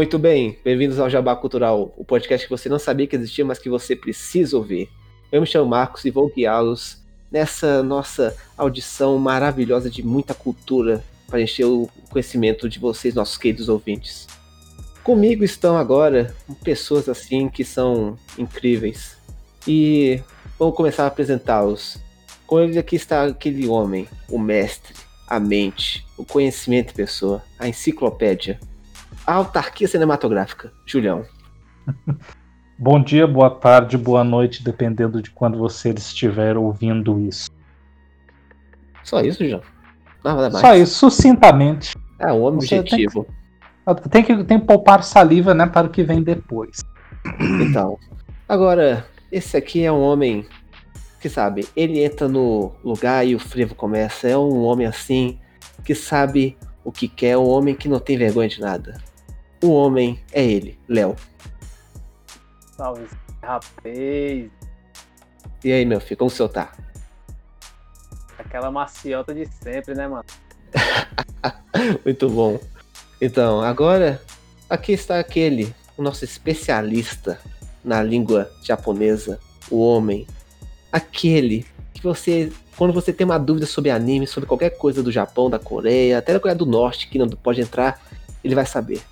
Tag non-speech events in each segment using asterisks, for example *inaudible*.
Muito bem, bem-vindos ao Jabá Cultural, o podcast que você não sabia que existia, mas que você precisa ouvir. Eu me chamo Marcos e vou guiá-los nessa nossa audição maravilhosa de muita cultura para encher o conhecimento de vocês, nossos queridos ouvintes. Comigo estão agora pessoas assim que são incríveis. E vamos começar a apresentá-los. Com ele aqui está aquele homem, o mestre, a mente, o conhecimento pessoa, a enciclopédia, autarquia cinematográfica, Julião. *laughs* Bom dia, boa tarde, boa noite, dependendo de quando você estiver ouvindo isso. Só isso, Julião? Nada mais. Só isso, sucintamente. É um objetivo. Tem que, tem que, tem que poupar saliva, né, para o que vem depois. Então, agora, esse aqui é um homem que sabe, ele entra no lugar e o frevo começa. É um homem assim que sabe o que quer, um homem que não tem vergonha de nada. O homem é ele, Léo. Salve, rapaz. E aí, meu filho, como o senhor tá? Aquela maciota de sempre, né, mano? *laughs* Muito bom. Então, agora, aqui está aquele, o nosso especialista na língua japonesa, o homem. Aquele que você, quando você tem uma dúvida sobre anime, sobre qualquer coisa do Japão, da Coreia, até da Coreia do Norte, que não pode entrar, ele vai saber.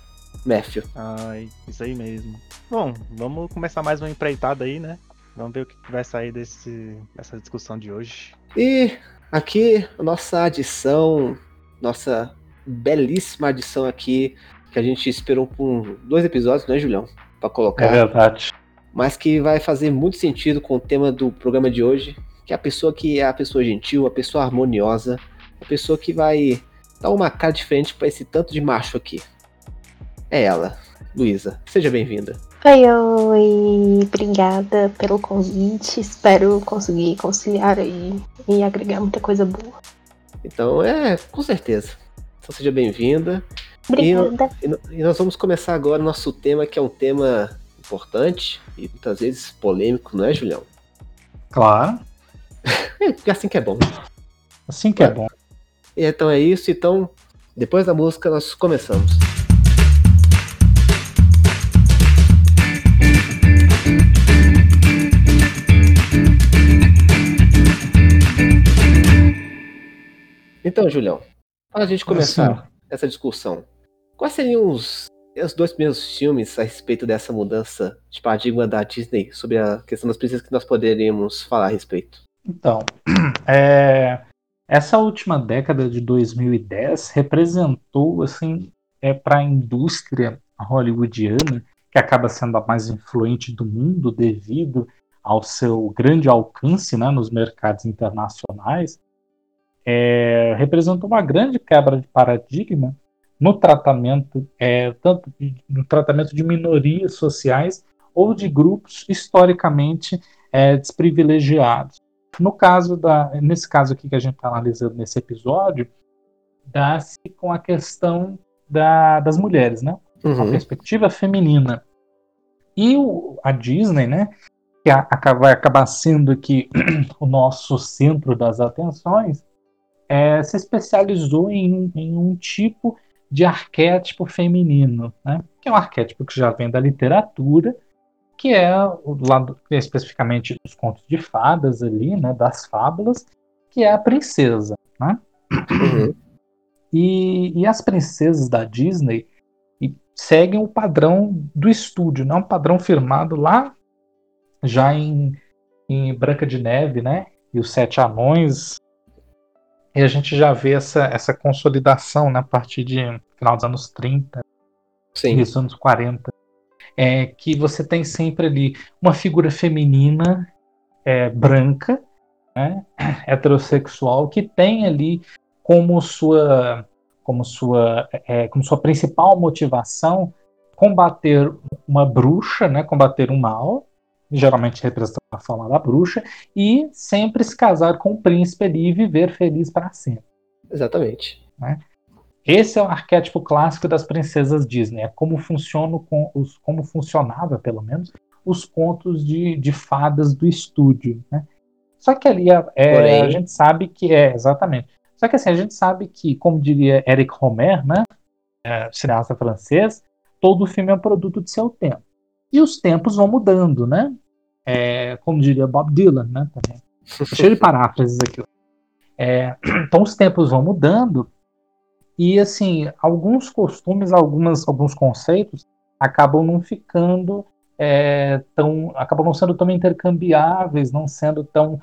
Matthew. Ai, isso aí mesmo. Bom, vamos começar mais uma empreitada aí, né? Vamos ver o que vai sair desse, dessa discussão de hoje. E aqui, a nossa adição, nossa belíssima adição aqui, que a gente esperou por dois episódios, né, Julião? Pra colocar. É verdade. Mas que vai fazer muito sentido com o tema do programa de hoje, que é a pessoa que é a pessoa gentil, a pessoa harmoniosa, a pessoa que vai dar uma cara diferente para esse tanto de macho aqui é ela, Luísa. Seja bem-vinda. Oi, oi, obrigada pelo convite. Espero conseguir conciliar aí e agregar muita coisa boa. Então, é, com certeza. Então, seja bem-vinda. Obrigada. E, e, nós vamos começar agora o nosso tema, que é um tema importante e muitas vezes polêmico, não é, Julião? Claro. *laughs* é, assim que é bom. Assim que é bom. E, então é isso. Então, depois da música, nós começamos. Então, Julião, para a gente começar assim. essa discussão, quais seriam os, os dois primeiros filmes a respeito dessa mudança de paradigma da Disney sobre a questão das princesas que nós poderíamos falar a respeito? Então, *clears throat* é, essa última década de 2010 representou, assim, é, para a indústria hollywoodiana, que acaba sendo a mais influente do mundo devido ao seu grande alcance né, nos mercados internacionais, é, representou uma grande quebra de paradigma no tratamento, é, tanto de, no tratamento de minorias sociais ou de grupos historicamente é, desprivilegiados. No caso da, nesse caso aqui que a gente está analisando nesse episódio, dá-se com a questão da, das mulheres, né? Uhum. A perspectiva feminina. E o, a Disney, né? Que a, a, vai acabar sendo aqui *clears throat* o nosso centro das atenções, é, se especializou em, em, um tipo de arquétipo feminino, né? que é um arquétipo que já vem da literatura, que é o lado especificamente dos contos de fadas ali, né, das fábulas, que é a princesa, né? Uhum. E, e, as princesas da Disney seguem o padrão do estúdio, não né? um padrão firmado lá já em, em Branca de Neve, né? E os Sete Anões, e a gente já vê essa, essa consolidação né, a partir de final dos anos 30, Sim. dos anos 40. É, que você tem sempre ali uma figura feminina é, branca, né, *clears throat* heterossexual, que tem ali como sua, como sua, é, como sua principal motivação combater uma bruxa, né, combater o mal, geralmente representando a forma da bruxa, e sempre se casar com o príncipe ali e viver feliz para sempre. Exatamente. Né? Esse é o arquétipo clássico das princesas Disney, é como funciona com os, como funcionava pelo menos os contos de, de fadas do estúdio, né? Só que ali é, é a gente sabe que é exatamente. Só que assim a gente sabe que, como diria Eric Romer, né, é, cineasta francês, todo filme é um produto de seu tempo. E os tempos vão mudando, né? É, como diria Bob Dylan, né? Também. Cheio de *laughs* paráfrases aqui. É, *clears throat* então os tempos vão mudando e assim alguns costumes, algumas, alguns conceitos acabam não ficando é, tão, acabam não sendo tão intercambiáveis, não sendo tão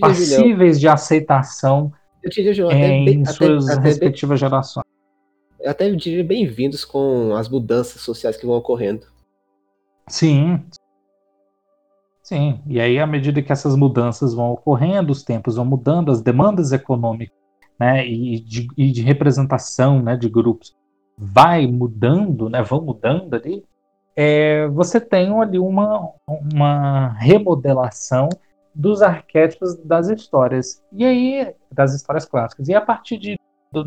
passíveis de aceitação diria, em bem, suas até, respectivas até, gerações. Eu até diria bem-vindos com as mudanças sociais que vão ocorrendo. Sim. Sim, e aí à medida que essas mudanças vão ocorrendo, os tempos vão mudando, as demandas econômicas né, e, de, e de representação né, de grupos vai mudando, né, vão mudando ali, é, você tem ali uma, uma remodelação dos arquétipos das histórias. E aí, das histórias clássicas. E a partir de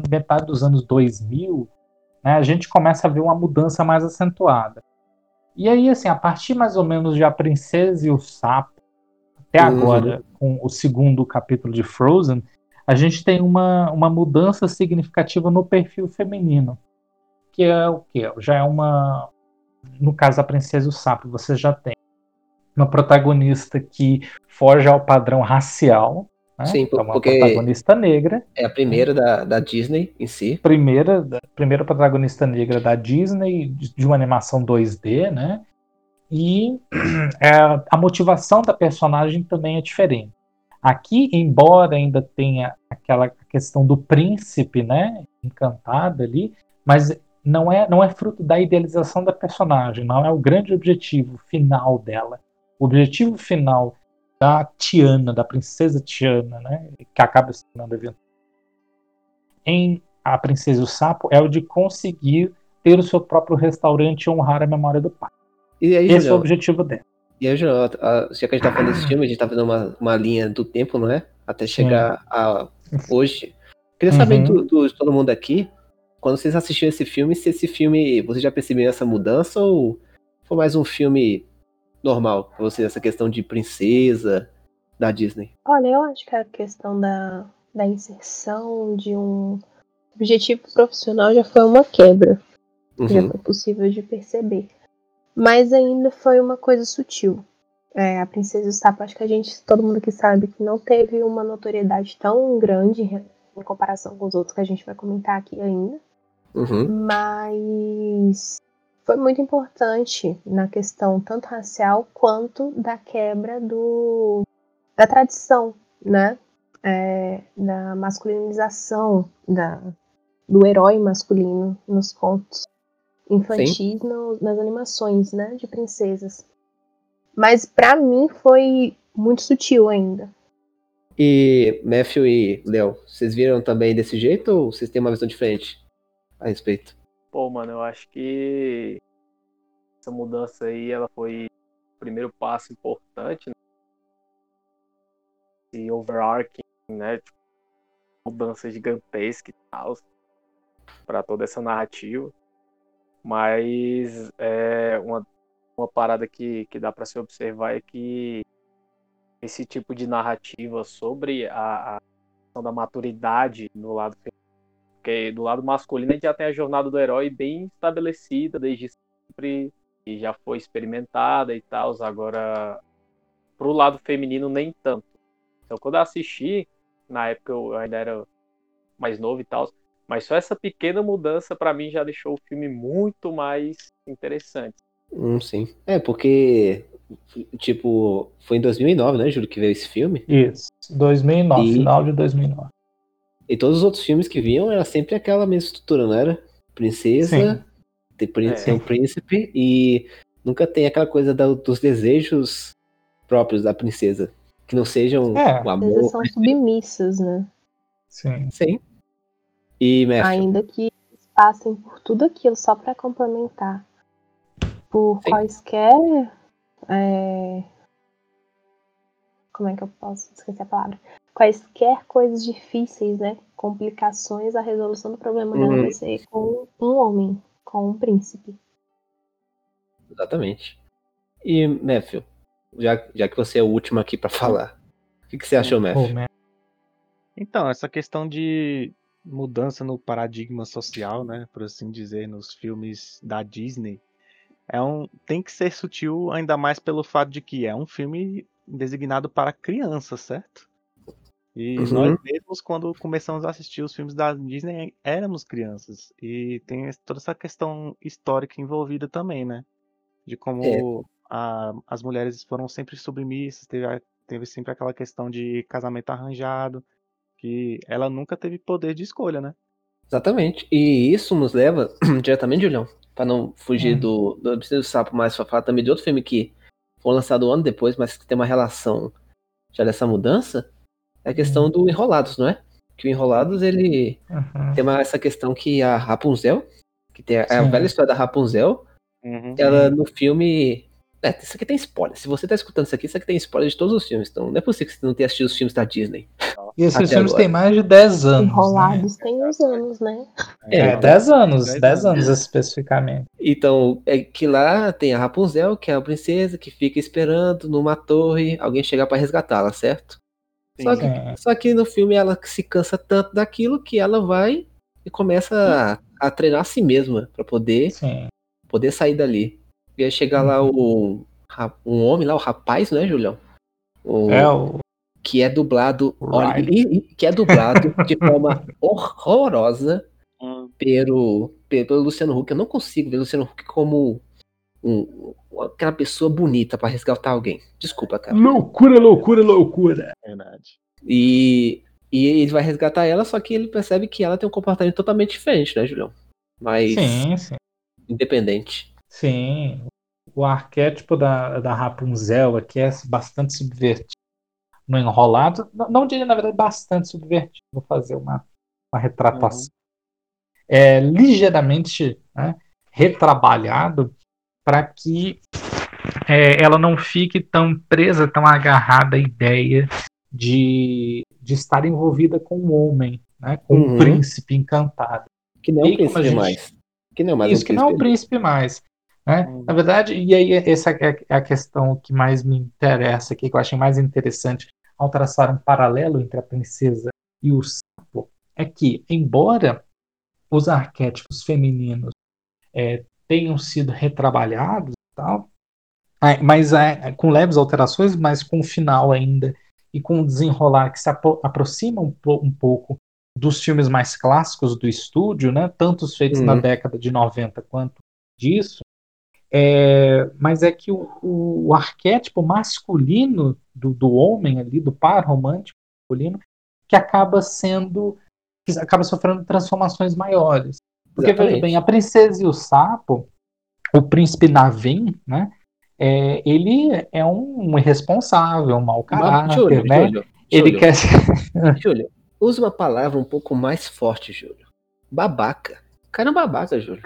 metade dos anos 2000, né, a gente começa a ver uma mudança mais acentuada. E aí, assim, a partir mais ou menos de A Princesa e o Sapo, até uhum. agora, com o segundo capítulo de Frozen, a gente tem uma, uma mudança significativa no perfil feminino. Que é o quê? Já é uma. No caso, A Princesa e o Sapo, você já tem uma protagonista que foge ao padrão racial, né? Sim, então, uma porque protagonista negra. É a primeira da, da Disney em si. Primeira, primeira protagonista negra da Disney, de uma animação 2D, né? E *clears throat* é, a motivação da personagem também é diferente. Aqui, embora ainda tenha aquela questão do príncipe, né, encantado ali, mas não é, não é fruto da idealização da personagem, não é o grande objetivo final dela. O objetivo final da Tiana, da princesa Tiana, né, que acaba se tornando evento em A Princesa e o Sapo, é o de conseguir ter o seu próprio restaurante e honrar a memória do pai. E aí, Esse é o objetivo dela. E aí, Julião, já que a gente tá falando desse filme, a gente tá fazendo uma, uma linha do tempo, não é? Até chegar a hoje. Queria saber uhum. do, de todo mundo aqui, quando vocês assistiram esse filme, se esse filme, vocês já perceberam essa mudança ou foi mais um filme normal pra você essa questão de princesa da Disney? Olha, eu acho que a questão da, da inserção de um objetivo profissional já foi uma quebra. Uhum. Já foi possível de perceber. Mas ainda foi uma coisa sutil. É, a Princesa e o Sapo, acho que a gente, todo mundo que sabe que não teve uma notoriedade tão grande em comparação com os outros que a gente vai comentar aqui ainda. Uhum. Mas foi muito importante na questão tanto racial quanto da quebra do, da tradição, né? É, da masculinização da, do herói masculino nos contos infantis no, nas animações, né, de princesas. Mas para mim foi muito sutil ainda. E Matthew e Léo, vocês viram também desse jeito ou vocês têm uma visão diferente a respeito? Pô, mano, eu acho que essa mudança aí, ela foi o primeiro passo importante, né? E overarching, né? Tipo, mudança gigantesca e tal, para toda essa narrativa. Mas é, uma, uma parada que, que dá para se observar é que esse tipo de narrativa sobre a, a questão da maturidade no lado porque do lado masculino a gente já tem a jornada do herói bem estabelecida desde sempre e já foi experimentada e tal. Agora, pro lado feminino, nem tanto. Então, quando eu assisti, na época eu ainda era mais novo e tal, mas só essa pequena mudança para mim já deixou o filme muito mais interessante. Hum, sim. É, porque, tipo, foi em 2009, né, Júlio, que veio esse filme? Isso, 2009, e... final de 2009. E todos os outros filmes que vinham era sempre aquela mesma estrutura, não era? Princesa, tem, príncipe, é. um príncipe e nunca tem aquela coisa da, dos desejos próprios da princesa. Que não sejam é. o amor. Eles são submissas, né? Sim. Sim. E Matthew? Ainda que passem por tudo aquilo só para complementar. Por Sim. quaisquer. É... Como é que eu posso esquecer a palavra? quaisquer coisas difíceis, né? Complicações, a resolução do problema dela uhum. vai ser com um homem, com um príncipe. Exatamente. E, Matthew, já, já que você é o último aqui para falar, o que, que, você achou, Matthew? Então, essa questão de mudança no paradigma social, né, por assim dizer, nos filmes da Disney, é um tem que ser sutil, ainda mais pelo fato de que é um filme designado para crianças, certo? E Uhum. nós mesmos, quando começamos a assistir os filmes da Disney, éramos crianças. E tem toda essa questão histórica envolvida também, né? De como É. a- as mulheres foram sempre submissas, teve, a- teve sempre aquela questão de casamento arranjado, que ela nunca teve poder de escolha, né? Exatamente. E isso nos leva *clears throat* diretamente, Julião, para não fugir Hum. do, do do Sapo, mas pra falar também de outro filme que foi lançado um ano depois, mas que tem uma relação já dessa mudança, é a questão do Enrolados, não é? Que o Enrolados, ele Uhum. tem uma, essa questão que a Rapunzel, que tem a, a Sim. velha história da Rapunzel, Uhum. ela no filme. É, isso aqui tem spoiler. Se você tá escutando isso aqui, isso aqui tem spoiler de todos os filmes. Então não é possível que você não tenha assistido os filmes da Disney. E esses Até filmes agora. têm mais de 10 anos. Né? Enrolados tem uns anos, né? É, É, 10 anos, 10 10 anos. anos especificamente. Então, é que lá tem a Rapunzel, que é a princesa que fica esperando numa torre alguém chegar pra resgatá-la, certo? Só que, Sim. só que no filme ela se cansa tanto daquilo que ela vai e começa a, a treinar a si mesma pra poder, Sim. poder sair dali. E aí chega lá o um homem lá, o rapaz, né, Julião? O- É o. que é dublado, olha, que é dublado de forma *laughs* horrorosa Hum. pelo, pe- pelo Luciano Huck. Eu não consigo ver o Luciano Huck como um- aquela pessoa bonita pra resgatar alguém. Desculpa, cara. Loucura, loucura, loucura. Verdade. E, e ele vai resgatar ela, só que ele percebe que ela tem um comportamento totalmente diferente, né, Julião? Mais Sim, sim. independente. Sim. O arquétipo da, da Rapunzel aqui é bastante subvertido. No enrolado, não, não diria, na verdade, bastante subvertido. Vou fazer uma, uma retratação. É ligeiramente né, retrabalhado para que é, ela não fique tão presa, tão agarrada à ideia de, de estar envolvida com um homem, né, com um Uhum. príncipe encantado. Que não é um príncipe gente- mais. Que não é mais Isso, um que não é um príncipe. príncipe mais. Né? Hum. Na verdade, e aí essa é a questão que mais me interessa aqui, que eu achei mais interessante ao traçar um paralelo entre a princesa e o sapo, é que, embora os arquétipos femininos é, tenham sido retrabalhados tal, é, mas é, com leves alterações, mas com um final ainda e com um desenrolar que se apro- aproxima um, um pouco dos filmes mais clássicos do estúdio, né? tanto os feitos na Uhum. década de 90 quanto disso, é, mas é que o, o- arquétipo masculino do, do homem ali, do par romântico masculino, que acaba sendo, que acaba sofrendo transformações maiores. Porque, veja bem, a princesa e o sapo, o príncipe Navin, né? é, ele é um irresponsável, um mau caráter, Júlio, né? Júlio, ele Júlio, quer *laughs* Júlio, usa uma palavra um pouco mais forte, Júlio. Babaca. O cara é um babaca, Júlio.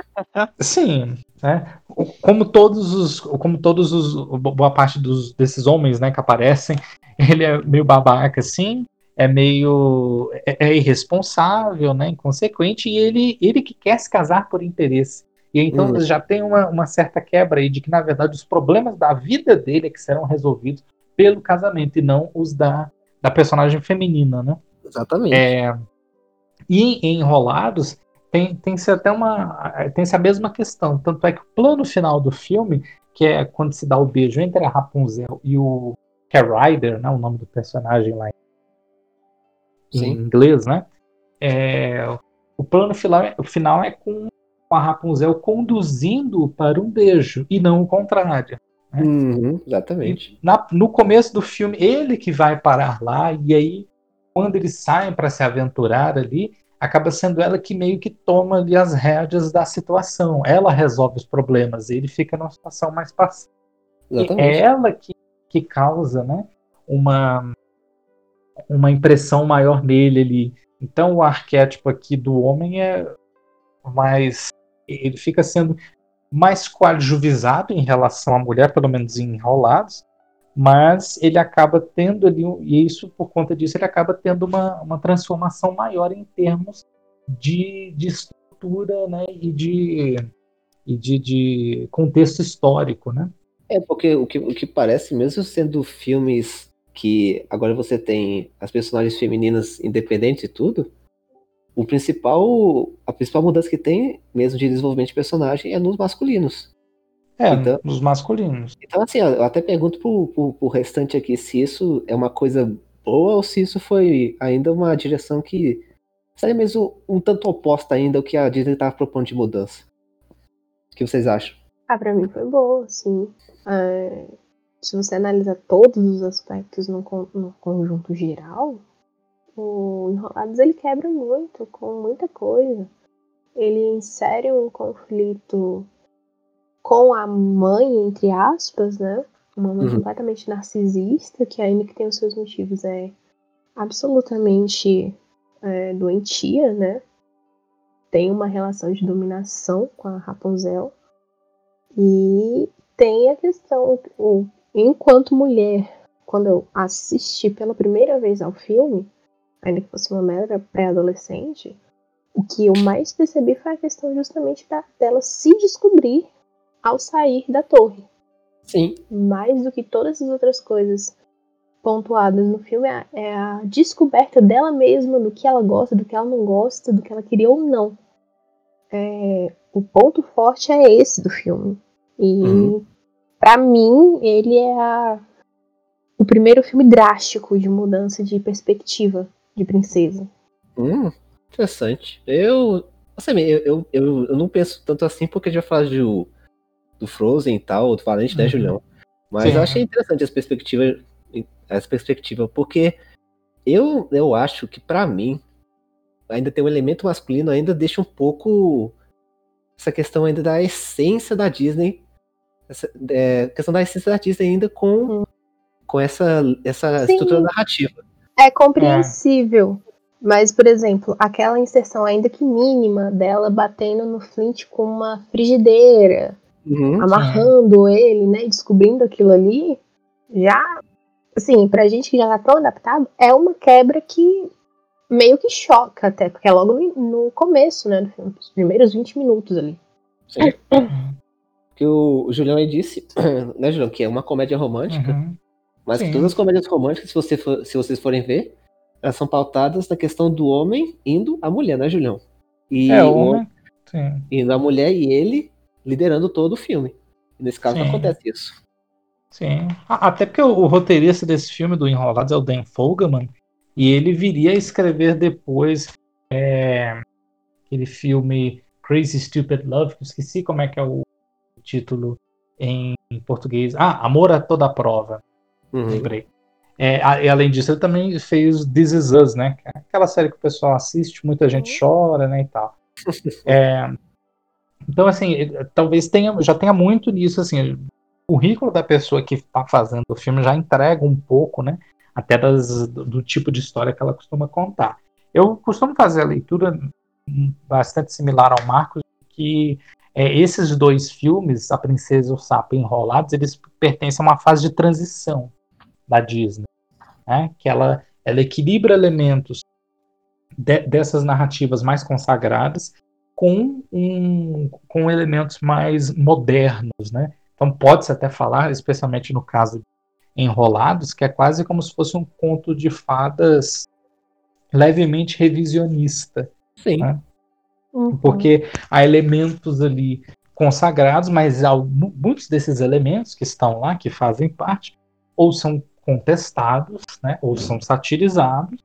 Sim, né? Como todos os, como todos os, boa parte dos, desses homens, né, que aparecem, *laughs* ele é meio babaca, assim, é meio, é, é irresponsável, né, inconsequente, e ele, ele que quer se casar por interesse. E então Hum. já tem uma, uma certa quebra aí de que, na verdade, os problemas da vida dele é que serão resolvidos pelo casamento e não os da, da personagem feminina, né? Exatamente. É, e em Enrolados tem, tem se até uma tem se a mesma questão, tanto é que o plano final do filme, que é quando se dá o beijo entre a Rapunzel e o Ryder, né, o nome do personagem lá em inglês, né? É, o plano final é, o final é com a Rapunzel conduzindo para um beijo e não o contrário. Uhum, exatamente. Na- no começo do filme, ele que vai parar lá, e aí, quando eles saem para se aventurar ali, acaba sendo ela que meio que toma ali as rédeas da situação. Ela resolve os problemas, ele fica numa situação mais passiva. E é ela que, que causa né, uma, uma impressão maior nele ali. Então, o arquétipo aqui do homem é mais. Ele fica sendo mais coadjuvizado em relação à mulher, pelo menos em enrolados, mas ele acaba tendo ali, e isso por conta disso, ele acaba tendo uma, uma transformação maior em termos de, de estrutura né, e, de, e de, de contexto histórico. Né? É porque o que, o que parece, mesmo sendo filmes que agora você tem as personagens femininas independentes e tudo, o principal, a principal mudança que tem, mesmo de desenvolvimento de personagem, é nos masculinos. É, Então- nos masculinos. Então, assim, eu até pergunto pro, pro, pro restante aqui se isso é uma coisa boa ou se isso foi ainda uma direção que seria mesmo um tanto oposta ainda ao que a Disney estava propondo de mudança. O que vocês acham? Ah, pra mim foi boa, sim. É, se você analisar todos os aspectos no, no conjunto geral, o Enrolados ele quebra muito, com muita coisa. Ele insere um conflito com a mãe, entre aspas, né? Uma mãe Uhum. completamente narcisista, que ainda que tem os seus motivos, é absolutamente é, doentia, né? Tem uma relação de dominação com a Rapunzel. E tem a questão, o, enquanto mulher, quando eu assisti pela primeira vez ao filme, ainda que fosse uma mera pré-adolescente, o que eu mais percebi foi a questão justamente da, dela se descobrir ao sair da torre. Sim. Mais do que todas as outras coisas pontuadas no filme, é a- é a descoberta dela mesma, do que ela gosta, do que ela não gosta, do que ela queria ou não. É, o ponto forte é esse do filme. E Uhum. pra mim, ele é a- o primeiro filme drástico de mudança de perspectiva de princesa. Hum, interessante. Eu, assim, eu, eu, eu, eu não penso tanto assim porque já falo de, o- do Frozen e tal, do Valente, né, Uhum. Julião? Mas Sim. eu achei interessante essa perspectiva, essa perspectiva, porque eu, eu acho que pra mim ainda tem um elemento masculino, ainda deixa um pouco essa questão ainda da essência da Disney, essa é, questão da essência da Disney ainda com, com essa, essa Sim. estrutura narrativa. É compreensível. Mas, por exemplo, aquela inserção ainda que mínima dela batendo no Flint com uma frigideira, Uhum. amarrando ele, né, descobrindo aquilo ali, já, assim, pra gente que já tá tão adaptado, é uma quebra que meio que choca até, porque é logo no, começo, né, do filme, os primeiros 20 minutos ali. Sim. que o Julião aí disse, *clears throat* né, Julião, que é uma comédia romântica, Uhum. mas que Sim. todas as comédias românticas, se, você for- se vocês forem ver, elas são pautadas na questão do homem indo à mulher, né, Julião? E É, o homem. Sim. indo à mulher e ele liderando todo o filme. E nesse caso não Sim. acontece isso. Sim. Até porque o, o roteirista desse filme do Enrolados é o Dan Fogelman. E ele viria a escrever depois é, aquele filme Crazy Stupid Love, que esqueci como é que é o título em português. Ah, Amor a Toda Prova. Uhum. Lembrei. É, a- e além disso, ele também fez This Is Us, né? que Aquela série que o pessoal assiste, muita gente chora, né, e tal. *laughs* É, então, assim, ele- talvez tenha, já tenha muito nisso, assim, o currículo da pessoa que está fazendo o filme já entrega um pouco, né, até das, do, do tipo de história que ela costuma contar. Eu costumo fazer a leitura hum, bastante similar ao Marcos, que é, esses dois filmes, A Princesa e o Sapo Enrolados, eles pertencem a uma fase de transição da Disney, né? que ela, ela equilibra elementos de- dessas narrativas mais consagradas com, um, com elementos mais modernos. Né? Então pode-se até falar, especialmente no caso de Enrolados, que é quase como se fosse um conto de fadas levemente revisionista. Sim. né? Uhum. porque há elementos ali consagrados, mas muitos desses elementos que estão lá, que fazem parte, ou são contestados, né, ou são satirizados,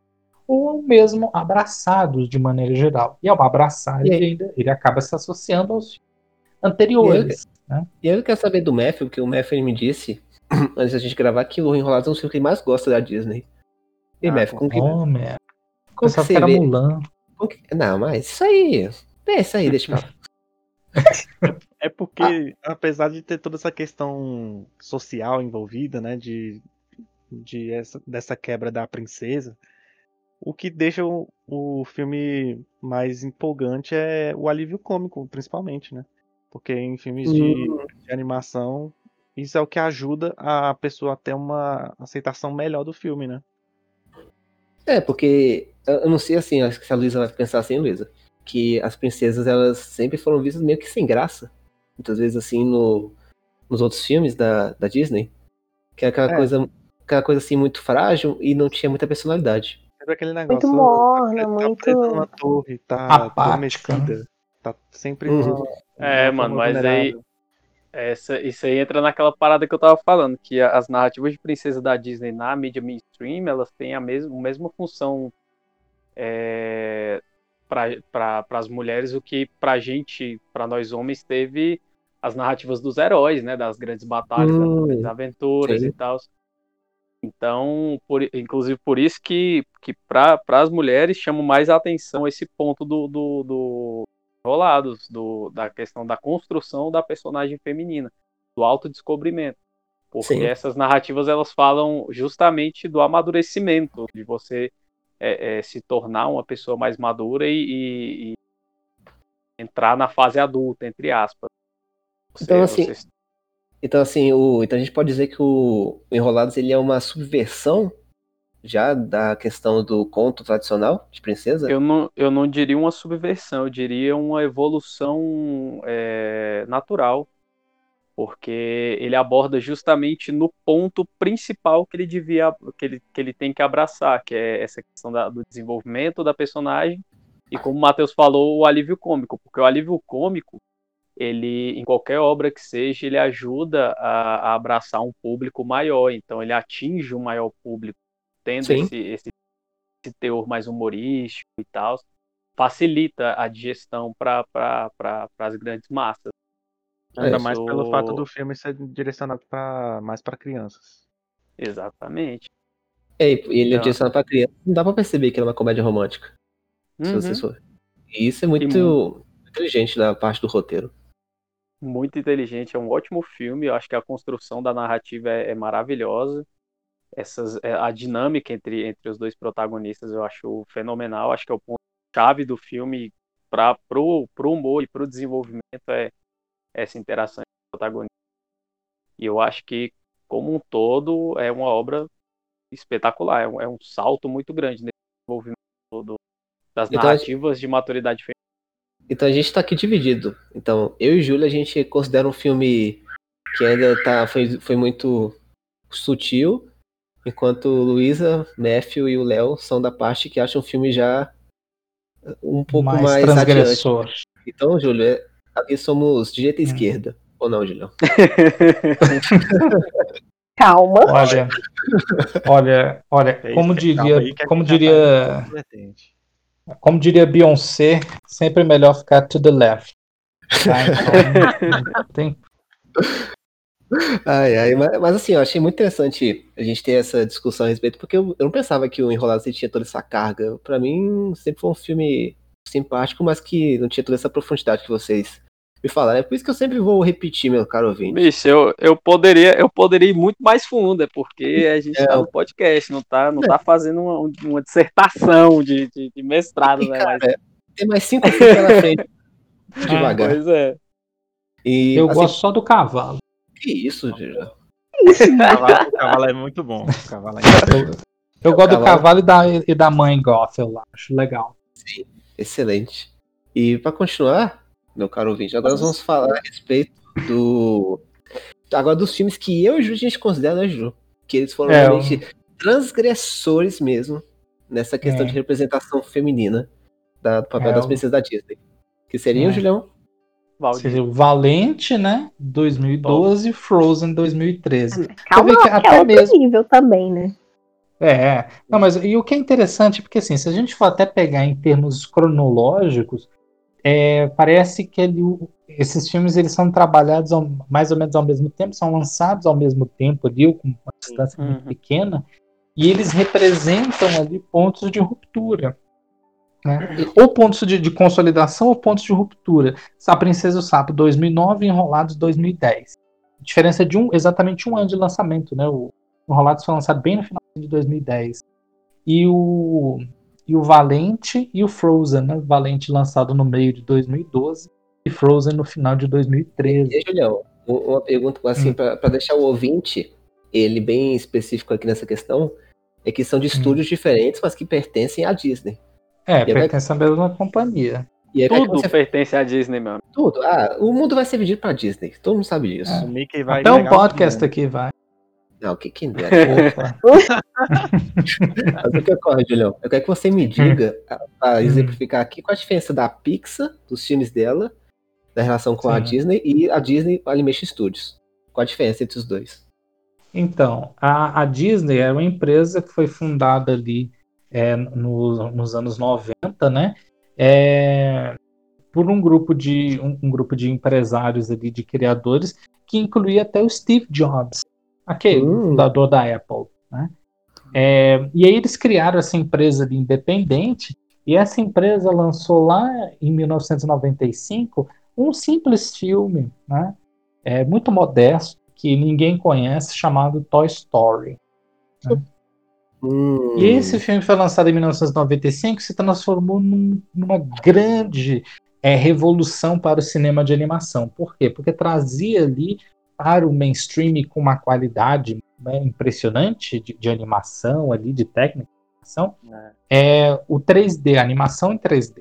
ou mesmo abraçados de maneira geral. E ao abraçar, E ele, ainda, ele acaba se associando aos filmes anteriores. né? E eu quero saber do Matthew, porque o Matthew me disse, *clears throat* antes da gente gravar, que o Enrolados é um filme que ele mais gosta da Disney. E Ah, Matthew, como que, Oh, man. como que que era vê? Mulan. como que- Não, mas isso aí. É isso aí, deixa eu falar. *laughs* É porque, apesar de ter toda essa questão social envolvida, né, de, de essa, dessa quebra da princesa, o que deixa o, o filme mais empolgante é o alívio cômico, principalmente, né? Porque em filmes de, de animação, isso é o que ajuda a pessoa a ter uma aceitação melhor do filme, né? É, porque eu eu não sei assim, acho que se a Luísa vai pensar assim, Luísa, que as princesas elas sempre foram vistas meio que sem graça. Muitas vezes assim no, nos outros filmes da, da Disney. Que é aquela É. coisa aquela coisa assim muito frágil e não tinha muita personalidade. Sempre aquele negócio. Muito morna, tá muito. numa torre, tá Apática, adormecida, Tá sempre. Uhum. É, uma mano, mas aí- vulnerável. Essa, isso aí entra naquela parada que eu tava falando, que as narrativas de princesa da Disney na mídia mainstream, elas têm a mesma, a mesma função é, para as mulheres, o que pra gente, pra nós homens, teve as narrativas dos heróis, né? Das grandes batalhas, Hum, das grandes aventuras sim. e tal. Então, por, inclusive por isso que, que para as mulheres chama mais a atenção esse ponto do, do, do rolados, do, da questão da construção da personagem feminina, do autodescobrimento. Porque Sim. essas narrativas elas falam justamente do amadurecimento, de você é, é, se tornar uma pessoa mais madura e, e- e entrar na fase adulta, entre aspas. Você- Então, assim, você- Então, assim, o, então a gente pode dizer que o Enrolados ele é uma subversão já da questão do conto tradicional de princesa? eu, não, eu não diria uma subversão, eu diria uma evolução é, natural. Porque ele aborda justamente no ponto principal que ele devia, que ele, que ele tem que abraçar, que é essa questão da- do desenvolvimento da personagem e como o Matheus falou, o alívio cômico, porque o alívio cômico, ele, em qualquer obra que seja, ele ajuda a, a abraçar um público maior, então ele atinge um maior público, tendo esse, esse, esse teor mais humorístico e tal, facilita a digestão para pra, as grandes massas. Ainda É, mais pelo fato do filme ser direcionado pra, mais pra crianças. Exatamente. É, e ele é Então- direcionado pra criança. Não dá pra perceber que ele é uma comédia romântica, se Uhum. vocês forem. E isso é muito inteligente da parte do roteiro. Muito inteligente, é um ótimo filme. Eu acho que a construção da narrativa é, é maravilhosa. Essas, é, a dinâmica entre, entre os dois protagonistas eu acho fenomenal. Acho que é o ponto chave do filme para pro, pro humor e pro desenvolvimento é essa interação entre os protagonistas. E eu acho que como um todo é uma obra espetacular. É um, é um salto muito grande nesse desenvolvimento do- das Então, narrativas de maturidade feminina. Então a gente tá aqui dividido. Então, eu e Júlia, a gente considera um filme que ainda tá, foi, foi muito sutil, enquanto Luísa, Matthew e o Léo são da parte que acham o filme já um pouco mais, mais adiante. transgressor. Então, Júlio, é- aqui somos direita e Hum. esquerda. Ou não, Julião? *laughs* Calma. Olha, olha, olha, É como diria, como tá diria. Como diria Beyoncé, sempre é melhor ficar to the left. Tá? Então, *laughs* tem, Ai, ai, mas, mas assim, eu achei muito interessante a gente ter essa discussão a respeito, porque eu, eu não pensava que o Enrolados ele tinha toda essa carga. Pra mim, sempre foi um filme simpático, mas que não tinha toda essa profundidade que vocês me falaram. É por isso que eu sempre vou repetir, meu caro ouvinte. Bicho, eu, eu, poderia, eu poderia ir muito mais fundo, é porque a gente É, tá no podcast, não tá, não tá fazendo uma, uma dissertação de, de, de mestrado, E, né? cara, Mas, Tem mais cinco filmes pela frente. *laughs* Devagar. pois é. E, eu assim, gosto só do cavalo. Que isso, Julião? O cavalo, o cavalo é muito bom. O cavalo é Eu, eu gosto do cavalo. e da, e da mãe Goth, eu acho legal. Excelente. E pra continuar, meu caro ouvinte, agora nós vamos falar a respeito do. Agora dos filmes que eu e o Ju a gente considera, né, Ju? Que eles foram É, realmente transgressores mesmo nessa questão É. de representação feminina da, do papel É, das princesas da Disney. Que seriam, É. Julião? Seria o Valente, né? 2012, Frozen 2013. Calma, vê que que até é mesmo- nível também, né? É, não, mas e o que é interessante, porque assim, se a gente for até pegar em termos cronológicos, é, parece que ele- esses filmes eles são trabalhados ao- mais ou menos ao mesmo tempo, são lançados ao mesmo tempo ali, com uma distância muito Uhum. pequena, e eles representam ali pontos de ruptura. Né? Ou pontos de, de consolidação ou pontos de ruptura. A Princesa e o Sapo 2009 e Enrolados 2010. Diferença de um, exatamente um ano de lançamento, né? O Enrolados foi lançado bem no final de 2010. E o, e o Valente e o Frozen, né? Valente lançado no meio de 2012 e Frozen no final de 2013. E, Julião, uma pergunta assim, Hum. pra para deixar o ouvinte, ele bem específico aqui nessa questão, é que são de estúdios diferentes, mas que pertencem à Disney. É, vai- pertence à mesma companhia. E aí, vai que Tudo você pertence à Disney, mano. Tudo. Ah, o mundo vai ser vendido pra Disney. Todo mundo sabe disso. É. O Mickey vai Até um podcast aqui vai. Não, que quem dera. *laughs* Mas o que ocorre, Julião? Eu quero que você me diga, para exemplificar aqui, qual a diferença da Pixar, dos filmes dela, da relação com Sim. a Disney, e a Disney Animation Studios. Qual a diferença entre os dois? Então, a, a Disney é uma empresa que foi fundada ali é, no, nos anos 90, né? É, por um grupo de um, um, grupo de empresários ali, de criadores, que incluía até o Steve Jobs, aquele uh. fundador da Apple, né? É, e aí eles criaram essa empresa de independente e essa empresa lançou lá em 1995 um simples filme, né? É, muito modesto que ninguém conhece chamado Toy Story. Né? Hum. E esse filme foi lançado em 1995 se transformou num, numa grande é, revolução para o cinema de animação. Por quê? Porque trazia ali para o mainstream com uma qualidade né, impressionante de, de, animação ali, de técnica de animação, é. é o 3D, a animação em 3D.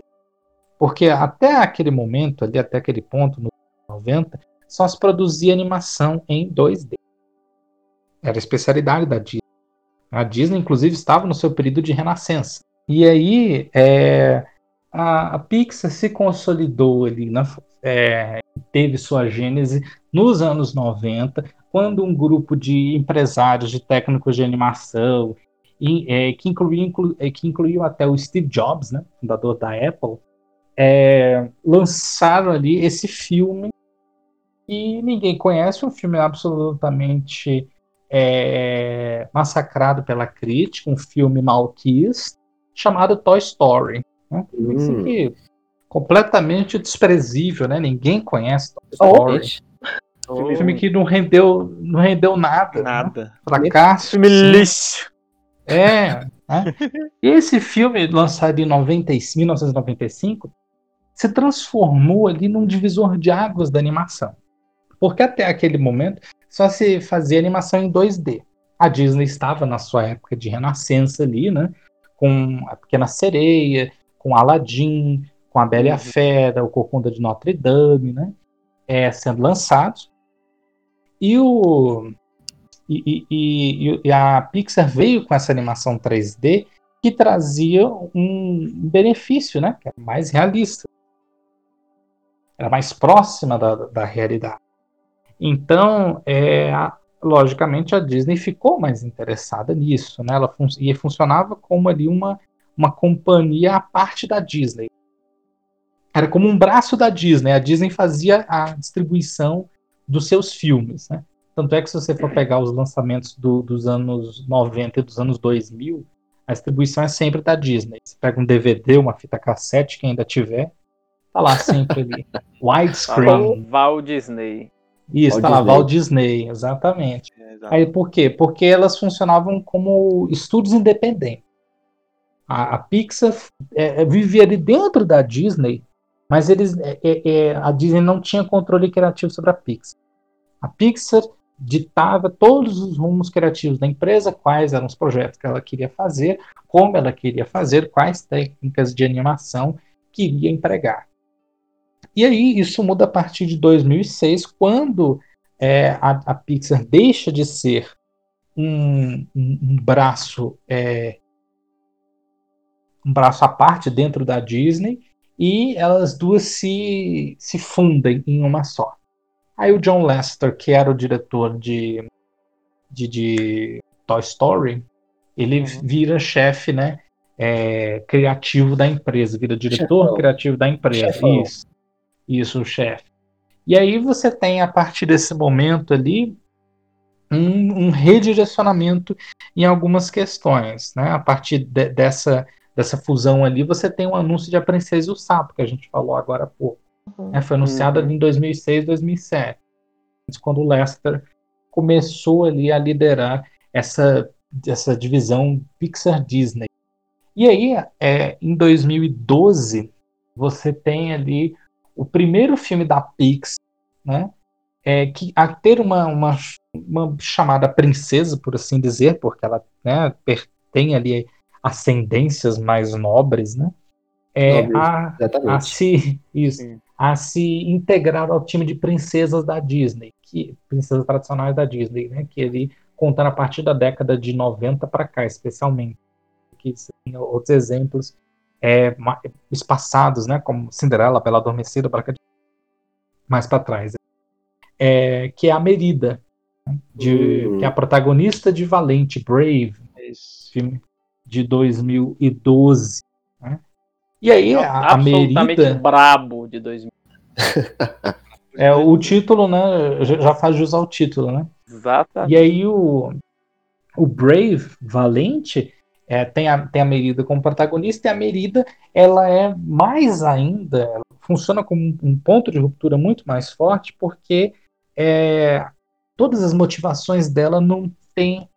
Porque até aquele momento, ali até aquele ponto, no 90, só se produzia animação em 2D. Era a especialidade da Disney. A Disney, inclusive, estava no seu período de renascença. E aí, é, a, a, Pixar se consolidou ali, na, é, teve sua gênese nos anos 90, quando um grupo de empresários, de técnicos de animação, e, é, que, incluía, inclu, é, que incluiu até o Steve Jobs, né, fundador da Apple, é, lançaram ali esse filme e ninguém conhece, um filme absolutamente é, massacrado pela crítica, um filme malquis, chamado Toy Story. Né? Hum. Completamente desprezível, né? Ninguém conhece Toy Story. Oh, um filme que não rendeu, não rendeu nada. Né? Nada. Né? Fracasso. Filme lixo. É. Né? E esse filme, lançado em 90, 1995, se transformou ali num divisor de águas da animação. Porque até aquele momento só se fazia animação em 2D. A Disney estava na sua época de renascença ali, né? Com a Pequena Sereia, com Aladdin, com a Bela e a uhum. Fera, o Corcunda de Notre Dame, né? É, sendo lançados. E o e, e, e, a Pixar veio com essa animação 3D que trazia um benefício, né? Que era mais realista. Era mais próxima da, da realidade. Então, é, logicamente, a Disney ficou mais interessada nisso, né? Ela fun e funcionava como ali uma, uma companhia à parte da Disney. Era como um braço da Disney. A Disney fazia a distribuição dos seus filmes, né? Tanto é que se você for pegar os lançamentos do, dos anos 90 e dos anos 2000, a distribuição é sempre da Disney. Você pega um DVD, uma fita cassete, que ainda tiver, tá lá sempre ali. *laughs* Widescreen. Val Disney. Isso, tá lá, Walt Disney, exatamente. É, Aí por quê? Porque elas funcionavam como estúdios independentes. A, a Pixar é, é, vivia ali dentro da Disney, mas eles, é, é, é, a Disney não tinha controle criativo sobre a Pixar. A Pixar ditava todos os rumos criativos da empresa, quais eram os projetos que ela queria fazer, como ela queria fazer, quais técnicas de animação queria empregar. E aí isso muda a partir de 2006, quando é, a, a, Pixar deixa de ser um, um, um braço é, um braço à parte dentro da Disney e elas duas se, se fundem em uma só. Aí o John Lester, que era o diretor de, de, de Toy Story, ele uhum. vira chefe, né, é, criativo da empresa, vira diretor Chefão. criativo da empresa. Chefão. Isso. Isso, chefe. E aí você tem, a partir desse momento ali, um, um redirecionamento em algumas questões. Né? A partir de, dessa, dessa fusão ali, você tem um anúncio de A Princesa e o Sapo, que a gente falou agora há pouco. Uhum. Né? Foi anunciado ali em 2006, 2007. Quando o Lester começou ali a liderar essa, essa divisão Pixar-Disney. E aí, é, em 2012, você tem ali o primeiro filme da Pixar, né, é, que a ter uma, uma, uma, chamada princesa, por assim dizer, porque ela né, tem ali ascendências mais nobres, né, é a, a, se isso, a se integrar ao time de princesas da Disney, que princesas tradicionais da Disney, né, que ali contando a partir da década de 90 para cá, especialmente. Que tem outros exemplos é, espaçados, né, como Cinderela, Bela Adormecida, Branca de... mais para trás. É, que é a Merida, né, de, uhum. que é a protagonista de Valente, Brave, Isso. filme de 2012. Né? E aí, é a, a Merida. brabo de 2000. *laughs* é o título, né? Já faz jus ao título, né? Exatamente. E aí o, o Brave, Valente, é, tem, a, tem a Merida como protagonista, e a Merida ela é mais ainda, funciona como um ponto de ruptura muito mais forte, porque é, todas as motivações dela não têm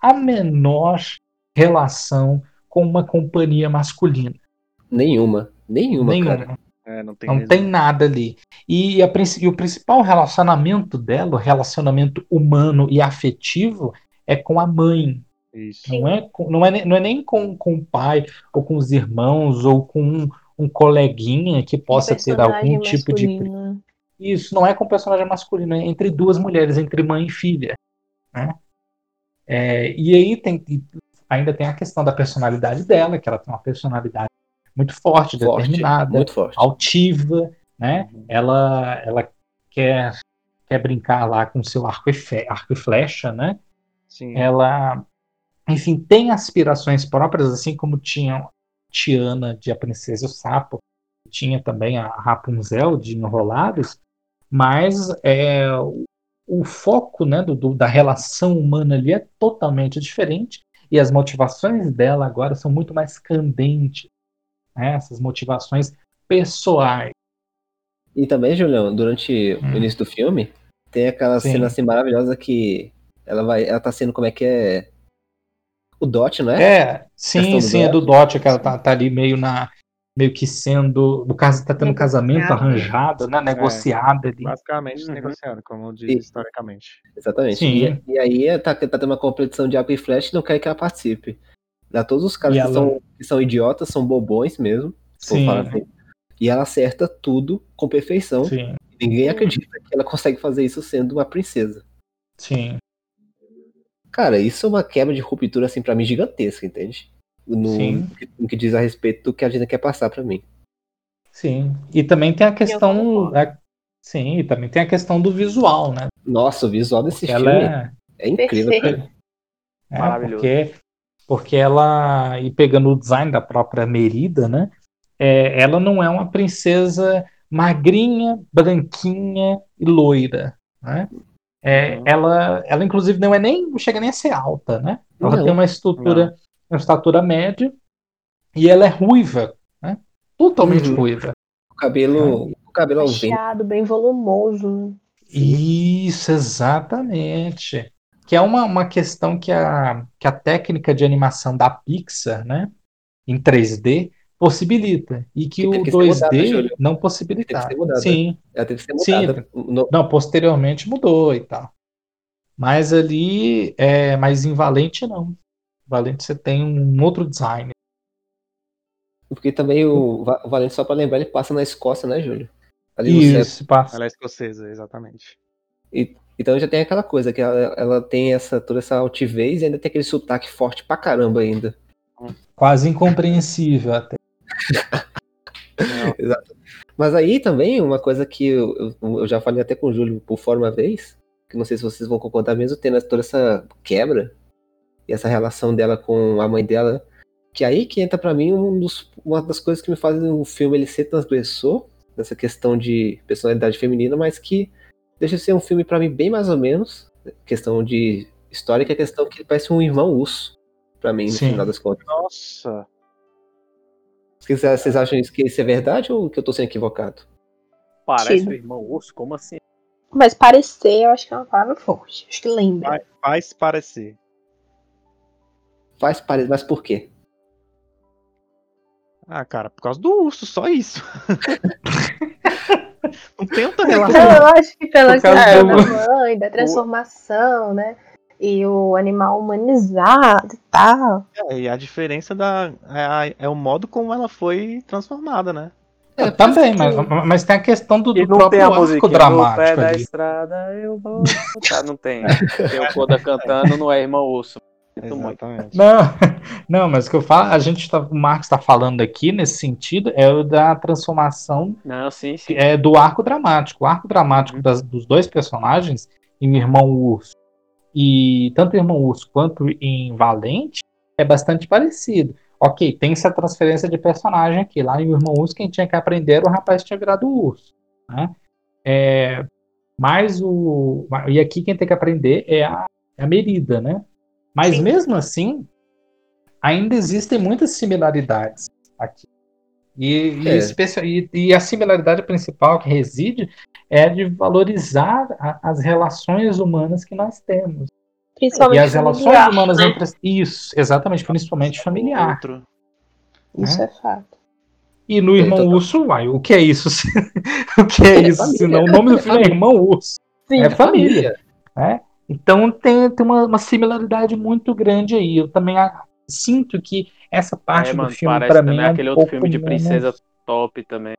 a menor relação com uma companhia masculina. Nenhuma. Nenhuma, Nenhuma. cara. É, não tem, não tem nada ali. E, a, e o principal relacionamento dela, o relacionamento humano e afetivo, é com a mãe. Isso. Não, é, não, é, não é nem com, com o pai, ou com os irmãos, ou com um, um coleguinha que possa ter algum tipo de. Isso, não é com personagem masculino, é entre duas mulheres, entre mãe e filha. Né? É, e aí tem, ainda tem a questão da personalidade dela, que ela tem uma personalidade muito forte, forte determinada, muito forte. altiva, né? Uhum. Ela, ela quer, quer brincar lá com seu arco e, fe, arco e flecha, né? Sim. Ela, enfim, tem aspirações próprias, assim como tinha Tiana de A Princesa e o Sapo, tinha também a Rapunzel de Enrolados, mas é, o foco né, do, do, da relação humana ali é totalmente diferente e as motivações dela agora são muito mais candentes, né, essas motivações pessoais. E também, Julião, durante hum. o início do filme, tem aquela Sim. cena assim maravilhosa que ela vai, ela tá sendo como é que é o Dot, não é? É, sim, sim, é do Dot, que ela tá, tá ali meio na meio que sendo, no caso tá tendo um casamento arranjado, né, negociado é, ali. Basicamente uhum. negociado, como diz e, historicamente. Exatamente. Sim. E, e aí tá, tá tendo uma competição de Apple e Flash e não quer que ela participe. Dá todos os caras que, ela... são, que são idiotas, são bobões mesmo. Sim. Assim. E ela acerta tudo com perfeição. Sim. Ninguém acredita que ela consegue fazer isso sendo uma princesa. Sim. Cara, isso é uma quebra de ruptura, assim, pra mim, gigantesca, entende? No, no que diz a respeito do que a gente quer passar para mim. Sim. E também tem a questão. A, sim, e também tem a questão do visual, né? Nossa, o visual desse porque filme é, é incrível. É, Maravilhoso. Porque porque ela, e pegando o design da própria Merida, né, é, ela não é uma princesa magrinha, branquinha e loira, né? É, uhum. ela, ela inclusive não é nem, não chega nem a ser alta, né? Ela não, tem uma estrutura, não. Uma estatura média e ela é ruiva, né? Totalmente uhum. ruiva. O cabelo, o cabelo Fechado, bem volumoso. Isso, exatamente que é uma, uma questão que a, que a técnica de animação da Pixar, né, em 3D, possibilita. E que, que o 2D mudada, não possibilitava. Sim. Ela teve que ser mudada. Sim. No... Não, posteriormente mudou e tal. Mas ali, é, mas em Valente não. Valente você tem um outro design. Porque também o, o Valente, só para lembrar, ele passa na Escócia, né, Júlio? Ali Isso, passa. Ela é escocesa, exatamente. E então já tem aquela coisa que ela, ela tem essa toda essa altivez e ainda tem aquele sotaque forte pra caramba ainda. Quase incompreensível até. *laughs* Exato. Mas aí também uma coisa que eu, eu, eu, já falei até com o Júlio por fora uma vez, que não sei se vocês vão concordar mesmo, tendo toda essa quebra e essa relação dela com a mãe dela, que aí que entra para mim um dos, uma das coisas que me fazem o filme ele ser transgressor, nessa questão de personalidade feminina, mas que deixa de ser um filme para mim bem mais ou menos, questão de história, que é questão que ele parece um irmão urso, para mim, no Sim. final das contas. Nossa! Vocês acham que isso é verdade ou que eu tô sendo equivocado? Parece um irmão urso? Como assim? Mas parecer, eu acho que é uma palavra forte. Acho que lembra. Faz, faz parecer. Faz parecer, mas por quê? Ah, cara, por causa do urso, só isso. *laughs* Não tem outra relação. Eu acho que pela questão da mãe, da transformação, né? E o animal humanizado e tal. É, e a diferença da. É, é, o modo como ela foi transformada, né? É, Também, mas, mas tem a questão do, do não tem próprio a arco música no pé dramático da estrada, eu vou. *laughs* Tá, não tem. Tem o Koda cantando, não é irmão Urso. Exatamente. Não, *laughs* não, mas o que eu falo, a gente tá, o Marcos está falando aqui nesse sentido é o da transformação Não, sim, sim. é, do arco dramático. O arco dramático Uhum. das- dos dois personagens, em Irmão Urso e tanto em Irmão Urso quanto em Valente, é bastante parecido. Ok, tem essa transferência de personagem aqui. Lá em Irmão Urso, quem tinha que aprender era o rapaz que tinha virado urso. Né? É, mas o. E aqui quem tem que aprender é a, é a Merida, né? Mas Sim. mesmo assim, ainda existem muitas similaridades aqui. E, É. e- e a similaridade principal que reside é de valorizar a- as relações humanas que nós temos. Principalmente e as relações familiar, humanas né? entre. Isso, exatamente, principalmente familiar. Outro. Isso é fato. E no É, Irmão. Urso, uai, o que é isso? *laughs* o que é, É isso? família. Senão, o nome do É filme é família. Irmão Urso. Sim, É família. né? Então tem, tem uma, uma similaridade muito grande aí. Eu também ah, sinto que essa parte É, mano, do filme, parece pra também mim, é um aquele outro pouco filme de menos- princesa top também.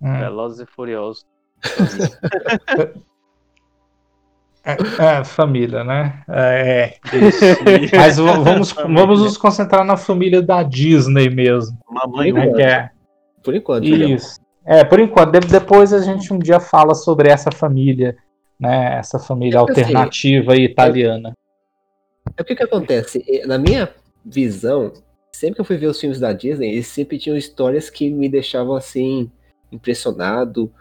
Hum. Velozes e Furiosos. É, é, família, né? É, isso. Mas vamos, vamos nos concentrar na família da Disney mesmo. Mamãe Né, que é, Por enquanto, isso. É, por enquanto. De- depois a gente um dia fala sobre essa família, né? Essa família É assim, alternativa e italiana. É o que acontece? Eh, Na minha visão, sempre que eu fui ver os filmes da Disney, eles sempre tinham histórias que me deixavam assim, impressionado.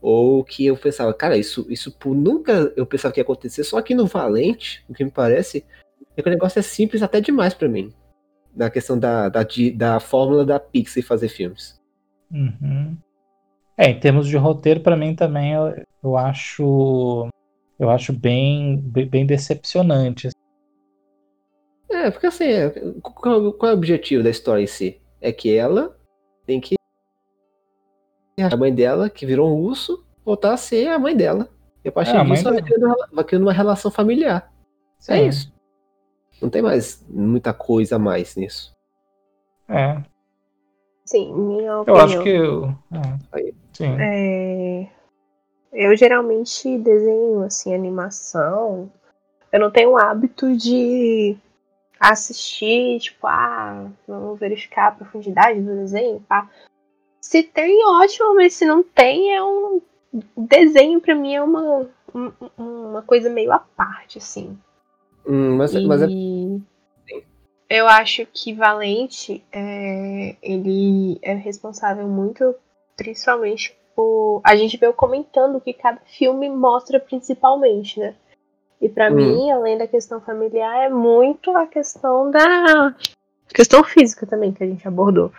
Ou que eu pensava, cara, isso, isso nunca eu pensava que ia acontecer. Só que no Valente, o que me parece, é que o negócio é simples até demais pra mim. Na questão da, da, da fórmula da Pixar fazer filmes. Uhum. É, em termos de roteiro, pra mim também eu, eu acho eu acho bem, bem, decepcionante. É, porque assim, é, qual, qual é o objetivo da história em si? É que ela tem que. A mãe dela, que virou um urso, voltar a ser a mãe dela. E a partir É, disso, ela vai criando, uma- vai criando uma relação familiar. É Sim. isso. Não tem mais muita coisa a mais nisso. É, Sim, minha eu opinião. acho que eu, é, Aí. Sim. É, Eu geralmente desenho assim animação. Eu não tenho o hábito de assistir, tipo, ah, vamos verificar a profundidade do desenho, pá. Se tem, ótimo, mas se não tem, é um desenho pra mim é uma um- uma coisa meio à parte, assim. Hum, mas, mas é. E eu acho que Valente é, ele é responsável muito, principalmente por a gente veio comentando o que cada filme mostra principalmente, né? E pra Hum. mim, além da questão familiar, é muito a questão da questão física também que a gente abordou.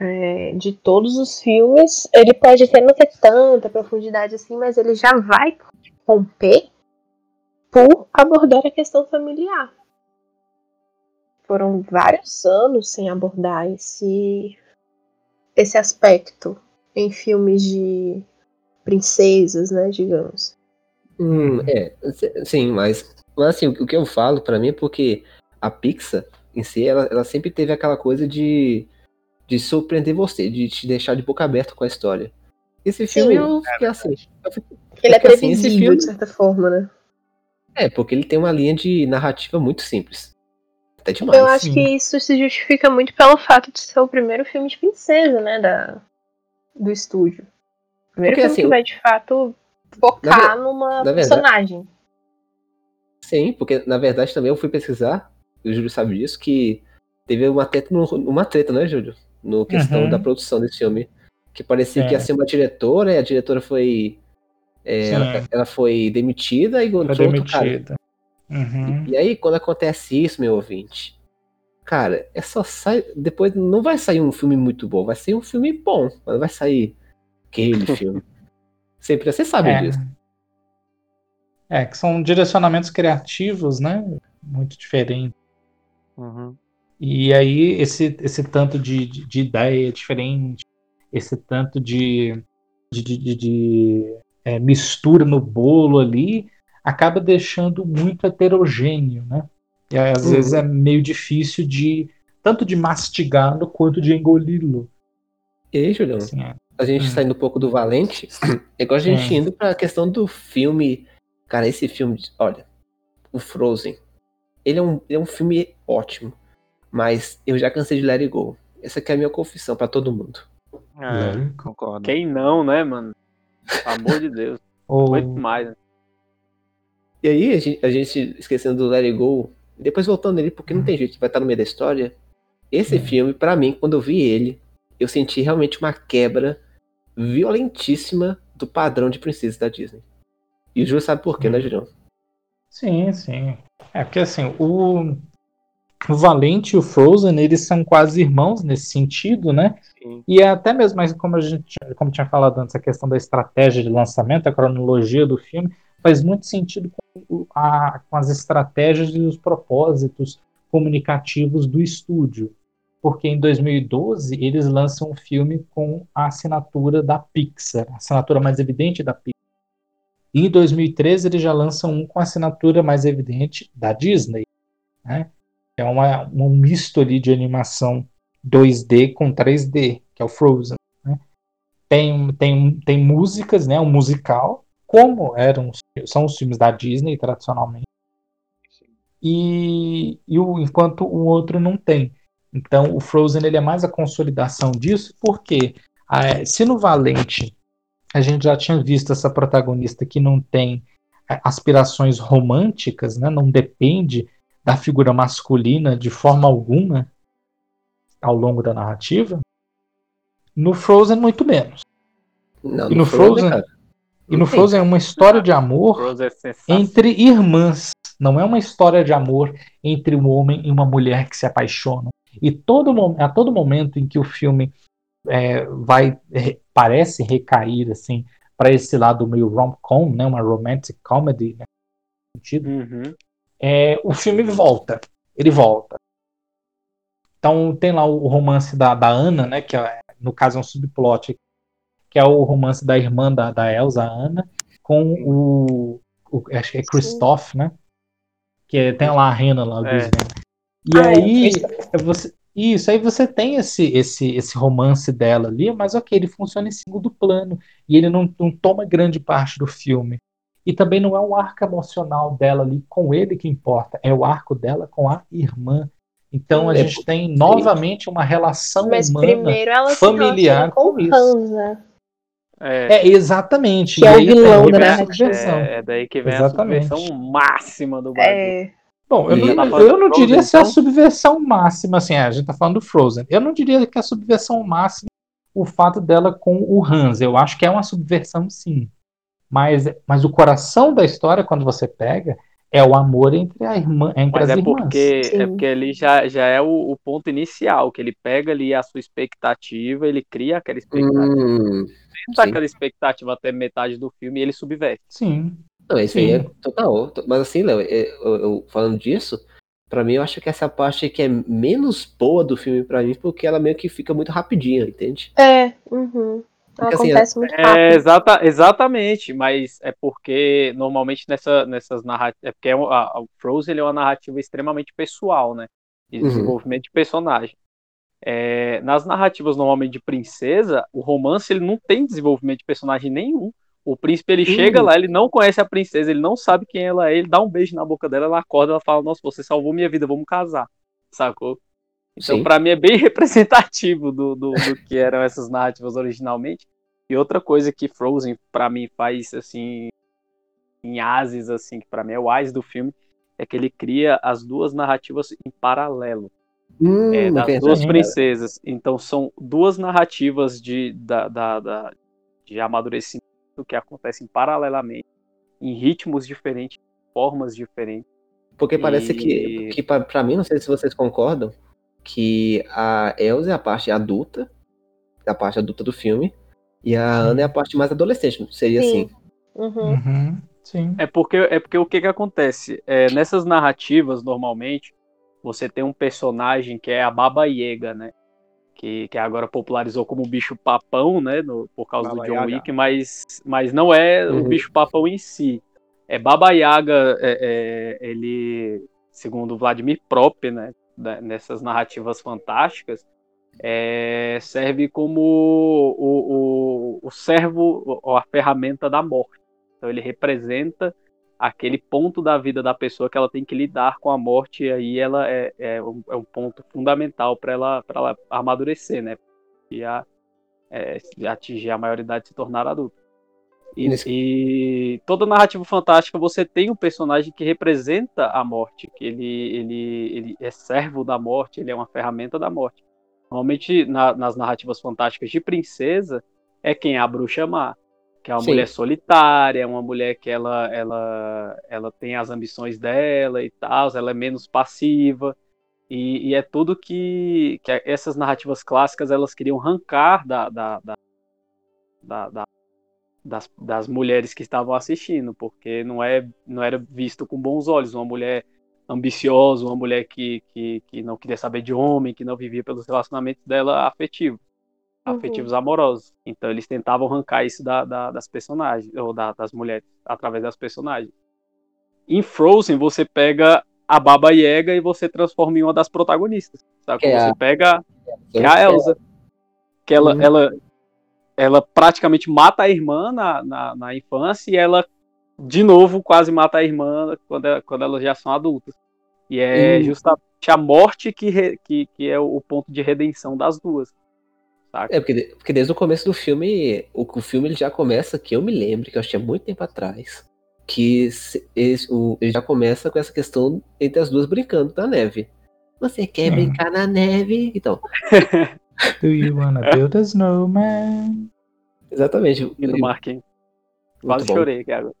É, de todos os filmes, ele pode até não ter tanta profundidade assim, mas ele já vai romper por abordar a questão familiar. Foram vários anos sem abordar esse, esse aspecto em filmes de princesas, né, digamos. Hum, é, sim, mas, mas assim, o que eu falo pra mim é porque a Pixar em si, ela, ela sempre teve aquela coisa de, de surpreender você, de te deixar de boca aberta com a história. Esse filme Sim. eu fiquei assim. eu fiquei- Ele é assim, previsível, filme- de certa forma, né? É, porque ele tem uma linha de narrativa muito simples. Até demais. Eu acho sim. que isso se justifica muito pelo fato de ser o primeiro filme de princesa, né, da, do estúdio. O primeiro Porque, filme assim, que vai, de fato, focar numa na verdade- personagem. Sim, porque na verdade também eu fui pesquisar, e o Júlio sabe disso, que teve uma treta, no- uma treta, né, Júlio? No questão Uhum. da produção desse filme. Que parecia que ia É. ser uma diretora, e a diretora foi. é, ela, ela foi demitida e Foi encontrou outro cara. Uhum. E aí, quando acontece isso, meu ouvinte, cara, é só sai. Depois não vai sair um filme muito bom, vai sair um filme bom, mas não vai sair aquele *laughs* filme. Sempre, você sabe É. disso. É, que são direcionamentos criativos, né? Muito diferentes. Uhum. E aí, esse, esse tanto de, de, de ideia diferente, esse tanto de, de, de, de- de, é, mistura no bolo ali, acaba deixando muito heterogêneo, né? E aí, às Uhum. vezes é meio difícil de tanto de mastigá-lo quanto de engoli-lo. E aí, Julião? Assim, é. A gente Hum. saindo um pouco do Valente, é igual a gente Hum. indo pra questão do filme. Cara, esse filme, olha, o Frozen, ele é um, ele é um filme ótimo, mas eu já cansei de Let It Go. Essa aqui é a minha confissão pra todo mundo. É, concordo. Quem não, né, mano? Pelo amor de Deus. *laughs* Ou- Muito mais, né? E aí, a gente, a gente esquecendo do Let It Go, depois voltando nele, porque não tem jeito, vai estar no meio da história. Esse Hum. filme, pra mim, quando eu vi ele, eu senti realmente uma quebra violentíssima do padrão de princesa da Disney. E o Júlio sabe por quê, né, Julião? Sim, sim. É porque assim, o, o Valente e o Frozen, eles são quase irmãos nesse sentido, né? Sim. E é até mesmo, mas como a gente, como tinha falado antes, a questão da estratégia de lançamento, a cronologia do filme, faz muito sentido com, a- com as estratégias e os propósitos comunicativos do estúdio. Porque em 2012 eles lançam um filme com a assinatura da Pixar, a assinatura mais evidente da Pixar. E em 2013 eles já lançam um com a assinatura mais evidente da Disney. Né? É uma, um misto ali de animação 2D com 3D, que é o Frozen. né? Tem, tem, tem músicas, né? um musical, como eram são os filmes da Disney tradicionalmente, e, e o, enquanto o outro não tem. Então o Frozen ele é mais a consolidação disso, porque ah, se no Valente a gente já tinha visto essa protagonista que não tem eh, aspirações românticas, né? não depende da figura masculina de forma alguma ao longo da narrativa, no Frozen muito menos. Não, E no Frozen? cara. E no. Frozen é uma história de amor é entre irmãs. Não é uma história de amor entre um homem e uma mulher que se apaixonam. E todo, a todo momento em que o filme é, vai re- parece recair assim para esse lado meio rom-com, né, uma romantic comedy, né, sentido, Uhum. é, o filme volta. Ele volta. Então tem lá o romance da, da Ana, né, que é, no caso é um subplot, que é o romance da irmã da, da Elsa, a Ana, com o, o- acho que é Christoph, né? Que é- tem lá a Rena lá, o É. Disney. E Ah, é, aí é você, isso, aí você tem esse, esse, esse romance dela ali, mas ok, ele funciona em segundo plano e ele não, não toma grande parte do filme. E também não é um arco emocional dela ali com ele que importa, é o arco dela com a irmã. Então a É, gente tem novamente uma relação Mas humana. primeiro ela familiar com com isso. É, É, exatamente. Que é E o vilão da narrativa. subversão. é, é daí que vem Exatamente. a subversão máxima do bagulho. É, Bom, eu E não, tá eu não diria Frozen, se é a então? subversão máxima, assim, a gente tá falando do Frozen. Eu não diria que é a subversão máxima o fato dela com o Hans. Eu acho que é uma subversão, sim. Mas, mas o coração da história, quando você pega, é o amor entre a irmã, entre Mas as é irmãs. porque, Sim. é porque ali já, já é o, o ponto inicial, que ele pega ali a sua expectativa, ele cria aquela expectativa, Hum, dá sim. aquela expectativa até metade do filme e ele subverte. Sim. Não, isso aí é Sim. total. Mas assim, Léo, é, eu, eu- falando disso, pra mim eu acho que essa parte que é menos boa do filme pra mim, porque ela meio que fica muito rapidinha, entende? é, uhum. Ela Porque, assim, acontece muito É, rápido. exata, exatamente, mas é porque normalmente nessa, nessas narrativas. É porque é a, a Frozen ele é uma narrativa extremamente pessoal, né? De Uhum. desenvolvimento de personagem. É, nas narrativas normalmente de princesa, o romance ele não tem desenvolvimento de personagem nenhum. O príncipe ele chega lá, ele não conhece a princesa, ele não sabe quem ela é, ele dá um beijo na boca dela, ela acorda, ela fala: Nossa, você salvou minha vida, vamos casar. Sacou? Então, pra mim, é bem *laughs* representativo do, do, do que eram essas narrativas originalmente. E outra coisa que Frozen, pra mim, faz, assim, em ases, assim, que pra mim é o as do filme, é que ele cria as duas narrativas em paralelo. Hum, É, das verdade, duas princesas. Então, são duas narrativas de, da, da, da- de amadurecimento que acontecem paralelamente, em ritmos diferentes, formas diferentes. Porque parece E- que, que pra, pra mim, não sei se vocês concordam, que a Elsa é a parte adulta, a parte adulta do filme, e a Ana é a parte mais adolescente. Seria Sim. assim. Uhum. Uhum. Sim. É porque, é porque o que que acontece? É, nessas narrativas, normalmente, você tem um personagem que é a Baba Yaga, né? Que, que agora popularizou como bicho papão, né? no- por causa Baba do John Yaga. Wick, mas, mas não é o Uhum. bicho papão em si. É Baba Yaga, é, é, ele, segundo Vladimir Prop, né? nessas narrativas fantásticas, é, serve como o, o, o servo ou a ferramenta da morte. Então ele representa aquele ponto da vida da pessoa que ela tem que lidar com a morte e aí ela é, é, um, é um ponto fundamental para ela, ela amadurecer, né? E a, é, atingir a maioridade e se tornar adulto. E, e, toda narrativa fantástica você tem um personagem que representa a morte, que ele, ele, ele é servo da morte, ele é uma ferramenta da morte. Normalmente na, nas narrativas fantásticas de princesa é quem a bruxa má, que é uma Sim. mulher solitária, uma mulher que ela, ela, ela tem as ambições dela e tal, ela é menos passiva. E, e é tudo que, que essas narrativas clássicas elas queriam arrancar da, da, da, da, da das, das mulheres que estavam assistindo, porque não, é, não era visto com bons olhos uma mulher ambiciosa, uma mulher que, que, que não queria saber de homem, que não vivia pelos relacionamentos dela afetivos, uhum. afetivos amorosos. Então eles tentavam arrancar isso da, da, das personagens, ou da, das mulheres, através das personagens. Em Frozen, você pega a Baba Yaga e você transforma em uma das protagonistas. Sabe? É você a... pega é a Elsa. Que ela, uhum. ela, ela praticamente mata a irmã na, na, na, infância e ela, de novo, quase mata a irmã quando, ela, quando elas já são adultas. E é uhum. justamente a morte que, re, que, que é o ponto de redenção das duas. Saca? É, porque, porque desde o começo do filme, o, o filme ele já começa, que eu me lembro, que eu achei muito tempo atrás, que esse, o, ele já começa com essa questão entre as duas brincando na neve. Você quer hum. brincar na neve? Então. *laughs* Do you wanna build a snowman? Exatamente. E do Marquinhos. Quase bom. chorei aqui agora.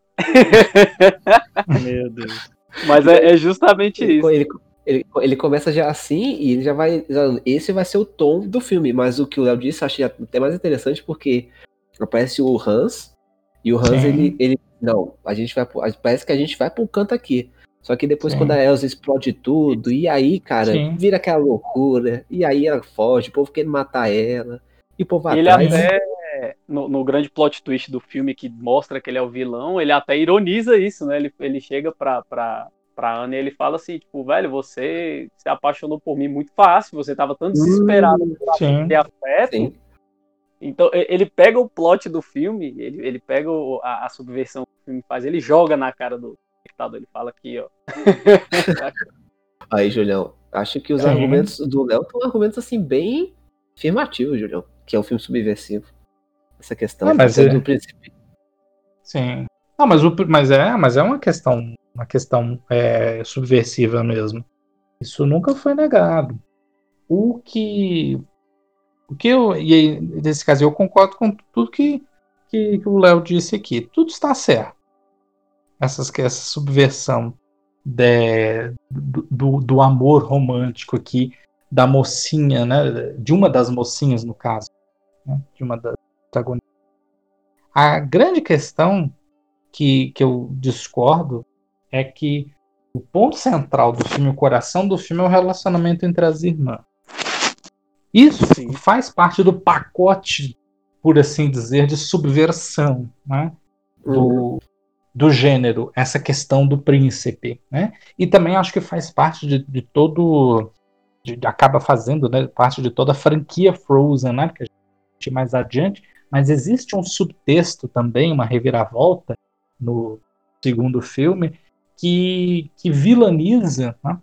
Meu Deus. Mas é, é justamente ele, isso. Ele, ele, ele, começa já assim e ele já vai. Já, esse vai ser o tom do filme. Mas o que o Léo disse, eu achei até mais interessante porque aparece o Hans. E o Hans, ele, ele não, a gente vai. Parece que a gente vai um canto aqui. Só que depois, Sim. quando a Elsa explode tudo, e aí, cara, Sim. vira aquela loucura. E aí ela foge, o povo querendo matar ela. E o povo ele atrás. Até, no, no, grande plot twist do filme que mostra que ele é o vilão, ele até ironiza isso, né? Ele, ele chega pra, pra, pra Ana e ele fala assim, tipo, velho, você se apaixonou por mim muito fácil, você tava tão desesperado hum, por ter afeto. Sim então, ele pega o plot do filme, ele, ele pega o, a, a, subversão que o filme faz, ele joga na cara do espectador, ele fala aqui, ó. *laughs* Aí, Julião, acho que os é. argumentos do Léo são argumentos, assim, bem afirmativos, Julião, que é um filme subversivo. Essa questão ah, mas é... do princípio. Sim. Não, mas, o, mas, é, mas é uma questão, uma questão é, subversiva mesmo. Isso nunca foi negado. O que o que eu, e aí, nesse caso, eu concordo com tudo que, que, que o Léo disse aqui. Tudo está certo. Essas, essa subversão de, do, do amor romântico aqui da mocinha, né, de uma das mocinhas, no caso, né, de uma das protagonistas. A grande questão que, que eu discordo é que o ponto central do filme, o coração do filme, é o relacionamento entre as irmãs. Isso Sim. faz parte do pacote, por assim dizer, de subversão né? do, uhum. do gênero, essa questão do príncipe. Né? E também acho que faz parte de, de todo. De, acaba fazendo né, parte de toda a franquia Frozen, né? Que a gente mais adiante, mas existe um subtexto também, uma reviravolta no segundo filme que, que vilaniza né,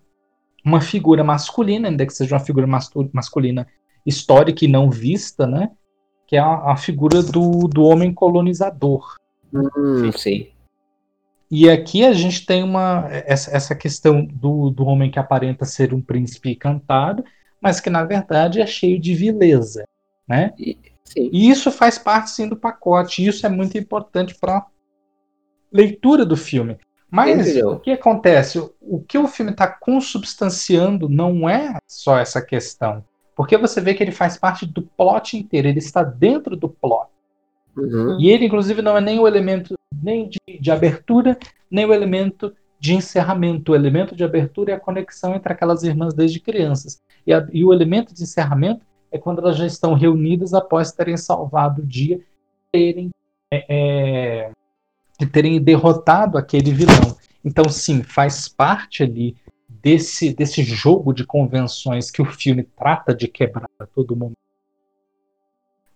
uma figura masculina, ainda que seja uma figura masculina histórica e não vista, né? Que é a, a figura do, do homem colonizador. Hum, sim. E aqui a gente tem uma essa, essa questão do, do homem que aparenta ser um príncipe encantado, mas que na verdade é cheio de vileza, né? E, e isso faz parte sim do pacote. E isso é muito importante para leitura do filme. Mas Entendeu? o que acontece? O que o filme está consubstanciando não é só essa questão. Porque você vê que ele faz parte do plot inteiro, ele está dentro do plot. Uhum. E ele, inclusive, não é nem o elemento nem de, de abertura, nem o elemento de encerramento. O elemento de abertura é a conexão entre aquelas irmãs desde crianças. E, a, e, o elemento de encerramento é quando elas já estão reunidas após terem salvado o dia, terem é, é, de terem derrotado aquele vilão. Então, sim, faz parte ali desse, desse jogo de convenções que o filme trata de quebrar a todo momento.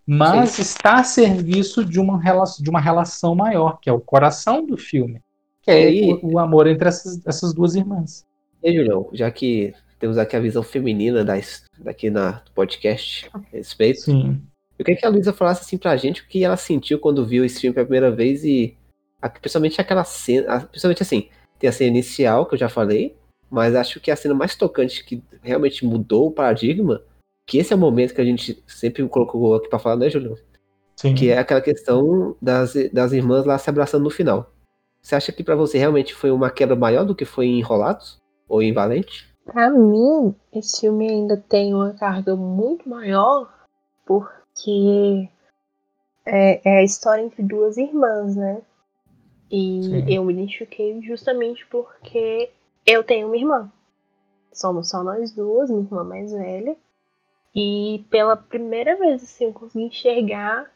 Mas Sim. está a serviço de uma, relação, de uma relação maior, que é o coração do filme, que é e... o, o, amor entre essas, essas duas irmãs. E Julião, já que temos aqui a visão feminina das, daqui na podcast a respeito, Sim. eu queria que a Luísa falasse assim pra gente o que ela sentiu quando viu esse filme pela primeira vez e principalmente aquela cena, principalmente assim, tem a cena inicial que eu já falei, mas acho que a cena mais tocante que realmente mudou o paradigma, que esse é o momento que a gente sempre colocou aqui para falar, né, Júlio? Sim. Que é aquela questão das, das irmãs lá se abraçando no final. Você acha que para você realmente foi uma quebra maior do que foi em Enrolados? Ou em Valente? Pra mim, esse filme ainda tem uma carga muito maior, porque é, é a história entre duas irmãs, né? E Sim. eu me identifiquei justamente porque eu tenho uma irmã. Somos só nós duas, minha irmã mais velha. E pela primeira vez assim, eu consegui enxergar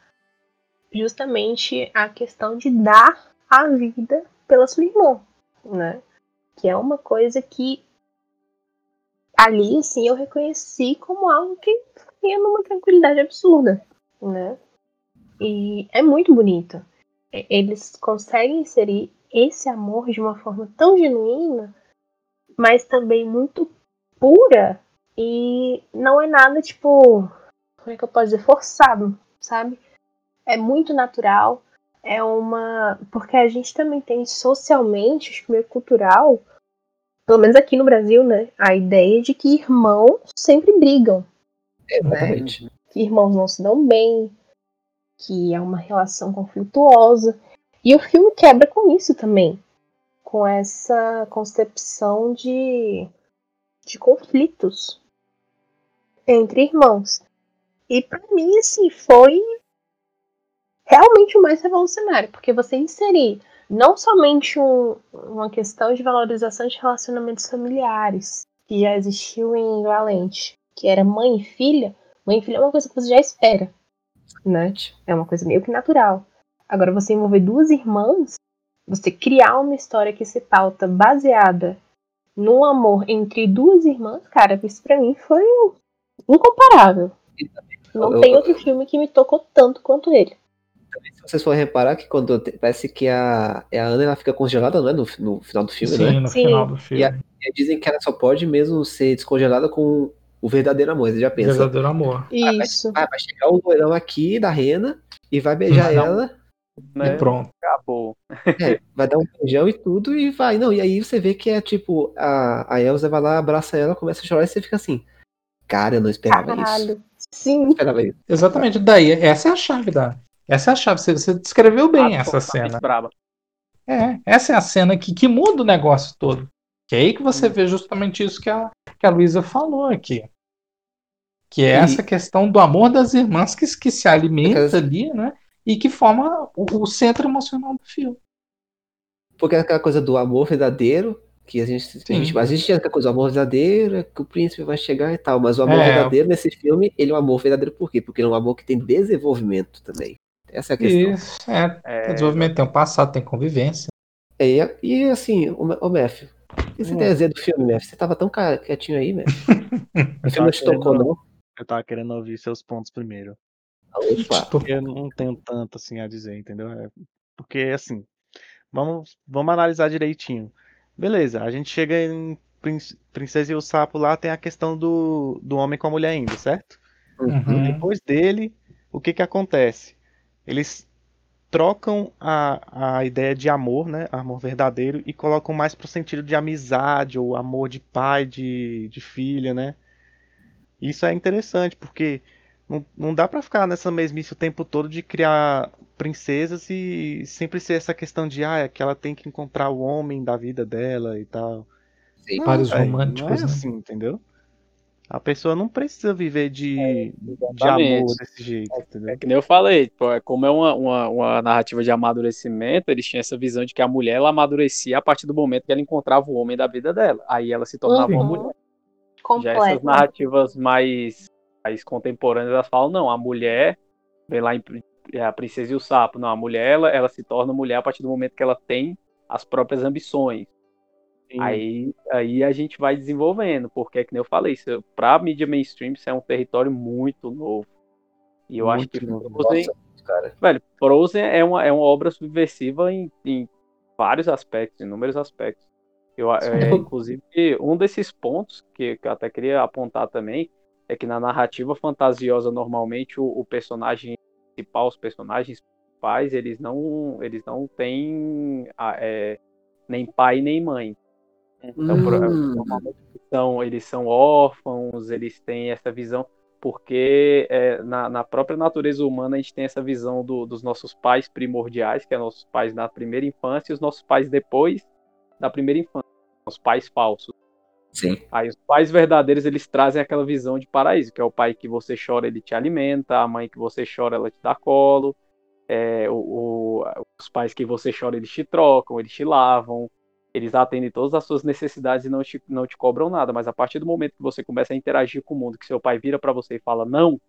justamente a questão de dar a vida pela sua irmã, né? Que é uma coisa que ali assim eu reconheci como algo que ia numa tranquilidade absurda, né? E é muito bonito. Eles conseguem inserir esse amor de uma forma tão genuína, mas também muito pura e não é nada tipo, como é que eu posso dizer, forçado, sabe? É muito natural, é uma. Porque a gente também tem socialmente, acho que meio cultural, pelo menos aqui no Brasil, né? A ideia de que irmãos sempre brigam. Né? Que irmãos não se dão bem, que é uma relação conflituosa. E o filme quebra com isso também. Com essa concepção de, de conflitos entre irmãos. E para mim, assim, foi realmente o mais revolucionário, porque você inserir não somente um, uma questão de valorização de relacionamentos familiares, que já existiu em Valente, que era mãe e filha, mãe e filha é uma coisa que você já espera né? É uma coisa meio que natural. Agora, você envolver duas irmãs, você criar uma história que se pauta baseada num amor entre duas irmãs, cara, isso pra mim foi incomparável. Não eu, tem eu, outro filme que me tocou tanto quanto ele. Se vocês forem reparar que quando parece que a, a Ana ela fica congelada, não é? No, no final do filme, Sim, né? no Sim. final do filme. E, a, e, dizem que ela só pode mesmo ser descongelada com o verdadeiro amor. Você já pensa. Verdadeiro amor. Isso. Ah, vai, vai, chegar o loirão aqui da rena e vai beijar não, ela. Né? E pronto. Acabou. É, vai dar um beijão e tudo e vai. Não, e aí você vê que é tipo, a, a Elsa vai lá, abraça ela, começa a chorar e você fica assim. Cara, eu não esperava Caralho. isso. Sim. esperava isso. Exatamente. Daí, essa é a chave da. Essa é a chave. Você, você descreveu bem ah, essa cena. Brava. É, essa é a cena que, que muda o negócio todo. Que é aí que você hum. vê justamente isso que a, que a Luísa falou aqui. Que é e... essa questão do amor das irmãs que, que se alimenta ali, né? E que forma o, o, centro emocional do filme. Porque é aquela coisa do amor verdadeiro, que a gente, a gente, a gente tinha aquela coisa, o amor verdadeiro, é que o príncipe vai chegar e tal, mas o amor é. verdadeiro nesse filme, ele é um amor verdadeiro por quê? Porque ele é um amor que tem desenvolvimento também. Essa é a questão. Isso, é, é... desenvolvimento tem um passado, tem convivência. É, e assim, o, o Mef, você hum. tem a dizer do filme, Mef? Você tava tão quietinho aí, Mef? *laughs* o filme não te tocou, não? Eu tava querendo ouvir seus pontos primeiro. Opa. Porque eu não tenho tanto assim a dizer, entendeu? É porque assim, vamos, vamos analisar direitinho. Beleza, a gente chega em Princesa e o Sapo lá, tem a questão do, do homem com a mulher ainda, certo? Uhum. Depois dele, o que que acontece? Eles trocam a, a ideia de amor, né? Amor verdadeiro, e colocam mais pro sentido de amizade, ou amor de pai, de, de filha, né? Isso é interessante, porque não, não dá para ficar nessa mesmice o tempo todo de criar princesas e sempre ser essa questão de ah, é que ela tem que encontrar o homem da vida dela e tal. Sim, Vários românticos. Não é né? assim, entendeu? A pessoa não precisa viver de, é, de amor desse jeito, é, entendeu? É que nem eu falei, tipo, é como é uma, uma, uma, narrativa de amadurecimento, eles tinham essa visão de que a mulher ela amadurecia a partir do momento que ela encontrava o homem da vida dela. Aí ela se tornava uhum. uma mulher. Completo. Já essas narrativas mais, mais contemporâneas, elas falam, não, a mulher, vem lá em a Princesa e o Sapo, não, a mulher, ela, ela se torna mulher a partir do momento que ela tem as próprias ambições. Sim. Aí, aí a gente vai desenvolvendo, porque, que nem eu falei, isso, pra mídia mainstream, isso é um território muito novo. E eu acho Muito que novo. Frozen, Nossa, cara. velho, Frozen é uma, é uma obra subversiva em, em vários aspectos, inúmeros aspectos. Eu, é, inclusive, um desses pontos que, que eu até queria apontar também é que na narrativa fantasiosa, normalmente, o, o personagem principal, os personagens principais, eles não, eles não têm a- é, nem pai nem mãe. Então, Hum. normalmente são, eles são órfãos, eles têm essa visão, porque é, na, na própria natureza humana a gente tem essa visão do- dos nossos pais primordiais, que é nossos pais na primeira infância, e os nossos pais depois da primeira infância, os pais falsos. Sim. Aí os pais verdadeiros, eles trazem aquela visão de paraíso, que é o pai que você chora, ele te alimenta, a mãe que você chora, ela te dá colo, é, o- o- os pais que você chora, eles te trocam, eles te lavam, eles atendem todas as suas necessidades e não te, não te cobram nada, mas a partir do momento que você começa a interagir com o mundo, que seu pai vira pra você e fala não,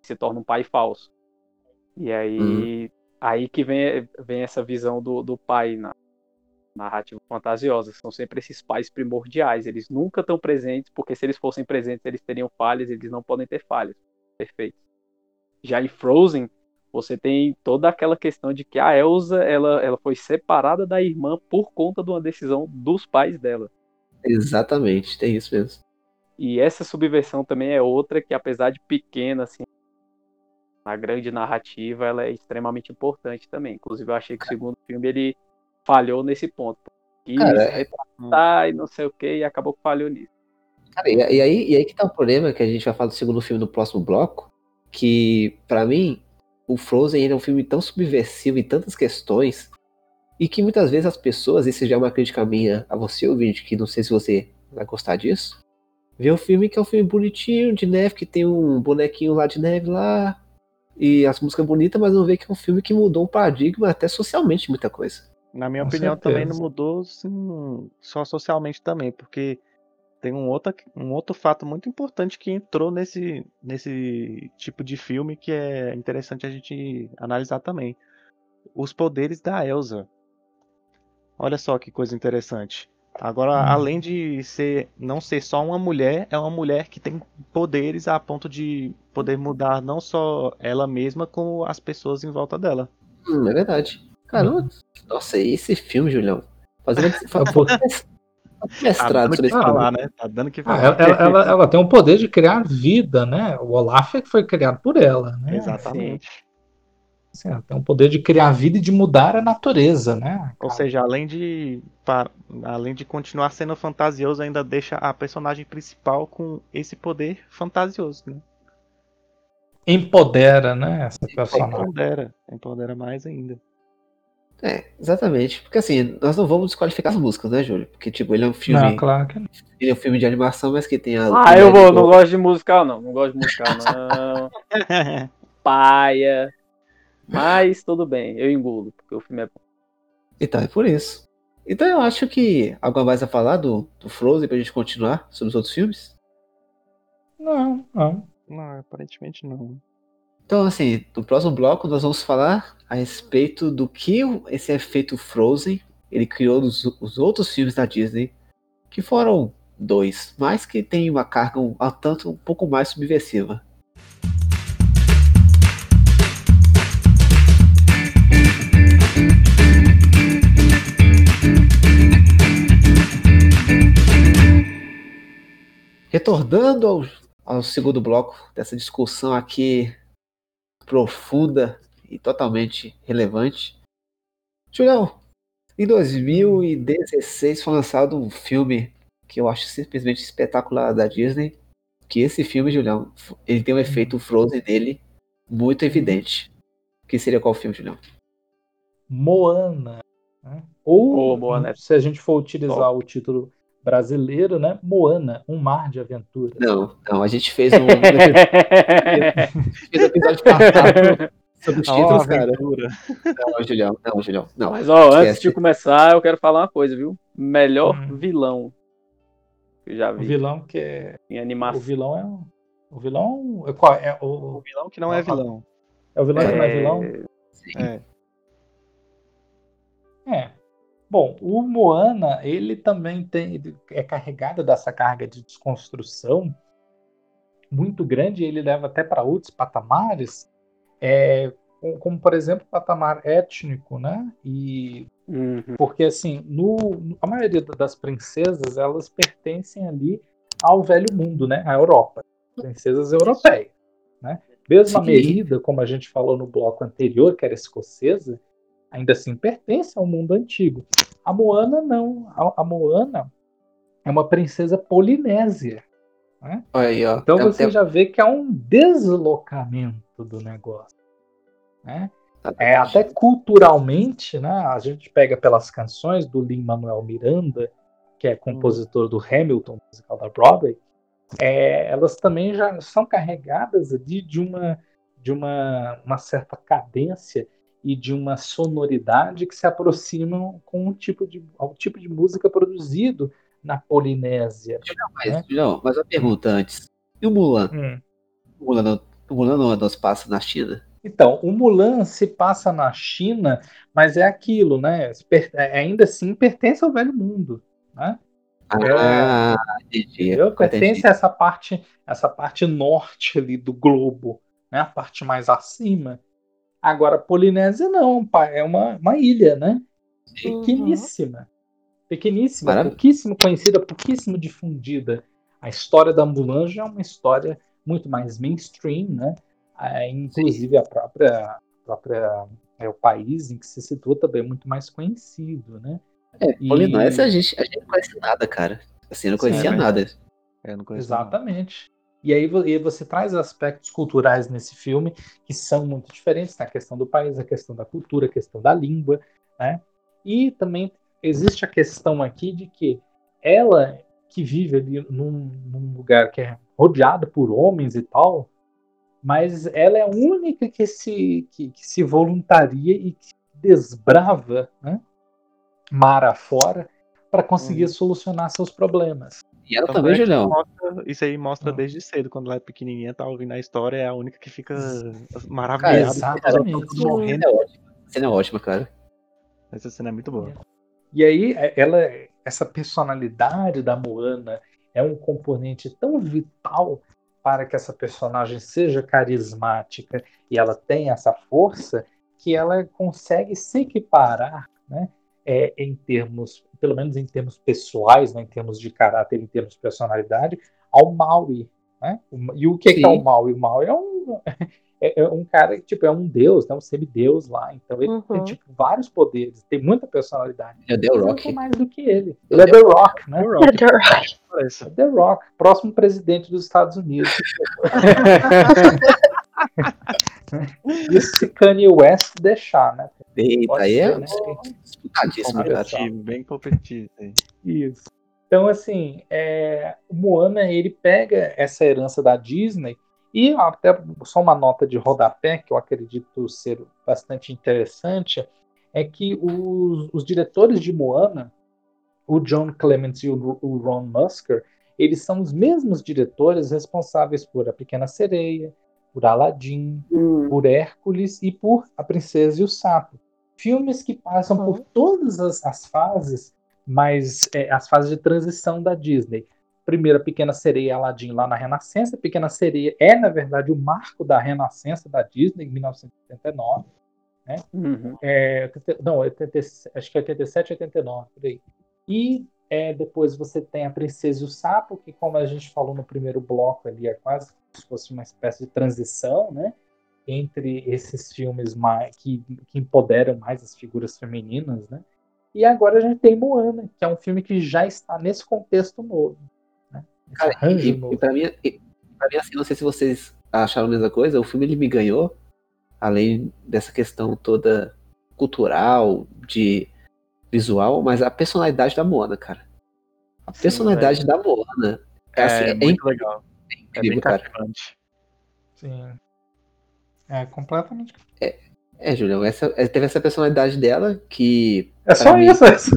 se torna um pai falso. E aí, aí que vem, vem essa visão do, do pai na narrativa fantasiosa. São sempre esses pais primordiais. Eles nunca estão presentes, porque se eles fossem presentes, eles teriam falhas, eles não podem ter falhas. Perfeito. Já em Frozen, você tem toda aquela questão de que a Elsa ela, ela foi separada da irmã por conta de uma decisão dos pais dela. Exatamente, tem isso mesmo. E essa subversão também é outra que, apesar de pequena, assim, na grande narrativa, ela é extremamente importante também. Inclusive, eu achei que o segundo filme ele falhou nesse ponto. Quis Cara, é- e não sei o que, e acabou que falhou nisso. Cara, e, e aí, e aí que tá o problema, que a gente vai falar do segundo filme no próximo bloco, que pra mim, o Frozen ele é um filme tão subversivo em tantas questões, e que muitas vezes as pessoas, isso já é uma crítica minha a você, ouvinte, que não sei se você vai gostar disso, vê o filme que é um filme bonitinho, de neve, que tem um bonequinho lá de neve lá, e as músicas bonitas, mas não vê que é um filme que mudou um paradigma até socialmente de muita coisa. Na minha Com opinião, também não certeza. mudou assim, só socialmente também, porque tem um outro, um outro fato muito importante que entrou nesse, nesse tipo de filme que é interessante a gente analisar também. Os poderes da Elsa. Olha só que coisa interessante. Agora, Hum. além de ser não ser só uma mulher, é uma mulher que tem poderes a ponto de poder mudar não só ela mesma, como as pessoas em volta dela. Hum, é verdade. Caramba, nossa, e esse filme, Julião? Fazendo *laughs* Ah, Tá mestrado dando filme. falar, né? Tá dando que Ah, falar. ela, ela- ela- ela tem um poder de criar vida, né? O Olaf é que foi criado por ela, né? Exatamente. Assim, ela tem um poder de criar vida e de mudar a natureza, né? Ou seja, além de, além de continuar sendo fantasioso, ainda deixa a personagem principal com esse poder fantasioso, né? empodera, né? Essa personagem. Empodera, empodera mais ainda. É, exatamente. Porque assim, nós não vamos desqualificar as músicas, né, Júlio? Porque, tipo, ele é um filme. Não, claro que não. Ele é um filme de animação, mas que tem a. Ah, eu vou, não gosto de musical, não. Não gosto de musical, não. *laughs* Paia. Mas tudo bem, eu engulo, porque o filme é bom. Então, é por isso. Então eu acho que. Algo mais a falar do, do Frozen pra gente continuar sobre os outros filmes? Não, não. Não, aparentemente não. Então, assim, no próximo bloco nós vamos falar a respeito do que esse efeito Frozen ele criou nos os outros filmes da Disney, que foram dois, mas que tem uma carga um, tanto um pouco mais subversiva. Retornando ao, ao segundo bloco dessa discussão aqui profunda e totalmente relevante. Julião, em 2016 foi lançado um filme que eu acho simplesmente espetacular da Disney. Que esse filme, Julião, ele tem um efeito Frozen dele muito evidente. Que seria qual filme, Julião? Moana. né? Ou, Ô, Moana é se a gente for utilizar o título brasileiro, né? Moana, um mar de aventura. Não, não, a gente fez um, *laughs* fez um episódio passado sobre os títulos, cara. aventura. Não, Julião, não, Julião, não. Mas ó, antes Esquece. de começar, eu quero falar uma coisa, viu? Melhor Hum. vilão que eu já O vi vilão que é. em O animação. vilão é um. O vilão é qual? É o, O vilão que não é vilão. é o vilão que não é vilão? É. É. Bom, o Moana, ele também tem, é carregado dessa carga de desconstrução muito grande, ele leva até para outros patamares, é, como, por exemplo o patamar étnico, né? E Uhum. porque assim, no, a maioria das princesas elas pertencem ali ao velho mundo, né? À Europa, princesas europeias, né? Mesmo a Sim. Merida, como a gente falou no bloco anterior, que era escocesa, ainda assim pertence ao mundo antigo. A Moana não, a, a Moana é uma princesa polinésia. Olha aí, ó. Então você já vê que é um deslocamento do negócio. Né? É, até culturalmente, né? A gente pega pelas canções do Lin-Manuel Miranda, que é compositor do Hamilton, musical da Broadway, é, elas também já são carregadas de uma de uma, uma certa cadência e de uma sonoridade que se aproximam com um tipo de ao tipo de música produzido na Polinésia. Mas, né? Julião, mas uma pergunta antes. E o Mulan? Hum. O Mulan não, o Mulan não, não se passa na China? Então, o Mulan se passa na China, mas é aquilo, né? É- Ainda assim pertence ao velho mundo, né? Ah, entendi. Entendeu? Pertence a essa parte, essa parte norte ali do globo, né? A parte mais acima. Agora, Polinésia não, é uma, uma ilha, né? Uhum. Pequeníssima. Pequeníssima, Maravilha. pouquíssimo conhecida, pouquíssimo difundida. A história da já é uma história muito mais mainstream, né? É, inclusive a própria, a própria é, o país em que se situa também é muito mais conhecido, né? É, E- Polinésia a gente, a gente não conhece nada, cara. Assim, eu não Sim, conhecia é nada. É, Eu não conheço. não. E aí e você traz aspectos culturais nesse filme que são muito diferentes, na questão do país, a questão da cultura, a questão da língua, né? E também existe a questão aqui de que ela que vive ali num, num lugar que é rodeado por homens e tal, mas ela é a única que se, que, que se voluntaria e que desbrava, né? Mar afora para conseguir Uhum. solucionar seus problemas. E ela Tanto também, é Julião. mostra- isso aí mostra Ah. desde cedo, quando ela é pequenininha, tá ouvindo a história, é a única que fica Cara, maravilhada. todos morrendo. É ótima. A cena é ótima, cara. Essa cena é muito boa. E aí, é- ela, essa personalidade da Moana é um componente tão vital para que essa personagem seja carismática e ela tenha essa força que ela consegue se equiparar, né, é, em termos, pelo menos em termos pessoais, né, em termos de caráter, em termos de personalidade, ao Maui. Né? E o que, que é o. Maui? O Maui é um, é, é um cara que tipo, é um deus, né, um semideus lá. Então ele tem Uhum. tipo, vários poderes, tem muita personalidade. É The Rock. não mais do que ele. Ele é The Rock, né? Parece. É The Rock, próximo presidente dos Estados Unidos. *laughs* *laughs* Isso se Kanye West deixar, né? Eita, Pode aí é né? disputadíssimo. Competitivo, bem competitivo. Isso. Então, assim, é, o Moana, ele pega essa herança da Disney e até só uma nota de rodapé, que eu acredito ser bastante interessante, é que os, os diretores de Moana, o John Clements e o, o Ron Musker, eles são os mesmos diretores responsáveis por A Pequena Sereia, por Aladdin, por Hércules e por A Princesa e o Sapo. Filmes que passam Uhum. por todas as, as fases, mas é, as fases de transição da Disney. Primeiro, a Pequena Sereia Aladdin lá na Renascença. A Pequena Sereia é, na verdade, o marco da Renascença da Disney, em 1979. Uhum. É, 80 não, 80, acho que é 87, 89, por aí. E é, depois você tem a Princesa e o Sapo, que como a gente falou no primeiro bloco ali, é quase como se fosse uma espécie de transição, né? Entre esses filmes mais, que, que empoderam mais as figuras femininas, né? E agora a gente tem Moana, que é um filme que já está nesse contexto novo. Né? Cara, e, e novo. pra mim, e, pra mim, assim, não sei se vocês acharam a mesma coisa, o filme ele me ganhou, além dessa questão toda cultural, de visual, mas a personalidade da Moana, cara. A Sim, personalidade da Moana é, assim, É, é muito legal. É incrível, bem cara. cativante. Sim. É completamente. É, Julião, essa, é, teve essa personalidade dela que. É só mim- isso. É só,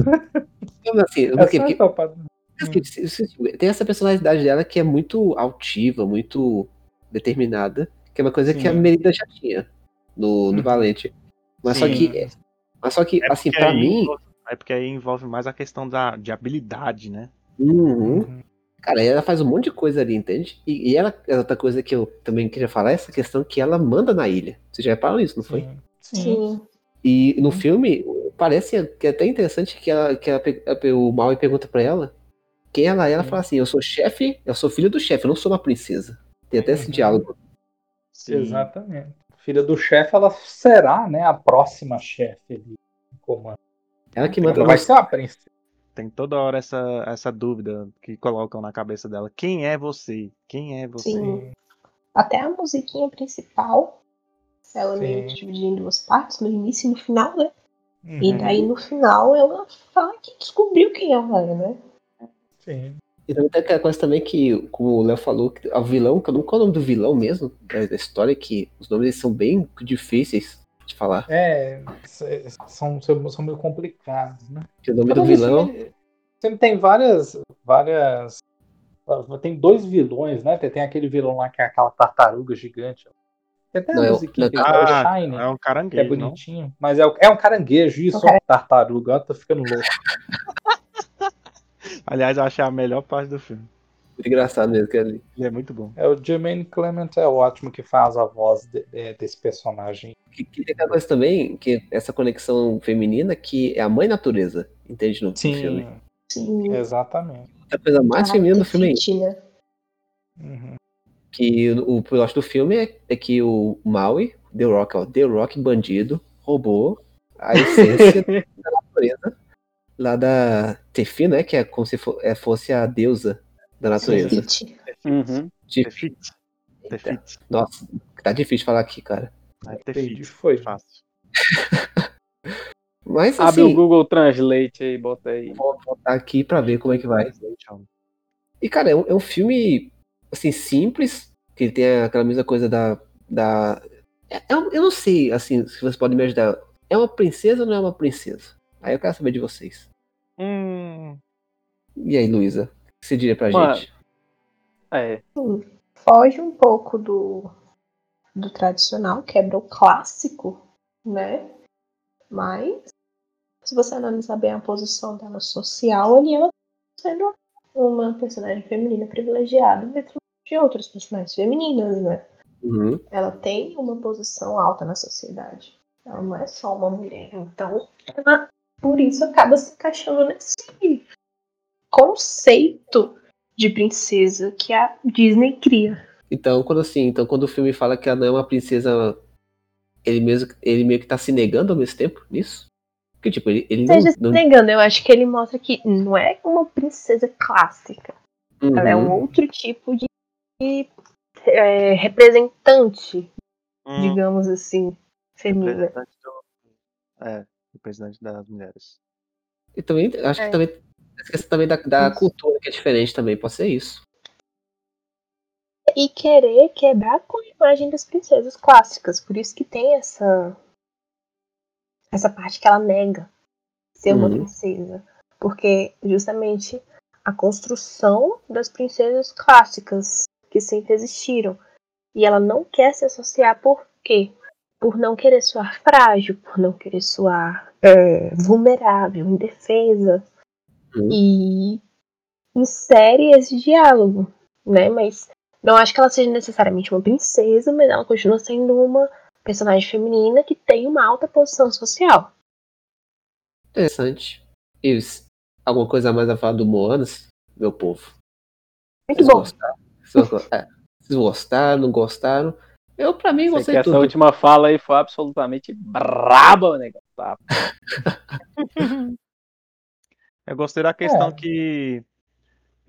Assim, é porque, só porque- essa parte. porque se- se- tem essa personalidade dela que é muito altiva, muito determinada, que é uma coisa que a Sim. Merida já tinha no, no Uhum. Valente. Mas só Sim. que. Mas só que, É assim, pra mim. É porque aí envolve mais a questão da, de habilidade, né? Uhum. Uhum. Cara, ela faz um monte de coisa ali, entende? E, e ela, outra coisa que eu também queria falar é essa questão que ela manda na ilha. Vocês já repararam isso, não foi? Sim. Sim. E no filme, parece que é até interessante que, ela, que ela o Maui pergunta pra ela quem ela é. Ela Sim. fala assim: Eu sou chefe, eu sou filho do chefe, eu não sou uma princesa. Tem até esse Uhum. diálogo. Sim. Exatamente. Filha do chefe, ela será, né, a próxima chefe ali em comando. Ela que manda Ela vai ser uma princesa. Tem toda hora essa, essa dúvida que colocam na cabeça dela. Quem é você? Quem é você? Sim. Até a musiquinha principal, ela meio Sim. que dividida em duas partes, no início e no final, né? E Uhum. daí no final ela fala que descobriu quem ela é, né? Sim. E também tem aquela coisa também que, como o Léo falou, que o vilão, que eu não qual é o nome do vilão mesmo, da, da história, que os nomes são bem difíceis de falar. É, são, são meio complicados, né? Que o nome do Cada vilão. Sempre tem várias. várias. Tem dois vilões, né? Tem, tem aquele vilão lá que é aquela tartaruga gigante. Tem até Não, a é o- musiquinha não, que é o Ah, Shine, é um que é caranguejo, não? bonitinho. Mas é, é um caranguejo, isso, Um cara- tartaruga. Ó, tô ficando louco. *laughs* Aliás, eu achei a melhor parte do filme. Muito engraçado mesmo, que ali. Ele é muito bom. É o Jermaine Clement é ótimo que faz a voz de- é, desse personagem. Que, que aquela coisa também, que essa conexão feminina, que é a mãe natureza, entende? No, no filme. Sim, Sim. exatamente. A coisa mais feminina do filme é né? Uhum. que o, o plot do filme é, é que o Maui, The Rock, ó, The Rock bandido, roubou a essência *laughs* da natureza lá da Tefi, né? Que é como se é, fosse a deusa da natureza. Fit. Uhum. Tefit. Tefit. nossa, tá difícil falar aqui, cara. É Tefit. foi. Fácil. *laughs* Mas Abre assim, o Google Translate aí, bota aí. vou botar aqui pra ver como é que vai. E, cara, é um, é um filme, assim, simples, que ele tem aquela mesma coisa da... da... é- é eu não sei, assim, se vocês podem me ajudar. É uma princesa ou não é uma princesa? Aí eu quero saber de vocês. Hum, E aí, Luísa? Que você diria pra Mano. gente? É. Foge um pouco do, do tradicional, quebra o clássico, né? Mas, se você analisar bem a posição dela social, ali ela tá sendo uma personagem feminina privilegiada dentro de outras personagens femininas, né? Uhum. ela tem uma posição alta na sociedade. Ela não é só uma mulher. Então, ela, por isso, acaba se encaixando nesse conceito de princesa que a Disney cria. Então, quando assim, então quando o filme fala que ela não é uma princesa, ele mesmo, ele meio que tá se negando ao mesmo tempo nisso? Porque, tipo, ele, ele não, Seja se não- negando, eu acho que ele mostra que não é uma princesa clássica. Ela é um Uhum. outro tipo de é, representante, hum, digamos assim, feminina. representante do- É, representante das mulheres. E também, acho É. que também, essa questão também da, da cultura que é diferente também, pode ser isso. e querer quebrar com a imagem das princesas clássicas. Por isso que tem essa essa parte que ela nega ser uma Uhum. princesa, porque justamente a construção das princesas clássicas que sempre existiram e ela não quer se associar por quê? Por não querer soar frágil, por não querer soar é, vulnerável, indefesa. E insere esse diálogo, né? Mas não acho que ela seja necessariamente uma princesa, mas ela continua sendo uma personagem feminina que tem uma alta posição social. Interessante. E s- alguma coisa a mais a falar do Moanas, meu povo? Muito Vocês bom. gostaram? Vocês é, vocês gostaram, não gostaram? Eu, pra mim, Sei que gostei essa tudo. última fala aí foi absolutamente braba, negão. Tá. Eu gostei da questão É. que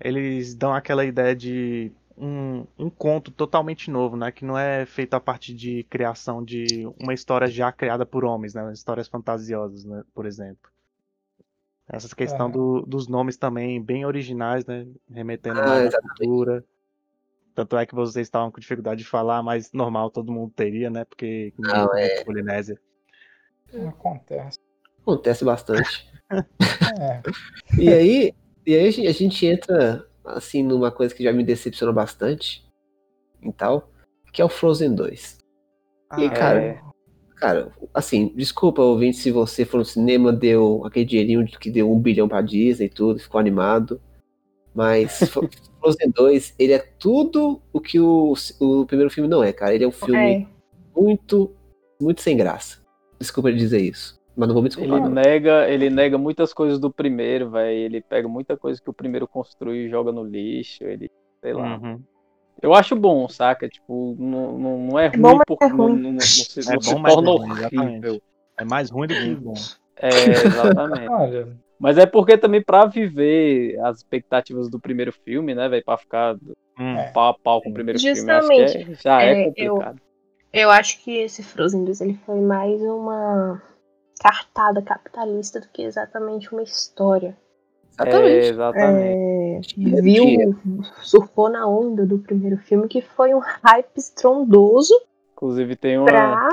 eles dão aquela ideia de um, um conto totalmente novo, né? Que não é feito a partir de criação de uma história já criada por homens, né? Histórias fantasiosas, né? Por exemplo. Essa questão É. do- dos nomes também bem originais, né? Remetendo Ah, à cultura. Tanto é que vocês estavam com dificuldade de falar, mas normal, todo mundo teria, né? Porque Não, conhece Polinésia. Acontece. Acontece bastante. É. *laughs* E aí, e aí a gente- a gente entra assim numa coisa que já me decepcionou bastante e tal, que é o Frozen 2. E Ah, cara, é. Cara, assim, desculpa, ouvinte, se você for no cinema, deu aquele dinheirinho que deu um bilhão pra Disney e tudo, ficou animado. Mas *laughs* Frozen 2, ele é tudo o que o, o primeiro filme não é, cara. Ele é um filme É. muito, muito sem graça. Desculpa dizer isso. Mas não vou me desculpar, Ele não. nega, ele nega muitas coisas do primeiro, velho. Ele pega muita coisa que o primeiro construiu e joga no lixo. Ele, sei lá. Uhum. Eu acho bom, saca? Tipo, não, não, não é É ruim bom, mas porque é não, ruim. não- não se, É não se bom, mas é torna ruim, exatamente. horrível. É mais ruim do que bom. É, exatamente. *laughs* Olha, Mas é porque também pra viver as expectativas do primeiro filme, né, velho? Pra ficar Hum. pau a pau com o primeiro filme, eu acho Justamente. que é- já é, É, eu- complicado. Eu acho que esse Frozen 2 ele foi mais uma cartada capitalista do que exatamente uma história. É, Exatamente. exatamente. É, viu, surfou na onda do primeiro filme, que foi um hype estrondoso Inclusive tem uma. pra.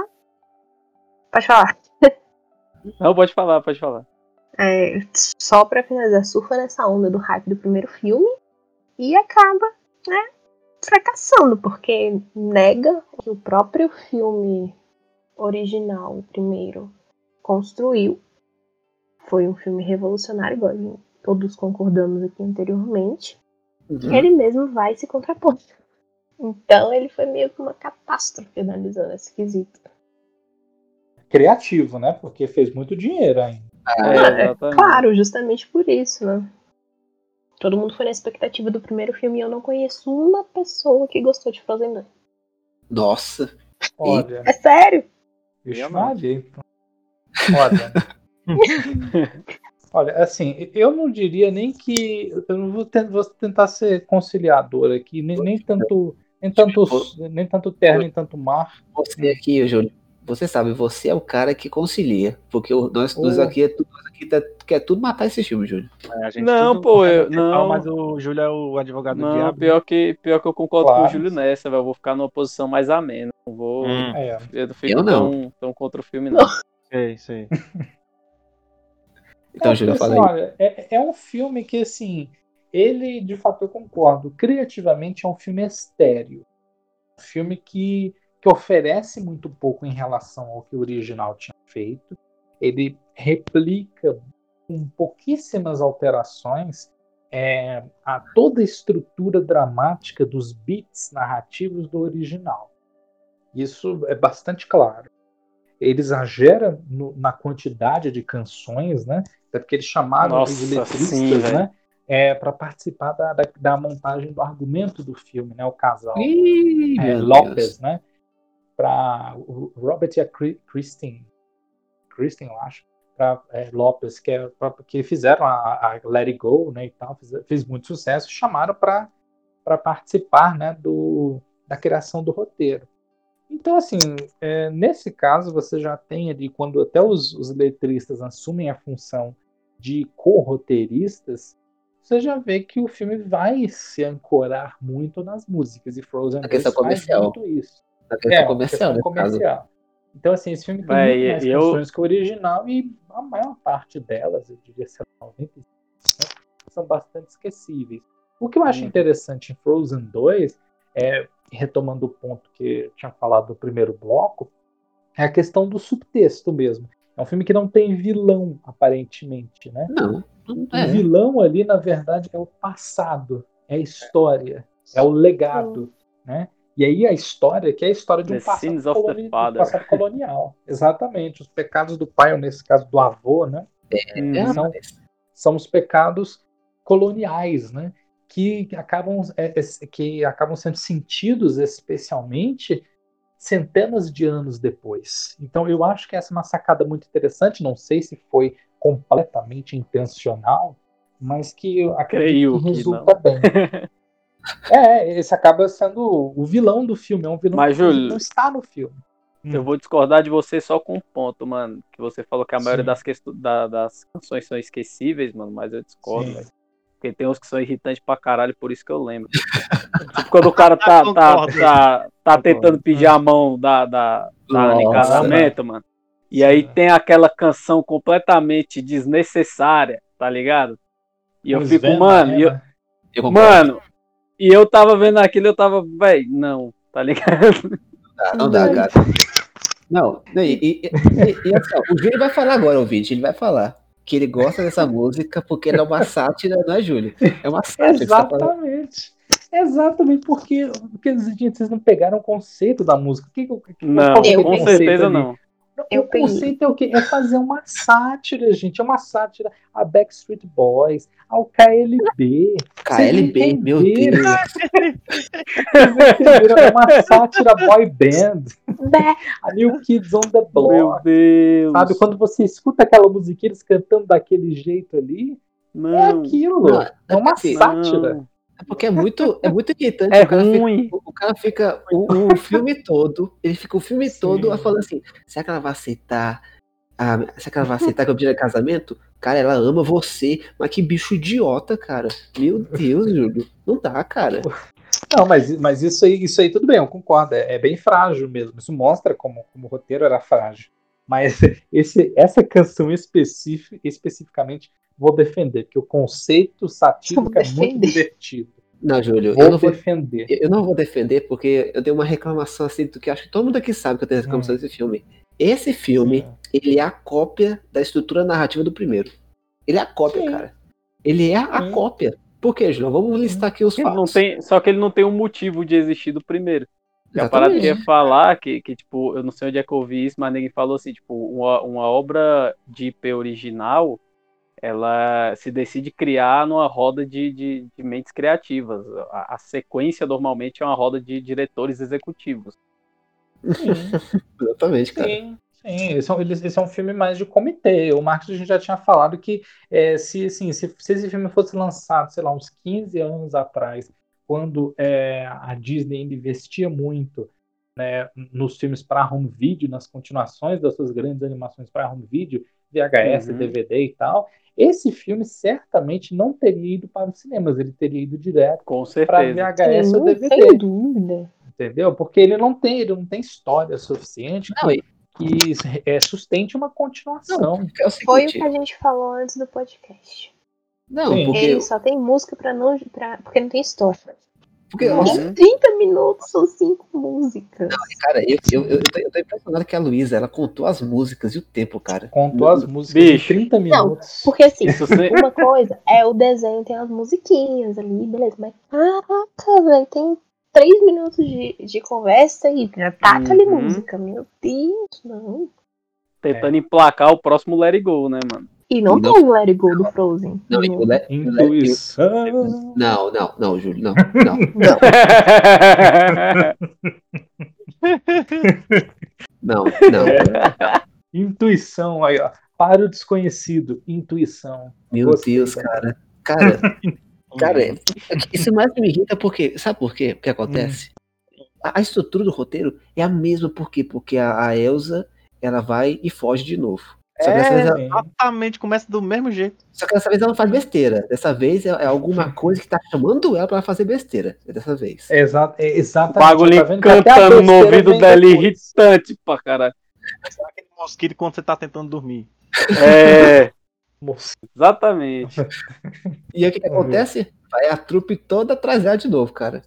Pode falar. Não, pode falar, pode falar. É, só pra finalizar, surfa nessa onda do hype do primeiro filme e acaba, né, fracassando, porque nega o que o próprio filme original, o primeiro, construiu. Foi um filme revolucionário, igual todos concordamos aqui anteriormente. Uhum. Ele mesmo vai se contrapor. Então ele foi meio que uma catástrofe analisando esse quesito. criativo, né? Porque fez muito dinheiro ainda. É, exatamente. Claro, justamente por isso, né? Todo mundo foi na expectativa do primeiro filme e eu não conheço uma pessoa que gostou de Frozen 2. Nossa. Olha, É sério? Vixe, Eu. Maria, então. Olha. *laughs* Olha, assim, eu não diria nem que. Eu não vou, vou tentar ser conciliador aqui, nem, nem tanto. Nem tanto, nem tanto terra, nem tanto mar. Você aqui, Júlio, você sabe, você é o cara que concilia. Porque o- nós, nós aqui, é tudo, nós aqui tá- quer tudo matar esse filme, Júlio. É, a gente Não, tudo pô, eu- não. Mas o Júlio é o advogado do Não, diabo. pior que, pior que eu concordo com Claro. o Júlio nessa, velho. Eu vou ficar numa posição mais amena. Não vou. Hum, Eu não fico Eu não. Tão, tão contra o filme, não. Sei, sei. *laughs* Então, É, Júlio, fala assim, aí. olha, é, é um filme que, assim, ele, de fato, eu concordo. Criativamente é um filme estéreo. Um filme que, que oferece muito pouco em relação ao que o original tinha feito. Ele replica com pouquíssimas alterações é, a toda a estrutura dramática dos beats narrativos do original. Isso é bastante claro. Ele exagera no- na quantidade de canções, né? Até porque eles chamaram Nossa, os letristas, sim, né? É, para participar da, da, da montagem do argumento do filme, né? O casal Ih, é, Lopes, Deus. né? Para o Robert e a Kristen, Kristen, eu acho, pra, é, Lopes, que, é, pra- que fizeram a, a Let It Go, né? E tal, fez, fez muito sucesso, chamaram para participar, né? Do, da criação do roteiro. Então, assim, é, nesse caso, você já tem ali, quando até os, os letristas assumem a função de co-roteiristas, você já vê que o filme vai se ancorar muito nas músicas, e Frozen Na 2 questão faz comercial. muito isso. Na É, questão uma comercial, questão caso. comercial. Então, assim, esse filme tem Véi, muito mais eu- canções que o original, e a maior parte delas, eu diria, sei lá, 95%, são bastante esquecíveis. O que eu acho Uhum. interessante em Frozen 2, é, retomando o ponto que eu tinha falado do primeiro bloco, é a questão do subtexto mesmo. É um filme que não tem vilão, aparentemente, né? Não, não O é. vilão ali, na verdade, é o passado, é a história, é o legado, né? E aí a história, que é a história de um passado, coloni- father. passado colonial. *laughs* Exatamente. Os pecados do pai, ou nesse caso do avô, né? Uhum. É, são, são os pecados coloniais, né? Que acabam, é, é, que acabam sendo sentidos especialmente centenas de anos depois. Então eu acho que essa é uma sacada muito interessante. Não sei se foi completamente intencional, mas que eu acredito Creio que que resulta bem. *laughs* É, esse acaba sendo o vilão do filme, é um vilão Mas, que Júlio, não está no filme. Eu vou discordar de você só com um ponto, mano. Que você falou que a maioria das, da- das canções são esquecíveis, mano, mas eu discordo, Sim. Velho. Porque tem uns que são irritantes pra caralho, por isso que eu lembro. *laughs* tipo, quando o cara tá, tá, tá, tá tentando pedir a mão da, da, da em casamento, mano. E aí tem aquela canção completamente desnecessária, tá ligado? E eu fico, mano, né, e eu, né? Mano, e eu tava vendo aquilo, eu tava, véi, não, tá ligado? Não dá, não dá, cara. Não, e, e, e, e assim, o Júlio vai falar agora, ouvinte, ele vai falar que ele gosta dessa *laughs* música porque ela é uma sátira, não é, Júlio? É uma sátira. tá. Exatamente. Exatamente, porque, porque gente, vocês não pegaram o conceito da música. O que, que- que- Não, é com conceito certeza ali? não. Eu o conceito é o quê? É fazer uma sátira, gente. É uma sátira a Backstreet Boys, ao KLB. KLB, meu? Deus. É uma sátira boy band. Bé, A New Kids on the Meu Block. Deus. Sabe? Quando você escuta aquela musiquinha, eles cantando daquele jeito ali, é Não. aquilo. Não, é uma assim, sátira. Não. Porque é muito, é muito irritante. É o, cara fica, ruim. o- o cara fica o, o filme todo, ele fica o filme Sim. todo falando assim: será que ela vai aceitar? A, será que ela vai aceitar que eu pedi casamento? Cara, ela ama você, mas que bicho idiota, cara. Meu Deus, Júlio. Não dá, cara. Não, mas, mas isso, aí, isso aí tudo bem, eu concordo. É, é bem frágil mesmo. Isso mostra como, como o roteiro era frágil. Mas *laughs* esse, essa canção específica, especificamente vou defender, porque o conceito satírico é muito divertido. Não, Júlio, Vou eu não vou, defender. eu não vou defender porque eu tenho uma reclamação assim do que acho que todo mundo aqui sabe que eu tenho reclamação desse filme. Esse filme, ele é a cópia da estrutura narrativa do primeiro. Ele é a cópia, Sim. cara. Ele é a Sim. cópia. Por quê, Júlio? Vamos listar aqui os Ele não fatos. tem, só que ele não tem um motivo de existir do primeiro. E a parada que ia falar, que, que, tipo, eu não sei onde é que eu ouvi isso, mas ninguém falou assim, tipo, uma, uma obra de IP original, ela se decide criar numa roda de, de, de mentes criativas. A, a sequência, normalmente, é uma roda de diretores executivos. *laughs* Exatamente, cara. Sim, sim. Esse é, um- esse é um filme mais de comitê. O Marcos a gente já tinha falado que é, se, assim, se, se esse filme fosse lançado, sei lá, uns 15 anos atrás, quando é, a Disney ainda investia muito né, nos filmes para home video, nas continuações das suas grandes animações para home video, VHS, Uhum. DVD e tal, esse filme certamente não teria ido para os cinemas, ele teria ido direto Com para. VHS ou DVD sem dúvida. entendeu? Porque ele não tem, ele não tem história suficiente Não, e- que é, sustente uma continuação. É o Foi o que a gente falou antes do podcast. Não, Sim. porque. Ele só tem música pra não. Pra, porque não tem história. Porque Uhum. nossa, Tem 30 minutos, são 5 músicas. cara, eu, eu, eu, tô, eu tô impressionado que a Luísa, ela contou as músicas e o tempo, cara. Contou as músicas Bicho. em 30 minutos. Porque assim, você- uma coisa é o desenho, tem as musiquinhas ali, beleza. Mas caraca, velho, tem 3 minutos de, de conversa e já taca ali Uhum. música. Meu Deus, não. Tentando emplacar o próximo Let It Go, né, mano? E não não- tem o Let It Go do Frozen. Não, e o Le- o Le- Intuição. não, não, não, Júlio, não, *laughs* não. Não, não. *laughs* Intuição, aí, ó. Para o desconhecido, intuição. Meu Gostei, Deus, cara. Cara, *laughs* cara, isso mais me irrita porque. Sabe por quê? O que acontece? A, a estrutura do roteiro é a mesma, por quê? Porque a, a Elsa, ela vai e foge de novo. Só que, dessa vez ela, É, Exatamente, começa do mesmo jeito. só que dessa vez ela não faz besteira. Dessa vez é, é alguma *laughs* coisa que tá chamando ela pra fazer besteira. É dessa vez. é exa- é O exatamente. bagulho tá cantando no ouvido dela irritante pra caralho. Aquele mosquito quando você tá tentando dormir. É, *laughs* exatamente. E aí o que, que acontece? Vai a trupe toda atrás dela de novo, cara.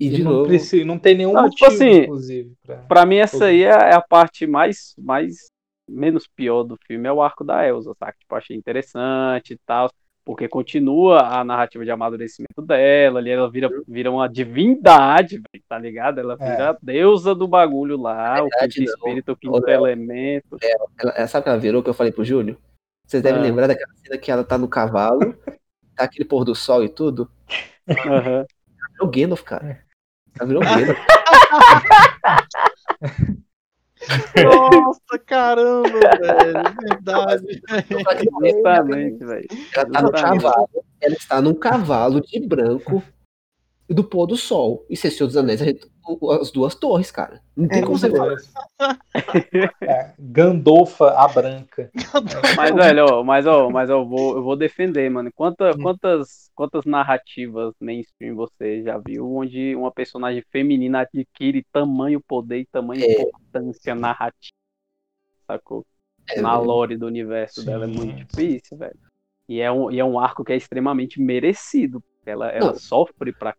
E de não, novo. precisa, não tem nenhum Não, tipo motivo, assim, inclusive. pra- Pra mim, essa aí é é a parte mais, mais menos pior do filme, é o arco da Elsa, saca? Tipo, achei interessante e tal, porque continua a narrativa de amadurecimento dela, ali ela vira, vira uma divindade, velho, tá ligado? Ela É. vira a deusa do bagulho lá, o verdade, quinto não. espírito, o quinto elemento. Ela, ela- sabe o que ela virou que eu falei pro Júlio? Vocês devem Ah. lembrar daquela cena que ela tá no cavalo, *laughs* tá aquele pôr do sol e tudo. Aham. Virou Gandalf, cara. Ela virou *laughs* Gandalf. *laughs* Nossa, caramba, velho. é Verdade. Justamente, velho. Ela tá no cavalo. Ela está num cavalo de branco do pôr do sol. E se Senhor dos Anéis, a gente- o- as duas torres, cara. Não tem É, como você falar. *laughs* É, Gandolfa a branca. *laughs* Mas, velho, ó, mas, ó, mas ó, eu, vou, eu vou defender, mano. Quanta, Hum. quantas, quantas narrativas mainstream você já viu onde uma personagem feminina adquire tamanho poder e tamanha É. importância narrativa? Sacou? É, Na lore do universo dela é Sim. muito difícil, velho. E é um, e é um arco que é extremamente merecido. Ela, ela Não. sofre pra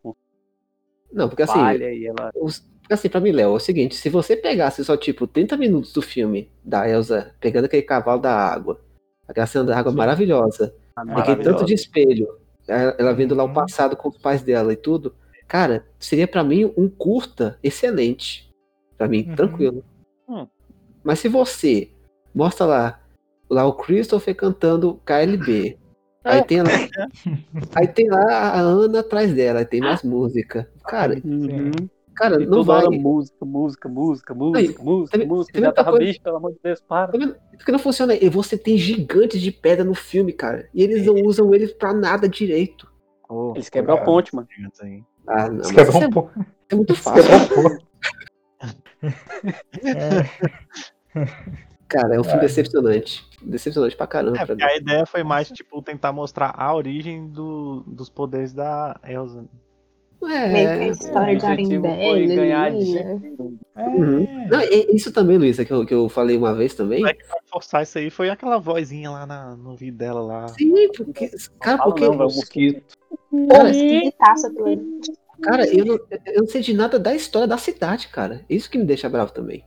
Não, porque assim, e ela. os- Assim, pra mim, Léo, é o seguinte, se você pegasse só, tipo, 30 minutos do filme da Elsa pegando aquele cavalo da água, aquela cena da água maravilhosa, aquele tanto de espelho, ela ela vendo lá o Uhum. passado com os pais dela e tudo, cara, seria pra mim um curta excelente. Pra mim, Uhum. tranquilo. Hum. Mas se você mostra lá, lá o Christopher cantando KLB, aí tem lá, aí tem lá a Ana atrás dela, aí tem mais música. Cara, Uhum. cara, E não toda vai. hora música, música, música, música, música, também- música. também Já outra tava coisa- bicho, pelo amor de Deus, para. Tá? Porque não funciona. E você tem gigantes de pedra no filme, cara. E eles não usam eles pra nada direito. Oh, Eles quebram a ponte, mano. gigantes aí. Ah, não. Isso Mas que é isso *laughs* *laughs* é, é muito Isso que é fácil. bom, pô. Cara, é um filme decepcionante. Decepcionante pra caramba. É, pra a ideia foi mais, tipo, tentar mostrar a origem do, dos poderes da Elsa. Que a É. história de Arendelle ganhar né? dinheiro. Uhum. Não, é isso também, Luísa, que eu, que eu falei uma vez também. Como é que forçar isso aí? Foi aquela vozinha lá na- no vídeo dela lá. Sim, porque. Cara, Fala porque. não, Mosquito. Ali. Cara, eu não, eu não sei de nada da história da cidade, cara. Isso que me deixa bravo também.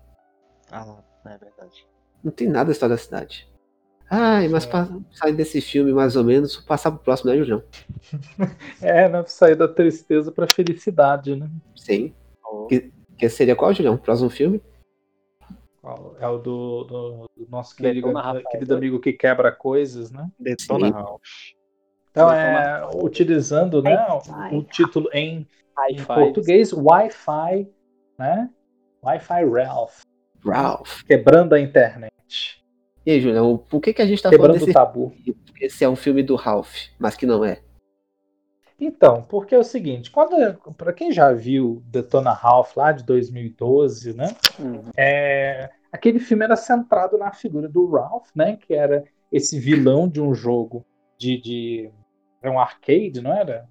Ah, é verdade. Não tem nada da história da cidade. Ai, mas É. pra sair desse filme, mais ou menos, passar pro próximo, né, Julião? *laughs* É, né? Sair da tristeza pra felicidade, né? Sim. Oh, Que, que seria qual, Julião? Próximo filme? Qual? É o do, do- do nosso querido, Rafael. querido amigo que quebra coisas, né? Detona Sim. Ralph. Então, é, utilizando né, Wi-Fi. o título em, em português, Wi-Fi, né? Wi-Fi Ralph, Ralph. quebrando a internet, E aí, Julião, por que, que a gente tá falando quebrando o desse tabu. filme? Esse é um filme do Ralph, mas que não é. Então, porque é o seguinte, quando para quem já viu Detona Ralph lá de 2012, né? Uhum. É, aquele filme era centrado na figura do Ralph, né? Que era esse vilão de um jogo de, de era um arcade, não era?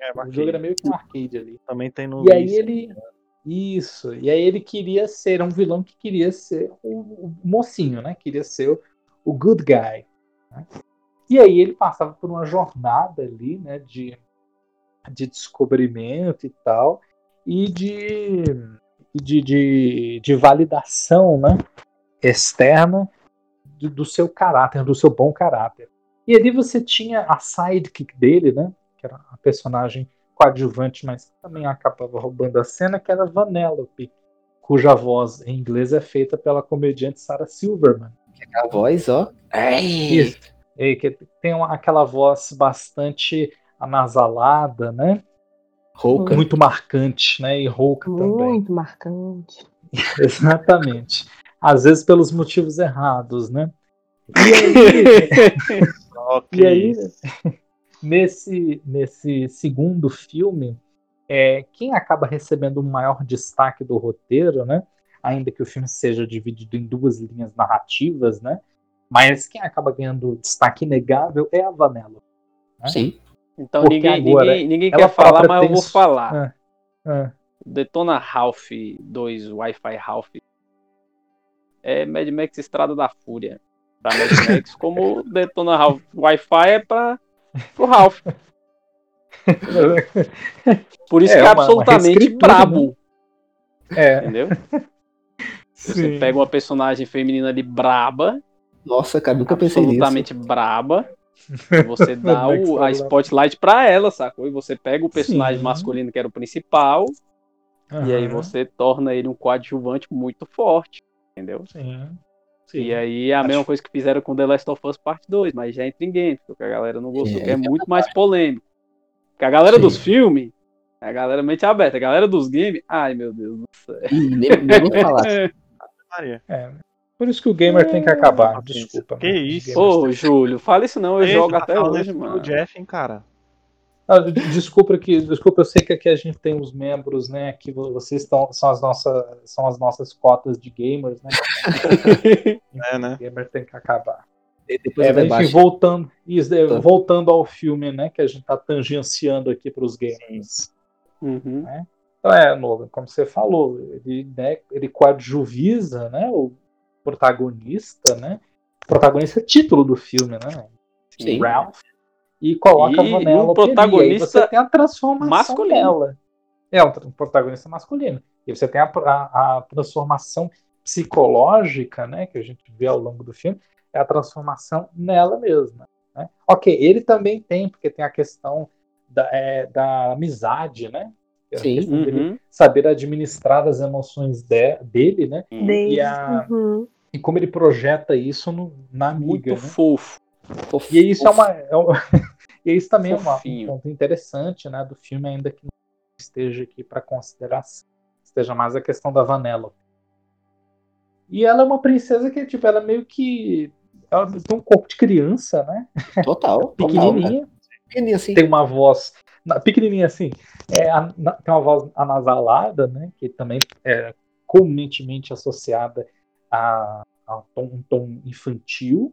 É, O jogo era meio que um arcade ali. Também tem no E aí ele. Isso. E aí ele queria ser um vilão que queria ser o, o mocinho, né? Queria ser o, o good guy. né? E aí ele passava por uma jornada ali, né? De, de descobrimento e tal. E de, de, de, de validação, né? Externa do, do seu caráter, do seu bom caráter. E ali você tinha a sidekick dele, né? Que era a personagem coadjuvante, mas que também acabava roubando a cena, que era Vanellope, cuja voz em inglês é feita pela comediante Sarah Silverman. A voz, ó. Ei! Isso. E que tem uma- aquela voz bastante anasalada, né? Rouca. Muito marcante, né? E rouca também. Muito marcante. *laughs* Exatamente. Às vezes pelos motivos errados, né? *laughs* E aí. E aí, nesse, nesse segundo filme, é, quem acaba recebendo o maior destaque do roteiro, né? Ainda que o filme seja dividido em duas linhas narrativas, né? Mas quem acaba ganhando destaque inegável é a Vanellope. Sim. Então Porque ninguém, agora ninguém, ninguém quer falar, mas eu vou falar. Ah, Detona Ralph 2 Wi-Fi Ralph é Mad Max Estrada da Fúria pra Mad Max, como Detona Ralph Wi-Fi é pra *laughs* pro Ralph. *laughs* Por isso É, que é uma- absolutamente reescritura, brabo, é, entendeu? *laughs* Você sim. pega uma personagem feminina ali braba, Nossa, cara, nunca pensei nisso. absolutamente braba, você dá o, a spotlight pra ela, sacou? E você pega o personagem Sim. masculino que era o principal, e aí você torna ele um coadjuvante muito forte, entendeu? Sim. Sim. E aí é a Acho- mesma coisa que fizeram com The Last of Us Part 2, mas já entra em game, porque a galera não gostou, É, que é muito mais polêmico. Porque a galera Sim. dos filmes, a galera mente aberta, a galera dos games, ai meu Deus do céu. Nem, nem vou falar. *laughs* Maria. É, por isso que o gamer tem que acabar. Desculpa. Que mano. isso? Ô, Júlio, fala isso não, eu Ei, jogo tá até hoje, mano. Jeff, hein, cara. Ah, desculpa que, desculpa, eu sei que aqui a gente tem os membros, né? Que vo- vocês estão, são as nossas, são as nossas cotas de gamers, né? *laughs* É, né? O gamer tem que acabar. E Depois É, mas enfim, voltando, isso, é, Tá. voltando ao filme, né? Que a gente tá tangenciando aqui para os gamers. Uhum. Então é, Nolan, como você falou, ele, né, ele coadjuviza, né? O protagonista, né? O protagonista é título do filme, né? Sim. Ralph. E coloca E a Vanellope um protagonista e você tem a transformação masculino. dela. é um, protagonista masculino. E você tem a, a, a, transformação psicológica, né, que a gente vê ao longo do filme, é a transformação nela mesma. Né? Ok, ele também tem, porque tem a questão da, é, da amizade, né? Sim. Uhum. saber administrar as emoções de, dele, né? Desde, E, a, uhum. e como ele projeta isso no, na amiga. Muito né? fofo. E isso é uma. É um- e isso também é uma- um ponto interessante né, do filme, ainda que não esteja aqui para consideração. Esteja mais a questão da Vanellope. E ela é uma princesa que, tipo, ela meio que. Ela tem um corpo de criança, né? Total. *laughs* total. Pequenininha. Pequenininha assim. Tem uma voz. na- Pequenininha assim. É, a- tem uma voz anasalada, né? Que também é comumente associada a, a tom- um tom infantil.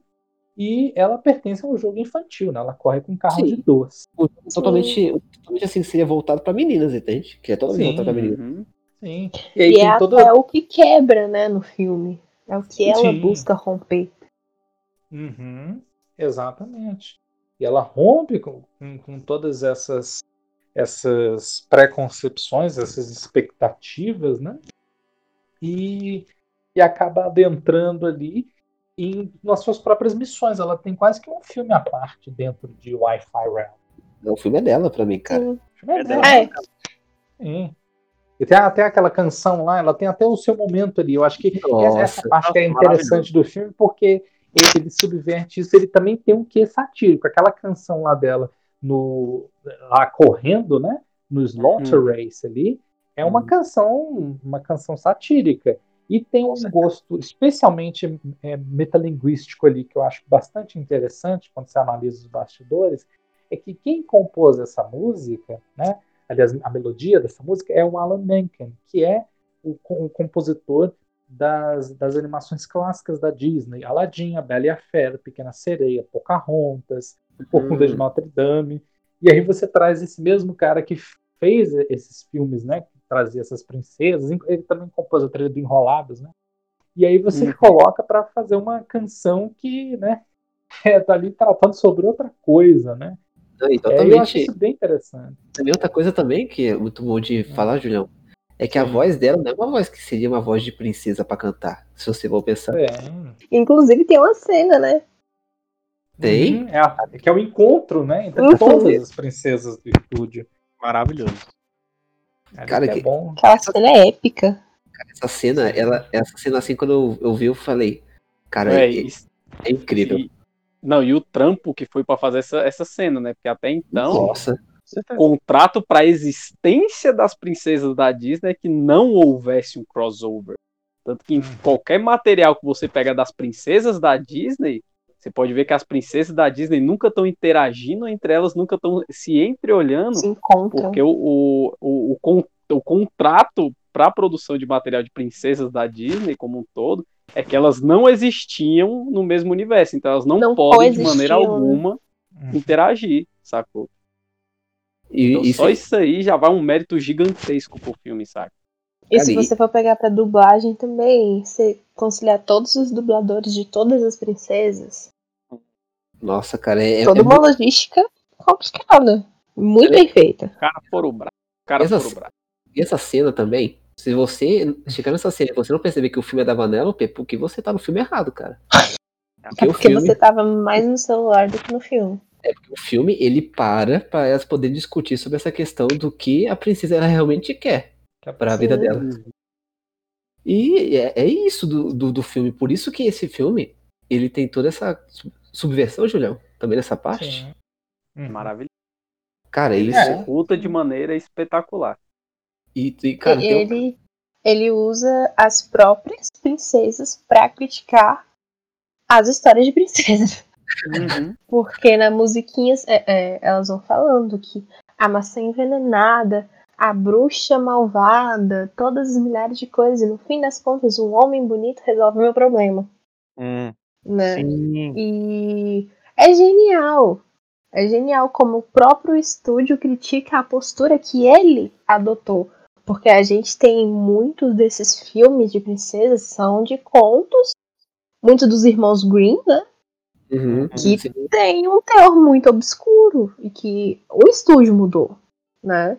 E ela pertence a um jogo infantil, né? Ela corre com carro Sim. de doce. Totalmente, totalmente assim, seria voltado pra meninas, entende? Que é totalmente Sim. voltado pra meninas. Uhum. Sim. E aí E é todo. até o que quebra, né, no filme. É o que ela Sim. busca romper. Uhum, exatamente. E ela rompe com, com, com todas essas, essas preconcepções, essas expectativas, né? E, e acaba adentrando ali em, nas suas próprias missões. Ela tem quase que um filme à parte dentro de Wi-Fi Realm. O filme é dela pra mim, cara. Sim. O filme é É dela. É, Sim. E tem até aquela canção lá, ela tem até o seu momento ali. Eu acho que essa, Nossa. essa parte é interessante do filme, porque ele subverte isso, ele também tem um quê satírico. Aquela canção lá dela, no, lá correndo, né? No Slaughter Hum. Race ali, é uma Hum. canção, uma canção satírica. E tem um gosto especialmente é, metalinguístico ali, que eu acho bastante interessante quando você analisa os bastidores, é que quem compôs essa música, né? aliás, a melodia dessa música é o Alan Menken, que é o, o compositor das, das animações clássicas da Disney, Aladdin, A Bela e a Fera, Pequena Sereia, Pocahontas, Corcunda de Hum. Notre Dame, e aí você traz esse mesmo cara que fez esses filmes, né, trazia essas princesas, ele também compôs a trilha do Enrolados, né, e aí você Uhum. *laughs* coloca para fazer uma canção que, né, *laughs* é, tá ali tratando sobre outra coisa, né, E é, eu acho totalmente. isso bem interessante. Também outra coisa também que é muito bom de falar, Julião, é que a voz dela não é uma voz que seria uma voz de princesa pra cantar, se você for pensar. É. inclusive tem uma cena, né? Tem? Uhum, é, a- que é o encontro, né? Entre Uhum. todas as princesas do estúdio. Maravilhoso. Cara, que é que- bom. Aquela cena é épica. Essa cena, ela, essa cena assim, quando eu, eu vi, eu falei, cara, É, é, é incrível. E- não, e o trampo que foi pra fazer essa, essa cena, né? Porque até então, Nossa, contrato pra existência das princesas da Disney é que não houvesse um crossover. Tanto que em Hum. qualquer material que você pega das princesas da Disney, você pode ver que as princesas da Disney nunca estão interagindo entre elas, nunca estão se entreolhando, Se encontram. porque o, o, o, o, con- o contrato para a produção de material de princesas da Disney como um todo é que elas não existiam no mesmo universo, então elas não, Não podem de maneira né? alguma Uhum. interagir, sacou? e, Então e só se- isso aí já vai um mérito gigantesco pro filme, saca? E se Ali. você for pegar pra dublagem também, você conciliar todos os dubladores de todas as princesas, nossa, cara, é, é, toda é uma muito- logística complicada. Muito bem feita. O cara for o braço. Cara Essas- for o braço. E essa cena também, se você chegar nessa cena e você não perceber que o filme é da Vanellope, é porque você tá no filme errado, cara. *laughs* Porque É porque filme, você tava mais no celular do que no filme. é porque o filme ele para pra elas poderem discutir sobre essa questão do que a princesa ela realmente quer para a vida Sim. dela. E é, é isso do, do, do filme. Por isso que esse filme ele tem toda essa su- subversão, Julião, também nessa parte. Sim. Uhum. Maravilhoso. Cara, ele É. Executa de maneira espetacular. e, e, cara, E tem um- ele, ele usa as próprias princesas pra criticar as histórias de princesa. *laughs* Uhum. Porque na musiquinha é, é, elas vão falando que a maçã envenenada, a bruxa malvada, todas as milhares de coisas. E no fim das contas, um homem bonito resolve o meu problema. Hum, Né? sim. E é genial. É genial como o próprio estúdio critica a postura que ele adotou. Porque a gente tem muitos desses filmes de princesas são de contos, muitos dos irmãos Green, né? Uhum, Que sim. tem um teor muito obscuro e que o estúdio mudou, né?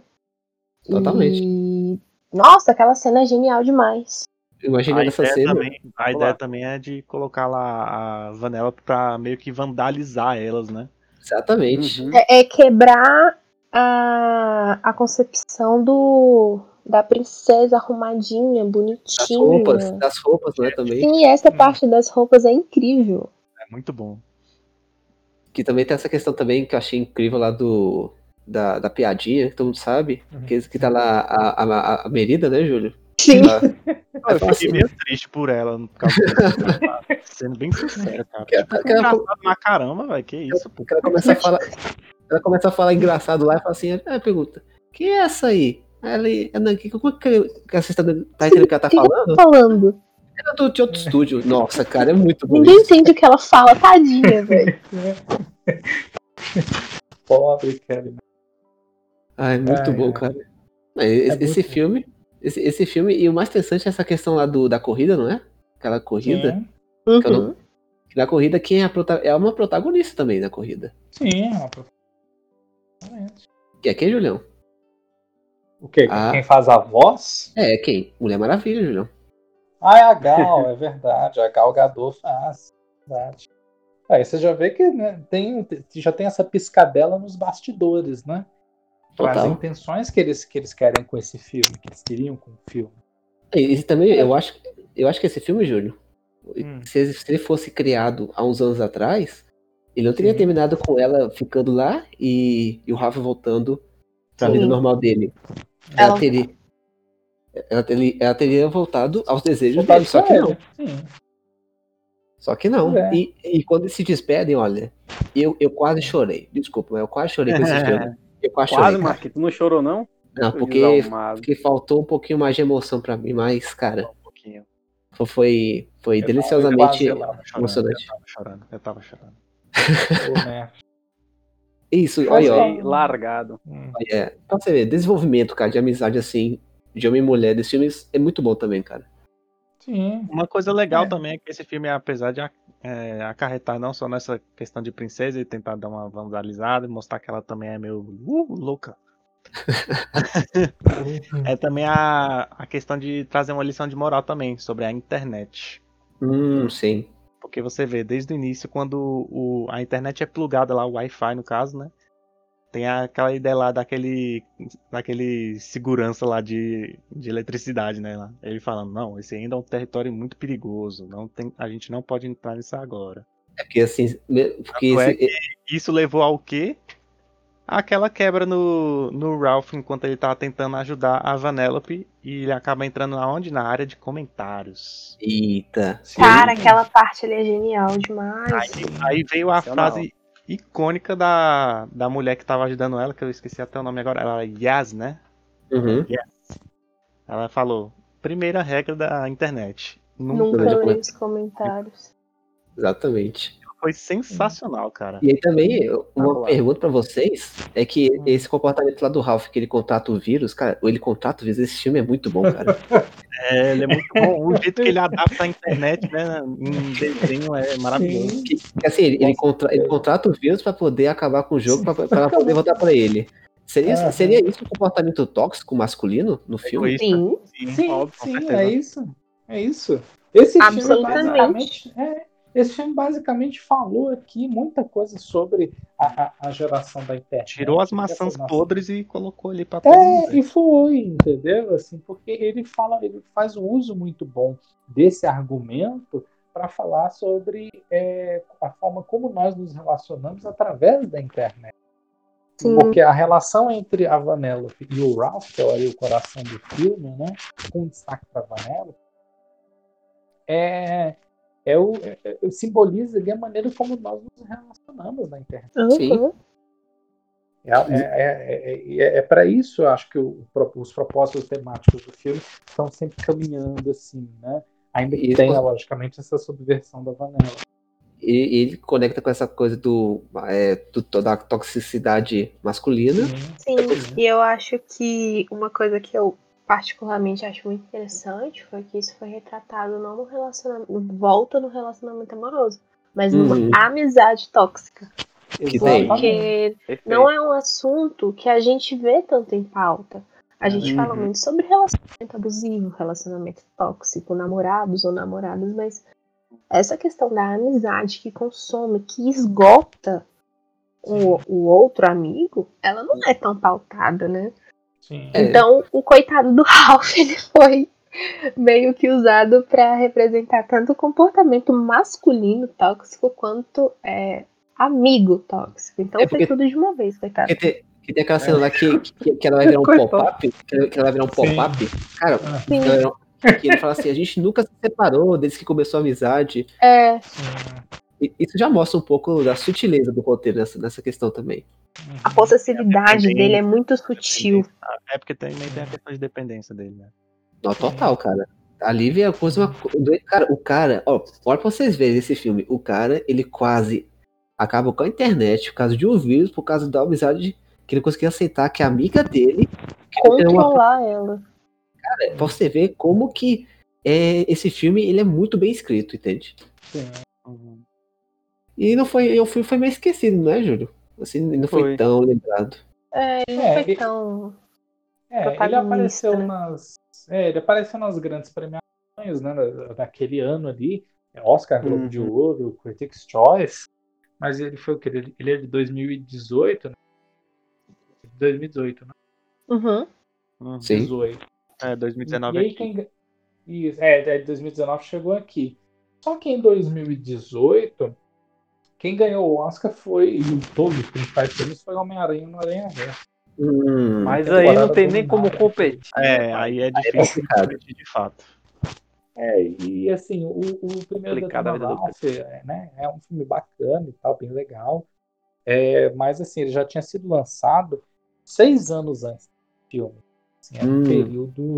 Totalmente. E... Nossa, aquela cena é genial demais. Imagina A essa ideia, cena. também, a ideia lá. também é de colocar lá a Vanellope pra meio que vandalizar elas, né? Exatamente. Uhum. É, é quebrar a, a concepção do da princesa arrumadinha, Das bonitinha. roupas, das roupas, né, também. Sim, essa parte das roupas é incrível. É muito bom. Que também tem essa questão também que eu achei incrível lá do. Da, da piadinha, que todo mundo sabe. Uhum. Que, que tá lá a, a, a Merida, né, Júlio? Sim. Ela- Eu fiquei assim, meio triste por ela, disso, tá? *laughs* Sendo bem sincero, cara. Que- Tipo, que ela- engraçado pra caramba, velho. Que isso, pô. que ela começa a falar. Ela começa a falar engraçado lá e fala assim, ah, pergunta, quem é essa aí? Ela, ela, que, como é que, que você tá, tá entendendo o que ela tá que falando? Falando. Ela é do, de outro estúdio. Nossa, cara, é muito bom. Ninguém isso. entende o que ela fala, tadinha, velho. *laughs* Pobre, cara. Ah, é muito bom, ai. cara. É, esse, muito esse filme, esse, esse filme, e o mais interessante é essa questão lá do, da corrida, não é? Aquela corrida. Que não- Uhum. que na corrida, quem é a prota- é uma protagonista também na corrida. sim. é uma protagonista. Que é quem, Julião? O quê? Ah. Quem faz a voz? É, quem? Mulher Maravilha, Julião. Ah, é a Gal, é verdade. A Gal Gadot faz. Verdade. Aí você já vê que né, tem, já tem essa piscadela nos bastidores, né? Para as Total. intenções que eles, que eles querem com esse filme, que eles queriam com o filme. E, e também, eu acho, eu acho que esse filme, Júlio, Hum. se, ele- se ele fosse criado há uns anos atrás, ele não teria Sim. terminado com ela ficando lá e, e o Rafa voltando pra Sim. vida normal dele. Ela, Ela- teria. Ela teria, ela teria voltado aos desejos Voltado dele, só que não. Sim. Só que não. É. E, e quando eles se despedem, olha, eu, eu quase chorei. Desculpa, eu quase chorei com esse *laughs* filme. Eu quase, Quase, chorei. Marquinhos. Tu não chorou, não? Não, porque, porque faltou um pouquinho mais de emoção pra mim, mas, cara, Um pouquinho. foi, foi, foi Eu deliciosamente tava lá. Chorando, emocionante. Eu tava chorando, eu tava chorando. Né? Isso, Mas, aí, ó. ó, largado. É, pra você ver, desenvolvimento, cara, de amizade assim, de homem e mulher desse filme é muito bom também, cara. Sim. Uma coisa legal É. também é que esse filme, apesar de é, acarretar não só nessa questão de princesa e tentar dar uma vandalizada e mostrar que ela também é meio uh, louca, *laughs* é também a, a questão de trazer uma lição de moral também sobre a internet. Hum, sim. Porque você vê, desde o início, quando o, a internet é plugada lá, o Wi-Fi no caso, né? Tem aquela ideia lá daquele, daquele segurança lá de, de eletricidade, né? Lá. Ele falando, não, esse ainda é um território muito perigoso, não tem, a gente não pode entrar nisso agora. É porque assim, porque é esse- Isso levou ao quê? Aquela quebra no, no Ralph enquanto ele tava tentando ajudar a Vanellope e ele acaba entrando aonde? Na área de comentários. Eita. Cara, aquela parte ali é genial demais. Aí, aí veio a Sensacional. frase icônica da, da mulher que tava ajudando ela, que eu esqueci até o nome agora. Ela Yas, né? Uhum. Ela falou: primeira regra da internet. Nunca. Nunca Nunca leio os comentários. Exatamente. Foi sensacional, cara. E aí também, uma Vamos lá. pergunta pra vocês é que esse comportamento lá do Ralph, que ele contrata o vírus, cara, ou ele contrata o vírus, esse filme é muito bom, cara. *laughs* É, ele é muito bom. O jeito que ele adapta a internet, né? Em desenho é maravilhoso. Que, assim, ele, ele, contra- ele contrata o vírus pra poder acabar com o jogo, ela poder voltar pra ele. Seria, Aham. seria isso um comportamento tóxico masculino no filme? Egoísta. Sim. Sim, óbvio, sim, é isso. É isso. Esse filme Absolutamente. basicamente. É, esse filme basicamente falou aqui muita coisa sobre a, a, geração da internet. Tirou as maçãs podres e colocou ali mundo. É, e foi, entendeu? Assim, porque ele fala, ele faz um uso muito bom desse argumento para falar sobre é, a forma como nós nos relacionamos através da internet. Sim. Porque a relação entre a Vanellope e o Ralph, que é ali o coração do filme, né, com destaque para a Vanellope, é, é o, é- é- simboliza ali a maneira como nós nos relacionamos na internet. Sim. É, é, é, é, é para isso, eu acho que o- os propósitos temáticos do filme estão sempre caminhando assim, né? Ainda que tenha, logicamente, essa subversão da Vanella. E ele conecta com essa coisa do, é, do- da toxicidade masculina. Sim, e eu acho que uma coisa que eu particularmente acho muito interessante foi que isso foi retratado não no relacionamento, volta no relacionamento amoroso, mas numa Uhum. amizade tóxica. Que. Porque Perfeito. não é um assunto que a gente vê tanto em pauta. A gente fala Uhum. muito sobre relacionamento abusivo, relacionamento tóxico, namorados ou namoradas, mas essa questão da amizade que consome, que esgota o, o outro amigo, ela não é tão pautada, né? Sim. É. Então, o coitado do *laughs* Ralph, ele foi meio que usado pra representar tanto o comportamento masculino tóxico quanto é, amigo tóxico. Então É foi porque- tudo de uma vez, coitado. Que tem, que tem aquela cena lá que, que, que ela vai virar um *laughs* pop-up. Que, que ela vai virar um pop-up. Cara, Ah, Sim. ela vai virar um- que ele fala assim: a gente nunca se separou desde que começou a amizade. É, sim. Isso já mostra um pouco da sutileza do roteiro nessa, nessa questão também. a possessividade Dependente, dele é muito sutil. É porque também tem a questão de dependência dele, né? Não, total, cara. Ali vem a coisa. Uma, cara, o cara, ó, olha pra vocês verem esse filme. O cara, ele quase acaba com a internet por causa de um vírus, por causa da amizade que ele conseguia aceitar que a amiga dele. tem uma- Controlar ela. pra você ver como que é, esse filme ele é muito bem escrito, entende? Sim. Uhum. E não foi, o filme foi meio esquecido, não é, Júlio? Assim, não foi, Foi. tão lembrado. É, ele não É, foi ele- tão. É, ele apareceu né? nas. É, ele apareceu nas grandes premiações, né? da- Daquele ano ali. Oscar, Globo de Uhum. Ouro, Critics' Choice. Mas ele foi o quê? Ele, ele é de 2018, né? 2018, né? Uhum. Uhum. Sim. 18. É, 2019 E aí aqui. quem. Isso, é, de 2019 chegou aqui. Só que em 2018, quem ganhou o Oscar foi, e todos os principais prêmios, foi Homem-Aranha no Aranha Verso. Hum, Mas aí não tem nem como competir. É, aí é difícil complicado. competir de fato. É, e assim, o, o primeiro Complicada a vida do Ralph, é, né, é um filme bacana e tal, bem legal. É, mas assim, ele já tinha sido lançado seis anos antes do filme. Assim, era um Hum. período,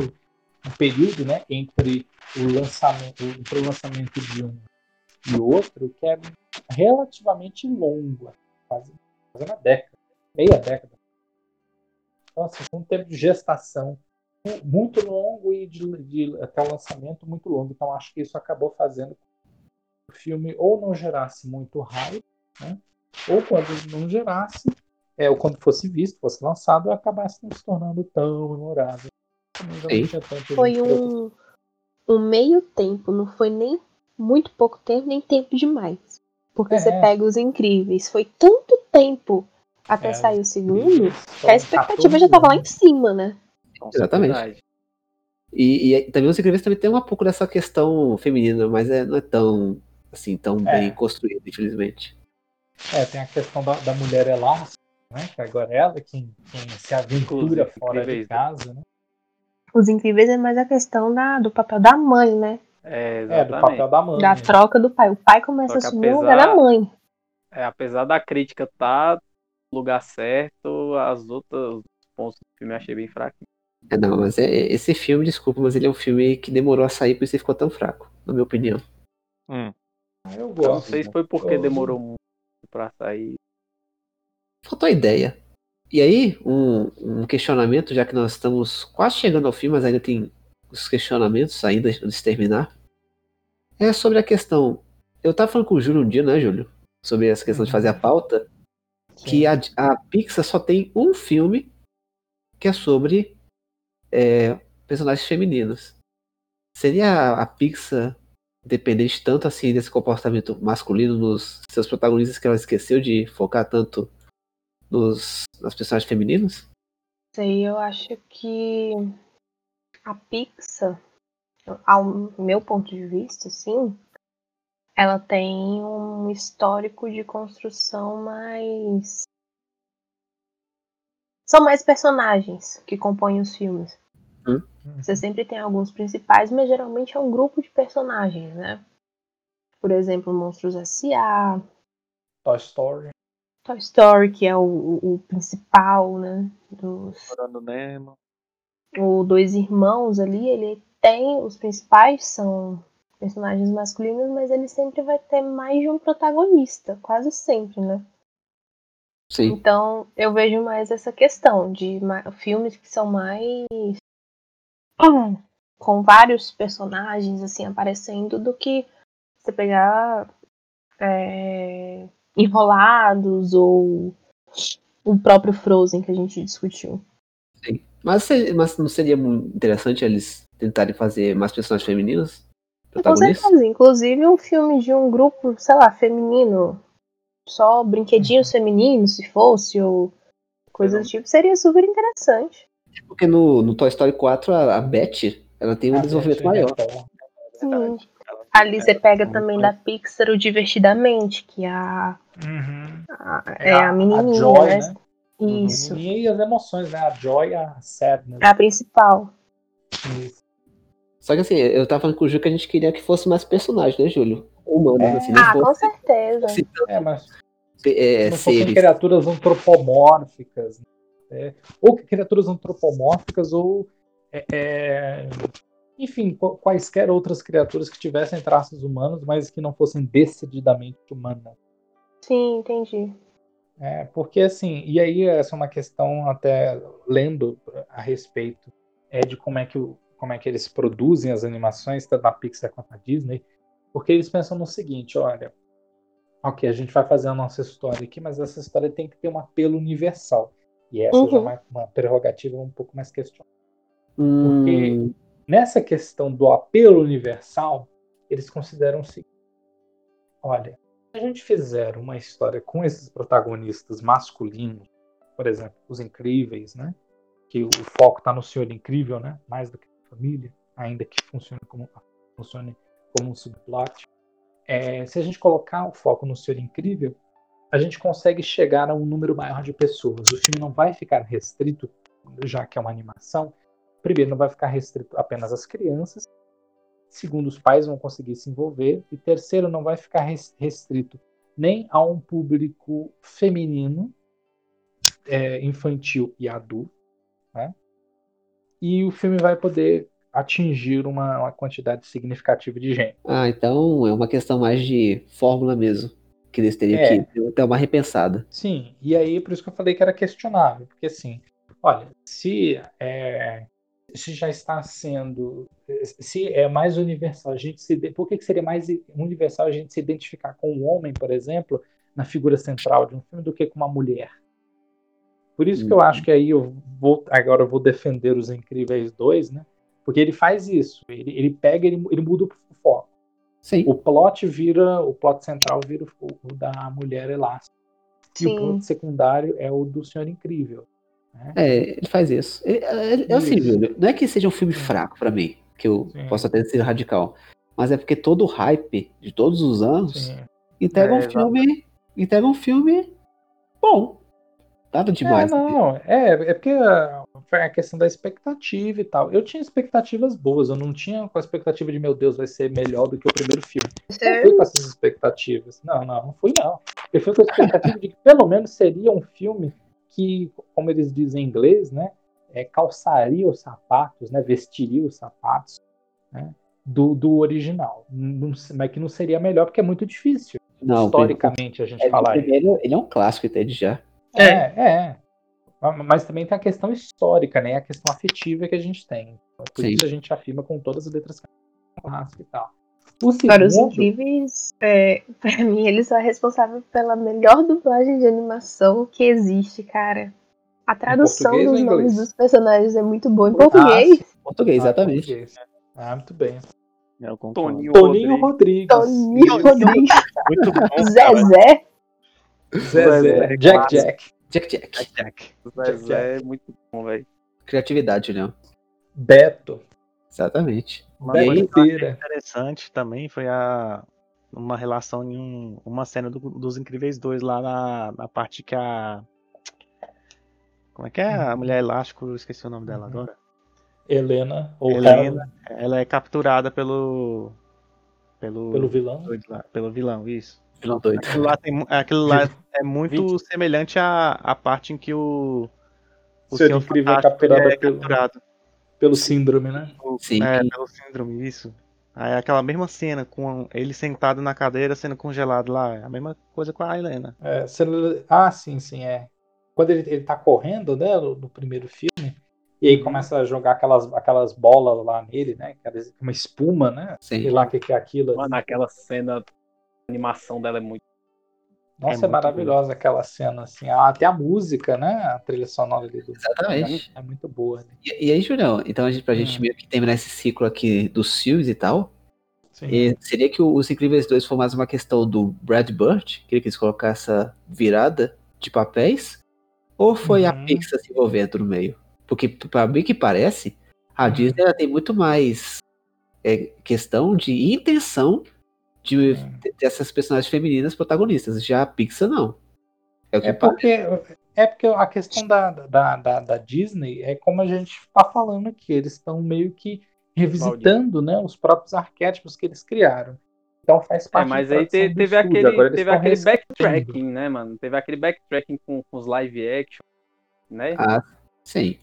um período, né, entre o lançamento, entre o lançamento de um e outro, que é relativamente longo, quase, quase uma década, meia década. Então, assim, foi um tempo de gestação mu- muito longo e de, de- até o lançamento muito longo. Então, acho que isso acabou fazendo com que o filme ou não gerasse muito hype, né? ou quando não gerasse, é, ou quando fosse visto, fosse lançado, acabasse não se tornando tão memorável. Foi um, um meio tempo, não foi nem muito pouco tempo, nem tempo demais. Porque É. você pega os incríveis, foi tanto tempo até É, sair o segundo, que a expectativa 14 já tava lá em cima, né? Exatamente. E, e também os incríveis também tem um pouco dessa questão feminina, mas é, não é tão assim, tão É. bem construído, infelizmente. É, tem a questão da, da mulher elástica, né? Que agora é ela quem, quem se aventura fora de Incríveis, né? casa, né? Os incríveis é mais a questão da, do papel da mãe, né? É, É, do exatamente. papel da mãe. Da né? troca do pai. O pai começa a assumir o apesar- lugar da mãe. É, apesar da crítica tá no lugar certo, as outras os pontos do filme eu achei bem fraco. É, não, mas é, esse filme, desculpa, mas ele é um filme que demorou a sair, por isso ele ficou tão fraco, na minha opinião. Hum. Eu Eu não gosto. sei se foi porque Eu- demorou muito pra sair. Faltou a ideia. E aí, um, um questionamento, já que nós estamos quase chegando ao fim, mas ainda tem os questionamentos ainda antes de terminar. É sobre a questão. Eu tava falando com o Júlio um dia, né, Júlio? Sobre essa questão de fazer a pauta. Que a, a Pixar só tem um filme que é sobre é, personagens femininos. Seria a, a Pixar dependente tanto assim desse comportamento masculino nos seus protagonistas que ela esqueceu de focar tanto nos, nas personagens femininos? Sei, eu acho que a Pixar, ao meu ponto de vista, assim, ela tem um histórico de construção mais. São mais personagens que compõem os filmes. Uhum. Você sempre tem alguns principais, mas geralmente é um grupo de personagens, né? Por exemplo, Monstros S.A., Toy Story. Toy Story, que é o, o- o principal, né? Dos, Procurando Nemo. O Dois Irmãos ali, ele tem. Os principais são personagens masculinos, mas ele sempre vai ter mais de um protagonista, quase sempre, né? Sim. Então eu vejo mais essa questão de filmes que são mais. *clears throat* com vários personagens assim aparecendo do que você pegar é, enrolados ou o próprio Frozen que a gente discutiu. Mas, mas não seria muito interessante eles tentarem fazer mais personagens femininos? Com Protagonistas? certeza. Inclusive um filme de um grupo, sei lá, feminino. Só brinquedinhos femininos, se fosse, ou coisa do tipo, seria super interessante. Porque no, no Toy Story 4, a, a Beth, ela tem um A desenvolvimento Beth maior. Sim. Ali você pega também da Pixar o Divertidamente, que a, Uhum. a- é a, menininha, Joy, né? Né? Isso. E as emoções, né? A joy e a sadness. A principal. Isso. Só que assim, eu tava falando com o Júlio que a gente queria que fosse mais personagens, né, Júlio? Humanos, É. assim, não Ah, com fosse certeza. se É, mas é, não fossem criaturas antropomórficas. né? Ou criaturas antropomórficas, ou. é, é, enfim, qu- quaisquer outras criaturas que tivessem traços humanos, mas que não fossem decididamente humanas. Sim, entendi. É, porque assim, e aí essa é uma questão até lendo a respeito é de como é que o, como é que eles produzem as animações tanto na Pixar quanto na Disney, porque eles pensam no seguinte, olha, ok, a gente vai fazer a nossa história aqui, mas essa história tem que ter um apelo universal. E essa já é Uhum. uma, uma prerrogativa um pouco mais questionável. Hum, Nessa questão do apelo universal, eles consideram o seguinte: olha, a gente fizer uma história com esses protagonistas masculinos, por exemplo, os incríveis, né? Que o foco está no Senhor Incrível, né? Mais do que na família, ainda que funcione como, funcione como um subplot. É, se a gente colocar o foco no Senhor Incrível, a gente consegue chegar a um número maior de pessoas. O filme não vai ficar restrito, já que é uma animação, primeiro, não vai ficar restrito apenas às crianças. Segundo, os pais vão conseguir se envolver. E terceiro, não vai ficar res- restrito nem a um público feminino, é, infantil e adulto. Né? E o filme vai poder atingir uma, uma quantidade significativa de gente. Ah, então é uma questão mais de fórmula mesmo. Que eles teriam É. que dar uma repensada. Sim, e aí por isso que eu falei que era questionável, porque assim, olha, se é, se já está sendo, se é mais universal, a gente se, por que, que seria mais universal a gente se identificar com um homem, por exemplo, na figura central de um filme do que com uma mulher? Por isso que eu acho que aí eu vou agora eu vou defender os Incríveis 2, né? Porque ele faz isso, ele, ele pega, ele, ele muda o foco. Sim. O plot vira, o plot central vira o, o da mulher elástica. E o plot secundário é o do Senhor Incrível. Né? É, ele faz isso. Ele- ele- é assim, Isso. Júlio, não é que seja um filme fraco pra mim, que eu Sim. posso até ser radical, mas é porque todo o hype de todos os anos Sim. entrega É, um filme, entrega um filme bom. Nada demais. É, não, é, é porque ah, foi a questão da expectativa e tal. Eu tinha expectativas boas, eu não tinha com a expectativa de, meu Deus, vai ser melhor do que o primeiro filme. Eu fui com essas expectativas. Não, não, não fui não. Eu fui com a expectativa de que pelo menos seria um filme que, como eles dizem em inglês, né, é, calçaria os sapatos, né, vestiria os sapatos né, do, do original. Não- mas que não seria melhor porque é muito difícil, Não, historicamente, a gente é, falar isso. primeiro, ele é um clássico, entende já. É, é. Mas também tem a questão histórica, né? A questão afetiva que a gente tem. Por Sim. isso a gente afirma com todas as letras clássicas e tal. O Agora, os incríveis, é, *laughs* pra mim, eles são responsáveis pela melhor dublagem de animação que existe, cara. A tradução português dos nomes dos personagens é muito boa em Ah, português. Português, Ah, exatamente. português. Ah, muito bem. Concordo. Toninho, Toninho Rodrigues. Toninho Rodrigues, Muito bom. Zezé. Zezé. Zezé, Jack. Jack. Jack Jack. Jack. Zezé é muito bom, velho. Criatividade, Julião. Beto. Exatamente. Uma coisa que eu achei Beteira. interessante também foi a uma relação em um- uma cena do- dos Incríveis 2 lá na, na parte que a como é que é a mulher elástico, eu esqueci o nome dela Uhum. agora. Helena. Ou Helena. Helen, Ela é capturada pelo pelo pelo vilão. lá, pelo vilão, isso. Vilão doido. Aquilo lá, tem aquilo lá é muito semelhante à, à parte em que o o Senhor Senhor Incrível é capturado é pelo- capturado. Pelo síndrome, né? Sim. É, pelo síndrome, isso. Aí é aquela mesma cena, com ele sentado na cadeira sendo congelado lá. É a mesma coisa com a Helena. É, Ah, sim, sim, é. Quando ele, ele tá correndo, né, no, primeiro filme, e aí começa a jogar aquelas, aquelas bolas lá nele, né? Uma espuma, né? Sim. Sei lá o que, que é aquilo. Mano, aquela cena, a animação dela é muito. Nossa, é, muito maravilhosa aquela cena, assim. Ah, Até a música, né? A trilha sonora ali do. Exatamente. É muito boa. né? E, e aí, Julião, então a gente, pra gente Hum. meio que terminar esse ciclo aqui dos filmes e tal, Sim. e seria que o- Os Incríveis 2 foi mais uma questão do Brad Bird, que ele quis colocar essa virada de papéis, ou foi a Uhum. Pixar se envolvendo no meio? Porque, pra mim que parece, a Uhum. Disney ela tem muito mais é, questão de intenção de Uhum. ter essas personagens femininas protagonistas. Já a Pixar não. É o que É parece. porque, é porque a questão da, da, da, da Disney é como a gente está falando aqui. Eles estão meio que revisitando né, os próprios arquétipos que eles criaram. Então faz É, parte mas da aí te- do teve estúdio. aquele, Agora teve aquele backtracking, né, mano? Teve aquele backtracking com, com os live action, né? Ah, sim.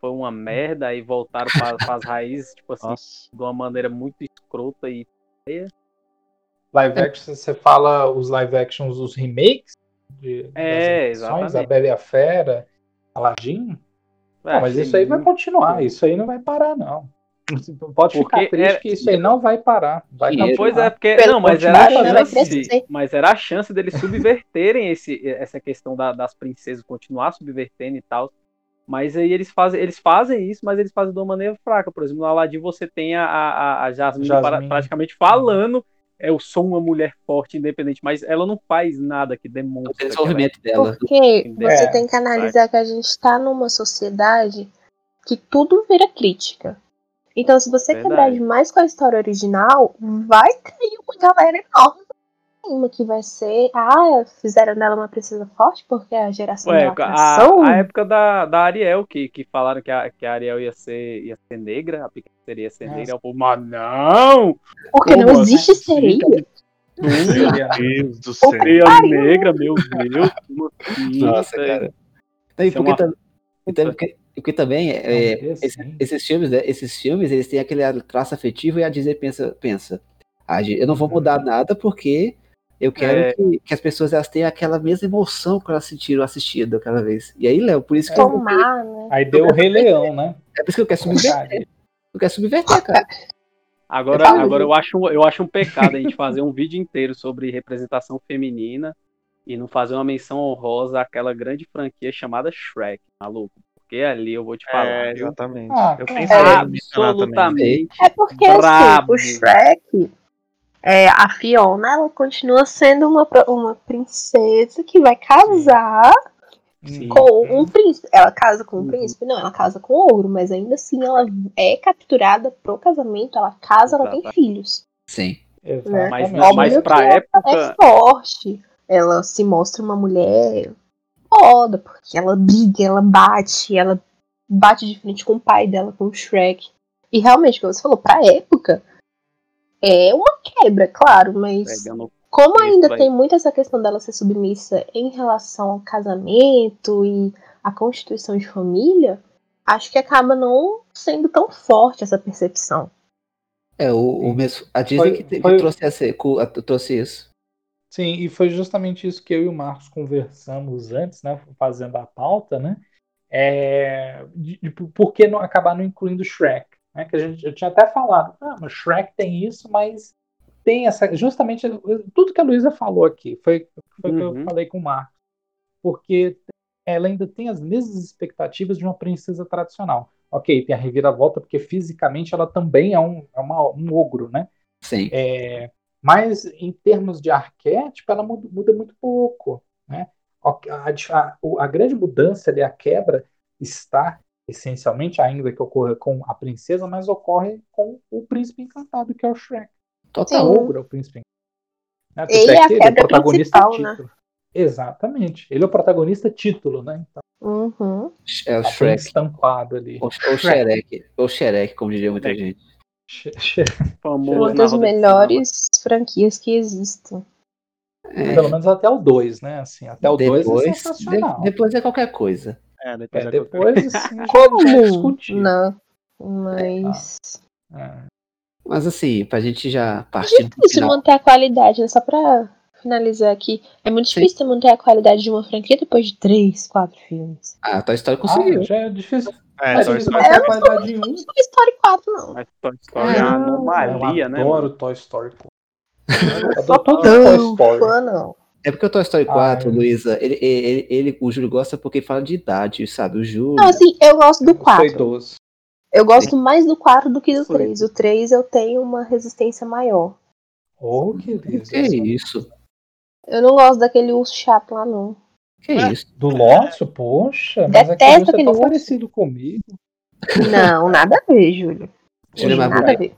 Foi uma merda, aí voltaram para as raízes, tipo assim, Nossa. de uma maneira muito escrota e. Live action, você fala os live actions, os remakes de, É, exatamente. A Bela e a Fera, Aladdin. É, Não, mas isso aí vai continuar, isso aí não vai parar, não. *laughs* Pode Porque ficar triste era- que isso aí não vai parar. Vai Não, continuar. Pois é, porque. Pelo não, mas era a chance. Mas era a chance deles subverterem esse, essa questão da- das princesas, continuar subvertendo e tal. Mas aí eles fazem, eles fazem isso, mas eles fazem de uma maneira fraca. Por exemplo, no Aladdin você tem a, a, a Jasmine, Jasmine. para- praticamente falando. Eu sou uma mulher forte, independente, mas ela não faz nada que O demonstre. que ela é desenvolvimento dela. Porque você É, tem que analisar que a gente está numa sociedade que tudo vira crítica. Então, se você Verdade. quebrar demais com a história original, vai cair uma galera enorme cima que vai ser. Ah, fizeram dela uma princesa forte porque a geração Ué, da lacração. a, a época da, da Ariel, que, que falaram que a, que a Ariel ia ser, ia ser negra, a pequena seria ser Nossa. negra, eu falei, mas não! Porque não como existe sereia. Seria- Deus do céu. Sereia negra, meu Deus! assim? Nossa, cara. Não, e Isso é porque, tam- porque, porque também é, é, Não, esse- esses filmes, né, esses filmes, eles têm aquele traço afetivo e a Disney pensa, pensa "Ah, eu não vou mudar nada porque eu quero É. que, que as pessoas elas tenham aquela mesma emoção que elas sentiram assistindo aquela vez. E aí, Léo, por isso que eu, Tomar, né? Aí deu o Rei Leão, né? é por isso que eu quero subverter. Eu quero subverter, cara. Agora, Eu agora eu, acho, um- eu acho um pecado a gente fazer um vídeo inteiro sobre representação feminina e não fazer uma menção honrosa àquela grande franquia chamada Shrek, maluco. Porque ali eu vou te falar, É, exatamente. Ah, eu é. absolutamente É porque assim, o Shrek, é, a Fiona, ela continua sendo uma, uma princesa que vai casar Sim. com um príncipe. Ela casa com um Uhum. príncipe? Não, ela casa com ouro, mas ainda assim ela é capturada pro casamento, ela casa, ela tem Exato. filhos. Sim. Exatamente. Mas, Óbvio mas pra que ela época. É forte. Ela se mostra uma mulher foda, porque ela briga, ela bate, ela bate de frente com o pai dela, com o Shrek. E realmente, como você falou, pra época, é uma quebra, claro, mas Pegando como ainda vai. tem muito essa questão dela ser submissa em relação ao casamento e a constituição de família, acho que acaba não sendo tão forte essa percepção. É, o, o mesmo, a Disney Foi- que, que foi- trouxe, essa, a- trouxe isso. Sim, e foi justamente isso que eu e o Marcos conversamos antes, né? Fazendo a pauta, né? É, de, de por que não acabar não incluindo Shrek? Né? Que a gente, eu tinha até falado, ah, mas Shrek tem isso, mas tem essa. Justamente tudo que a Luísa falou aqui foi, foi o que eu Uhum. falei com o Marcos. Porque ela ainda tem as mesmas expectativas de uma princesa tradicional. Ok, tem a reviravolta, porque fisicamente ela também é um, é uma- um ogro, né? Sim. É, mas em termos de arquétipo, ela muda, muda muito pouco. Né? A, a- a grande mudança ali, a quebra, está essencialmente, ainda que ocorra com a princesa, mas ocorre com o príncipe encantado, que é o Shrek. Total. Sim. O ogro é o príncipe encantado. Né? Ele é a que ele quebra protagonista principal, né? título. Exatamente. Ele é o protagonista título, né? Então, Uhum. É o tá Shrek. estampado ali. Ou, ou Shrek. Ou Shrek, como diria muita gente. Uma das melhores franquias que existem. É, Pelo menos até o 2, né? Assim, até o 2 é sensacional. de- depois é qualquer coisa. É, depois É, é depois, assim, é discutível. não. Mas. É. Mas assim, pra gente já É partir pro difícil final. manter a qualidade, né? Só pra finalizar aqui. É muito Sim. difícil manter a qualidade de uma franquia depois de três, quatro filmes. Ah, a Toy Story conseguiu. Ah, já é difícil. É, É Toy Story. Eu a não qualidade em um. Não Toy Story 4, não. Mas Toy Story é Ah, uma anomalia, eu né? adoro mano? Toy Story. pô. Não Eu sou adoro todos os Toy tão Story. fã, não. É porque o Toy Story 4, Ah, eu- Luísa, ele, ele, ele- o Júlio gosta porque fala de idade, sabe? O Júlio. Não, assim, eu gosto do Eu sou 4. idoso. Eu gosto mais do 4 do que do Foi. 3. O 3 eu tenho uma resistência maior. Ô, querido. que isso? Eu não gosto daquele urso chato lá, não. Que Ué? isso? Do Lócio, poxa, mas Detesto aquele urso é tão parecido comigo. Não, nada a ver, Júlio. Júlio é mais Nada a bonito. ver.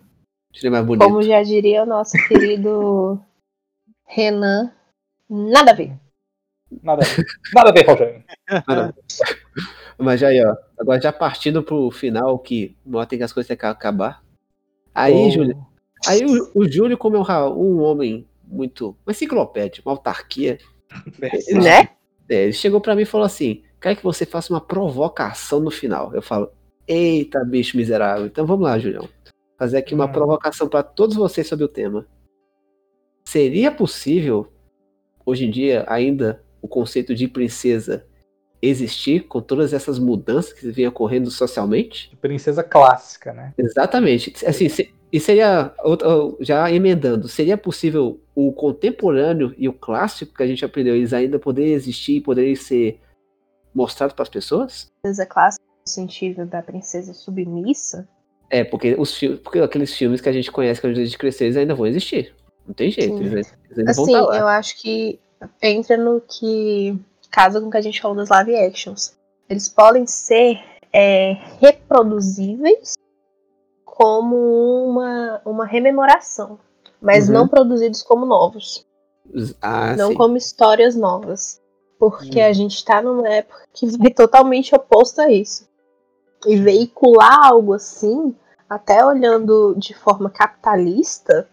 Júlio é mais bonito. Como já diria o nosso querido Renan, nada a ver. Nada a ver. Nada a ver, Rogério. Mas aí, ó. Agora já partindo pro final, que notem que as coisas têm que acabar. Aí, Ô, Júlio, aí o, o Júlio, como é um, um homem muito. Uma enciclopédia, uma autarquia, Né? é, ele chegou pra mim e falou assim: quero que você faça uma provocação no final. Eu falo, eita, bicho miserável. Então vamos lá, Julião. Fazer aqui uma Hum. provocação pra todos vocês sobre o tema. Seria possível, hoje em dia, ainda, o conceito de princesa existir com todas essas mudanças que vêm ocorrendo socialmente? princesa clássica, né? Exatamente. Assim, se- e seria, outra- já emendando, seria possível o contemporâneo e o clássico que a gente aprendeu, eles ainda poderem existir e poderem ser mostrados para as pessoas? Princesa clássica no sentido da princesa submissa. É, porque, os filmes, porque aqueles filmes que a gente conhece que a gente crescer, eles ainda vão existir. Não tem jeito, Sim. eles, eles Assim, lá. eu acho que entra no que casa com o que a gente falou das live actions. Eles podem ser é, reproduzíveis como uma, uma rememoração, mas Uhum. não produzidos como novos. Ah, não sim. como histórias novas. Porque Hum. a gente tá numa época que vai totalmente oposto a isso. E veicular algo assim, até olhando de forma capitalista,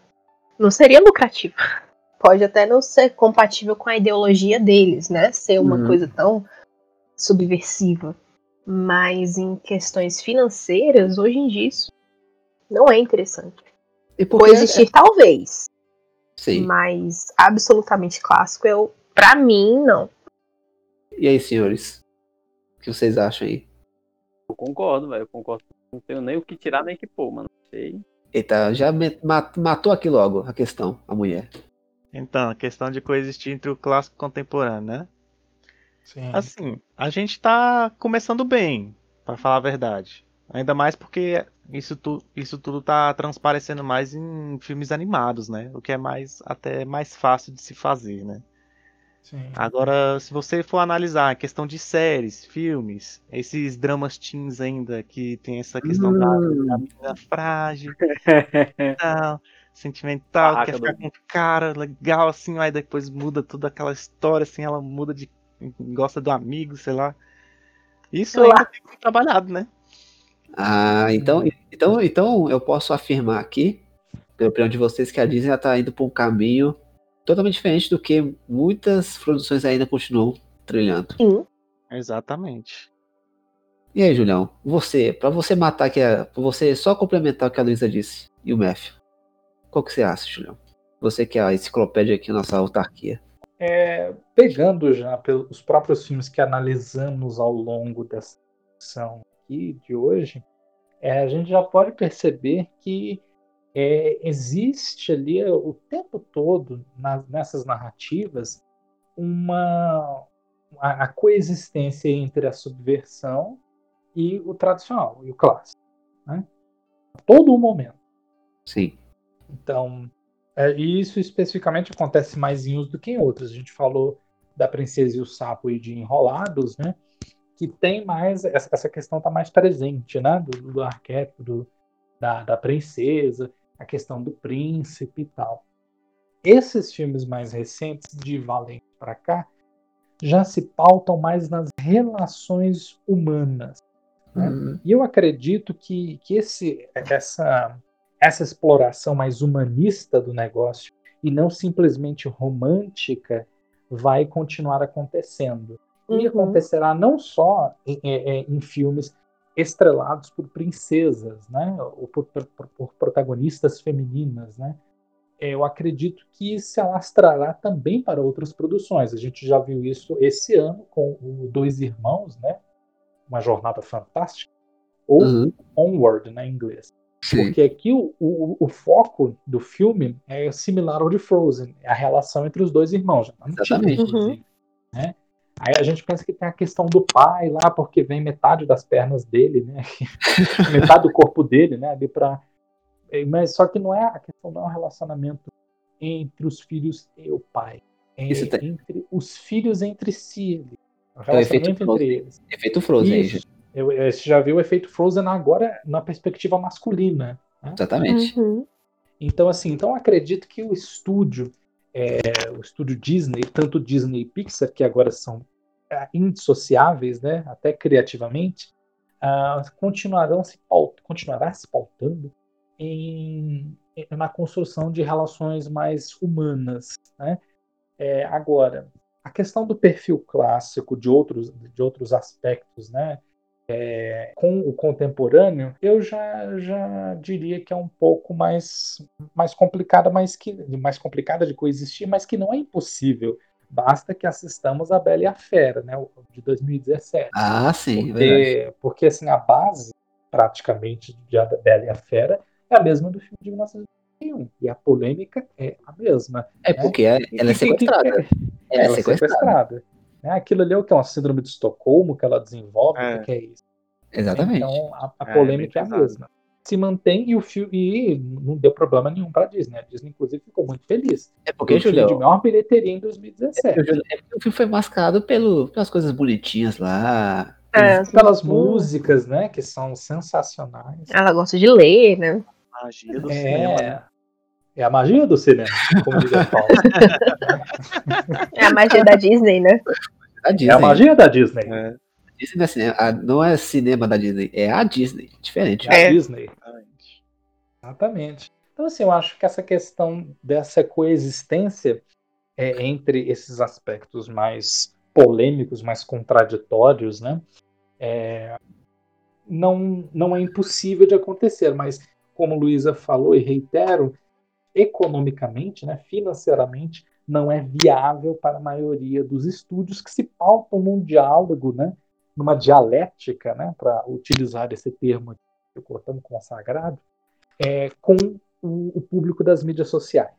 não seria lucrativo. Pode até não ser compatível com a ideologia deles, né? Ser uma Uhum. coisa tão subversiva. Mas em questões financeiras, hoje em dia, isso não é interessante. E porque- Coexistir, talvez. Sim. Mas absolutamente clássico, eu, pra mim, não. E aí, senhores? O que vocês acham aí? Eu concordo, velho. Eu concordo. Não tenho nem o que tirar nem o que pôr, mano. Sei. Eita, já matou aqui logo a questão, a mulher. Então, a questão de coexistir entre o clássico e o contemporâneo, né? Sim. Assim, a gente tá começando bem, pra falar a verdade. Ainda mais porque isso, tu, isso tudo tá transparecendo mais em filmes animados, né? O que é mais até mais fácil de se fazer, né? Sim. Agora, se você for analisar a questão de séries, filmes, esses dramas teens ainda que tem essa questão da, Hum. da menina frágil, *laughs* tal, sentimental, Barraca quer ficar do- com um cara legal assim, aí depois muda toda aquela história assim, ela muda de gosta do amigo, sei lá. Isso Sei lá. ainda tem que ser trabalhado, né? Ah, então, então, então eu posso afirmar aqui, pela opinião de vocês, que a Disney está indo por um caminho totalmente diferente do que muitas produções ainda continuam trilhando. Sim. Exatamente. E aí, Julião, você, pra você matar que a, pra você só complementar o que a Luísa disse e o Matthew, qual que você acha, Julião? Você que é a enciclopédia aqui, nossa autarquia. É, pegando já pelos próprios filmes que analisamos ao longo dessa sessão aqui de hoje, é, a gente já pode perceber que é, existe ali o tempo todo na- nessas narrativas uma a, a coexistência entre a subversão e o tradicional e o clássico, né? A todo o momento. Sim. Então, é, e isso especificamente acontece mais em uns do que em outros. A gente falou da Princesa e o Sapo e de Enrolados, né? Que tem mais, essa, essa questão está mais presente, né? Do, do arquétipo do, da, da princesa, a questão do príncipe e tal. Esses filmes mais recentes, de Valente para cá, já se pautam mais nas relações humanas. né? Hum, E eu acredito que, que esse, essa, essa exploração mais humanista do negócio e não simplesmente romântica vai continuar acontecendo. E Uhum. acontecerá não só em, em- em filmes estrelados por princesas, né, ou por, por- por protagonistas femininas, né. Eu acredito que se alastrará também para outras produções. A gente já viu isso esse ano com o Dois Irmãos, né, uma jornada fantástica, ou uhum. Onward, né, em inglês. Sim. Porque aqui o, o, o foco do filme é similar ao de Frozen, é a relação entre os dois irmãos. já tá no Exatamente. inclusive, né? Aí a gente pensa que tem a questão do pai lá, porque vem metade das pernas dele, né? *laughs* metade do corpo dele, né? Ali pra... É, Mas só que não é a questão não é um relacionamento entre os filhos e o pai. É Isso tem- entre os filhos entre si. O É o efeito relacionamento entre Frozen. eles. Efeito Frozen Isso. Eu, eu- você já viu o efeito Frozen agora na perspectiva masculina. Exatamente. Uhum. Então, assim, então eu acredito que o estúdio, é, o estúdio Disney, tanto Disney e Pixar, que agora são é, indissociáveis, né, até criativamente, ah, continuarão se paut- continuará se pautando em, em- na construção de relações mais humanas, né? É, agora, a questão do perfil clássico de outros, de outros aspectos, né? É, com o contemporâneo, eu já, já diria que é um pouco mais, mais complicada, mas que mais complicada de coexistir, mas que não é impossível. Basta que assistamos a Bela e a Fera, né, de 2017. Ah, sim, verdade. Porque, porque assim, a base, praticamente, de A Bela e a Fera é a mesma do filme de 1991. E a polêmica é a mesma. É porque ela é sequestrada. Ela é Ela é sequestrada. sequestrada. Né? Aquilo ali é o que? Uma síndrome de Estocolmo que ela desenvolve? É. O que é isso? Exatamente. Então a, a É, polêmica é, bem a mesma. Se mantém e o filme e não deu problema nenhum para Disney. A Disney, inclusive, ficou muito feliz. É Porque o filme de Julião, maior bilheteria em 2017. é porque o filme foi mascarado pelo, pelas coisas bonitinhas lá. É, as Pelas músicas. né? Que são sensacionais. Ela gosta de ler, né? Magia do cinema, né? É, a magia do cinema, como diria Paulo. É a magia da Disney, né? A Disney. É a magia da Disney. É, Disney não é cinema, a- não é cinema da Disney, é a Disney. Diferente. É a É. Disney. exatamente. Exatamente. Então, assim, eu acho que essa questão dessa coexistência é, entre esses aspectos mais polêmicos, mais contraditórios, né? é, não, não é impossível de acontecer, mas como Luísa falou e reitero, economicamente, né, financeiramente, não é viável para a maioria dos estúdios que se pautam num diálogo, né, numa dialética, né, para utilizar esse termo que eu cortando consagrado, é, com o, o público das mídias sociais.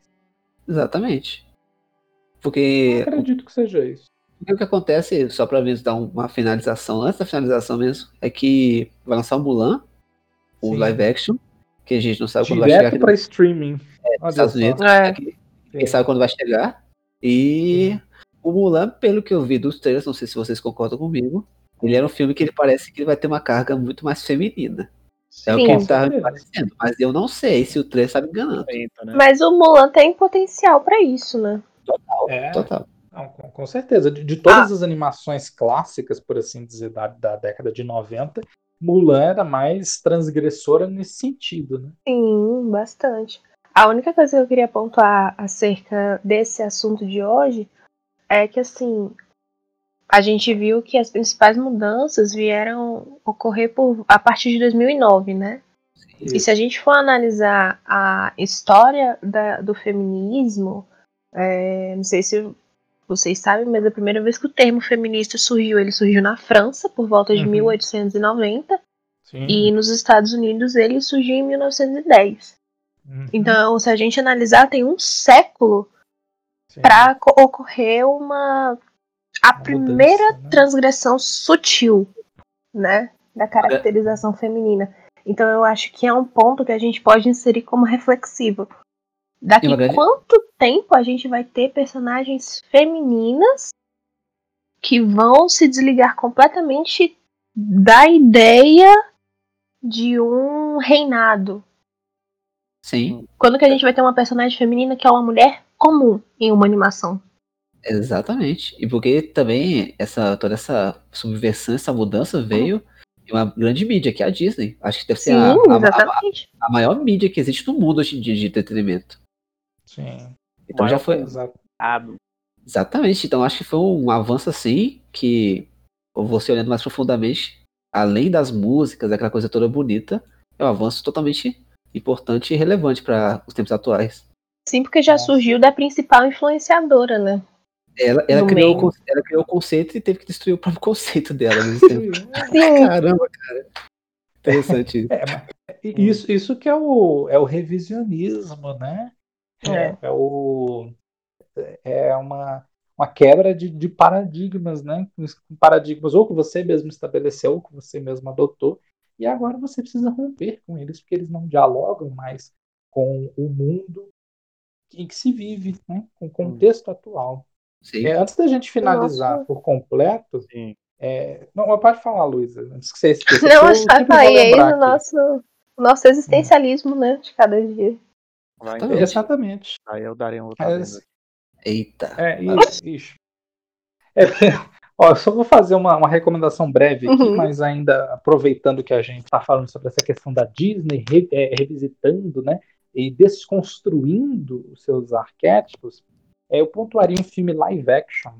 Exatamente. Eu Porque acredito que seja isso. o que acontece, só pra ver dar uma finalização, antes da finalização mesmo, é que vai lançar o Mulan, o Sim. live action, que a gente não sabe quando vai chegar Direto para streaming. Olha nos Estados. Unidos. É. Aqui, Quem sabe quando vai chegar. E o Mulan, pelo que eu vi dos trailers, não sei se vocês concordam comigo, ele era um filme que ele parece que ele vai ter uma carga muito mais feminina. É o Sim. que tá certeza. parecendo. Mas eu não sei se o trailer está me enganando. Né? Mas o Mulan tem potencial pra isso, né? É, Total. não, com, certeza. De, de todas as animações clássicas, por assim dizer, da, da década de 90, Mulan era mais transgressora nesse sentido, né? Sim, bastante. A única coisa que eu queria pontuar acerca desse assunto de hoje é que, assim, a gente viu que as principais mudanças vieram ocorrer por, a partir de 2009, né? E se a gente for analisar a história da- do feminismo, é, não sei se vocês sabem, mas a primeira vez que o termo feminista surgiu, ele surgiu na França, por volta de Uhum. 1890, Sim. e nos Estados Unidos ele surgiu em 1910. Uhum. Então, se a gente analisar, tem um século para ocorrer uma a Uma primeira mudança, né? transgressão sutil, né, da caracterização feminina. Então, eu acho que é um ponto que a gente pode inserir como reflexivo. Daqui grande- quanto tempo a gente vai ter personagens femininas que vão se desligar completamente da ideia de um reinado, Sim, quando que a gente vai ter uma personagem feminina que é uma mulher comum em uma animação? exatamente. E porque também essa, toda essa subversão, essa mudança veio de uma grande mídia, que é a Disney. Acho que deve ser Sim, a, a- a- exatamente. a maior mídia que existe no mundo hoje em dia de entretenimento. Sim. Então já foi. Exato. Ah, Exatamente. Então acho que foi um avanço assim que você olhando mais profundamente, além das músicas, aquela coisa toda bonita, é um avanço totalmente importante e relevante para os tempos atuais. Sim, porque já Nossa. surgiu da principal influenciadora, né? Ela, ela criou, meio. ela criou o conceito e teve que destruir o próprio *laughs* conceito dela. *laughs* Caramba, cara. Interessante. É, mas isso, isso que é o, é o revisionismo, né? É. É, o, é uma, uma quebra de, de paradigmas, né? Paradigmas ou que você mesmo estabeleceu, ou que você mesmo adotou, e agora você precisa romper com eles, porque eles não dialogam mais com o mundo em que se vive, né? com o contexto atual. Sim. É, antes da gente finalizar Nossa. por completo, Sim. é, não, pode falar, Luísa, antes que você esqueça. Não, porque eu acho que sempre tá vou aí, aí no aqui. nosso, nosso existencialismo, né? De cada dia. Vai, então. Exatamente. Aí eu daria um outro É. Eita. É, isso, isso. É, ó, só vou fazer uma, uma recomendação breve aqui, Uhum. mas ainda aproveitando que a gente está falando sobre essa questão da Disney, re- é, revisitando, né, e desconstruindo os seus arquétipos, é, eu pontuaria um filme live action,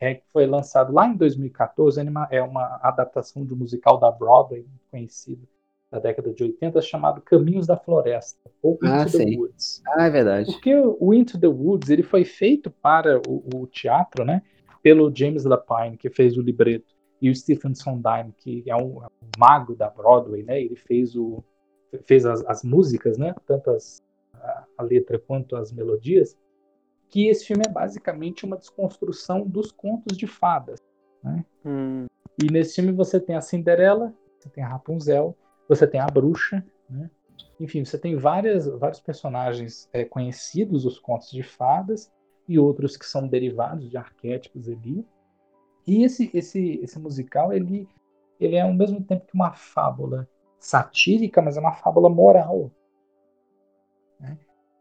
é, que foi lançado lá em 2014, anima- é uma adaptação de um musical da Broadway, conhecido da década de 80, chamado Caminhos da Floresta, ou Into Ah, the sei. Woods. Ah, é verdade. Porque o Into the Woods ele foi feito para o, o teatro, né? Pelo James Lapine, que fez o libreto, e o Stephen Sondheim, que é um, é um mago da Broadway, né? Ele fez o fez as, as músicas, né? Tanto as, a, a letra quanto as melodias. Que esse filme é basicamente uma desconstrução dos contos de fadas. Hum, E nesse filme você tem a Cinderela, você tem a Rapunzel, você tem a bruxa, né? Enfim, você tem várias, vários personagens é, conhecidos dos contos de fadas e outros que são derivados de arquétipos ali. E esse, esse, esse musical, ele, ele é ao mesmo tempo que uma fábula satírica, mas é uma fábula moral. né?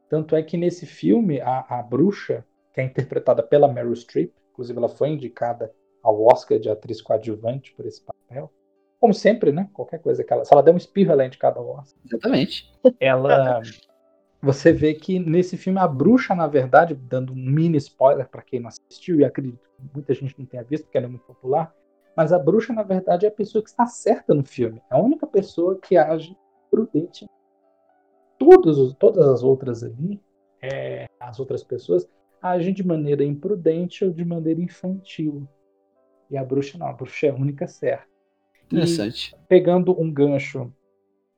Tanto é que nesse filme, a, a bruxa, que é interpretada pela Meryl Streep, inclusive ela foi indicada ao Oscar de atriz coadjuvante por esse papel. Como sempre, né? Qualquer coisa que ela. Se ela der um espirro, ela é indicada ao Oscar. Exatamente. *laughs* Ela. Você vê que nesse filme a bruxa, na verdade, dando um mini spoiler para quem não assistiu, e acredito que muita gente não tenha visto, porque ela é muito popular, mas a bruxa, na verdade, é a pessoa que está certa no filme. É a única pessoa que age prudente. Todos, os- todas as outras ali, é, as outras pessoas, agem de maneira imprudente ou de maneira infantil. E a bruxa não, a bruxa é a única certa. E Interessante. pegando um gancho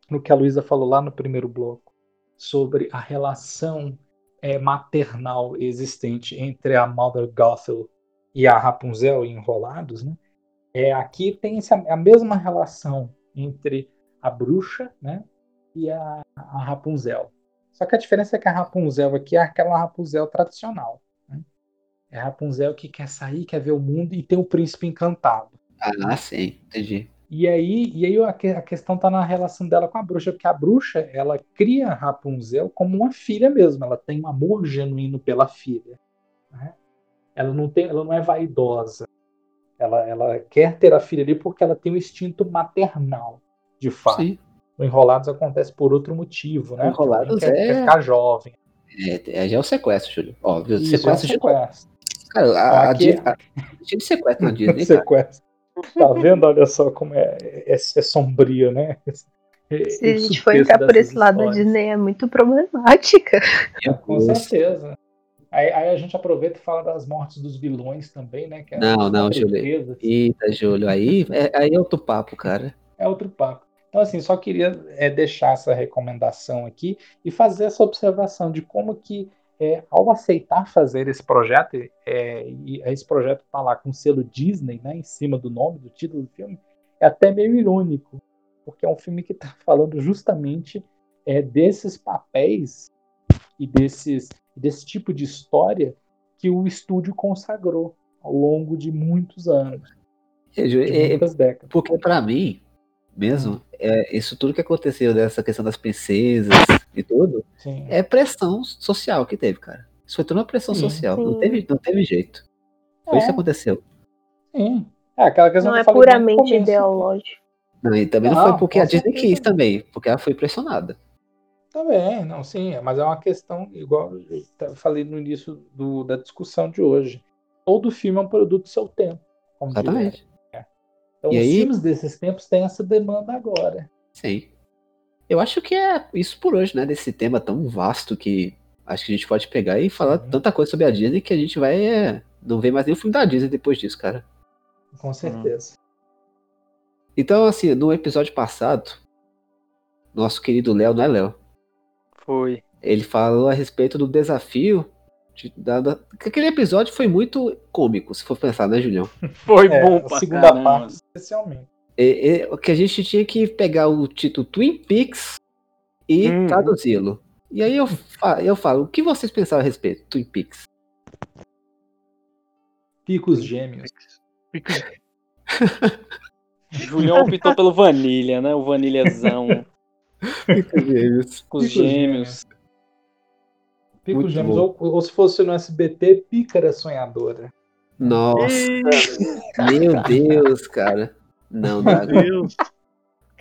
no que a Luísa falou lá no primeiro bloco, sobre a relação é, maternal existente entre a Mother Gothel e a Rapunzel Enrolados, né? É, aqui tem a mesma relação entre a bruxa né, e a, a Rapunzel. Só que a diferença é que a Rapunzel aqui é aquela Rapunzel tradicional. Né? É a Rapunzel que quer sair, quer ver o mundo e tem o príncipe encantado. Ah, sim, entendi. E aí, e aí a, que- a questão tá na relação dela com a bruxa, porque a bruxa, ela cria a Rapunzel como uma filha mesmo, ela tem um amor genuíno pela filha. né? Ela não tem, ela não é vaidosa. Ela, ela quer ter a filha ali porque ela tem um instinto maternal, de fato. Sim. O Enrolados acontece por outro motivo, né? Porque Enrolados quer, é- quer ficar jovem. É, é, é o sequestro, Júlio. Óbvio, Isso, é um sequestro sequestro. Cara, a, a, Di- a, cheio de sequestro na Disney, *laughs* sequestro. Tá vendo? Olha só como é, é, é sombrio, né? É- Se é a gente for entrar por esse lado histórias. Disney, é muito problemática. Com certeza. Aí, aí a gente aproveita e fala das mortes dos vilões também, né? Que é Não, não, Júlio. tristezas. Eita, Júlio, aí é, aí é outro papo, cara. É outro papo. Então, assim, só queria é, deixar essa recomendação aqui e fazer essa observação de como que, é, ao aceitar fazer esse projeto, é, e esse projeto tá lá com o selo Disney, né, em cima do nome, do título do filme, é até meio irônico, porque é um filme que está *laughs* falando justamente é, desses papéis e desses, desse tipo de história que o estúdio consagrou ao longo de muitos anos, É, de é- é muitas décadas. porque pra mim, mesmo, é, isso tudo que aconteceu dessa questão das princesas e tudo, Sim. é pressão social que teve, cara. Isso foi tudo uma pressão Sim. social. Não teve, não teve jeito. Foi isso que É. aconteceu. Sim. É aquela questão Não que é puramente ideológico. Não, e também não, Não, foi porque a Disney certeza quis também, porque ela foi pressionada. Também, não, sim, mas é uma questão, igual eu falei no início do- da discussão de hoje. Todo filme é um produto do seu tempo. Exatamente. Então, E os aí- filmes desses tempos têm essa demanda agora. Sim. Eu acho que é isso por hoje, né? Desse tema tão vasto que acho que a gente pode pegar e falar Sim. tanta coisa sobre a Disney que a gente vai é, não ver mais nenhum filme da Disney depois disso, cara. Com certeza. Então, assim, no episódio passado, nosso querido Léo, não é Léo? Foi. Ele falou a respeito do desafio. De, da, da- que aquele episódio foi muito cômico, se for pensar, né, Julião? *laughs* Foi É, bom a pra segunda caramba. parte, especialmente. E- o que a gente tinha que pegar o título Twin Peaks e Uhum. traduzi-lo. E aí eu, eu falo, o que vocês pensaram a respeito? Twin Peaks. Picos gêmeos. *laughs* Julião optou pelo Vanilha, né? O Vanilhazão. Gêmeos. com os Picos gêmeos. Muito gêmeos. bom. Ou, ou se fosse no SBT, Pícara Sonhadora. Nossa, meu Deus, cara. Não dá. Meu Deus.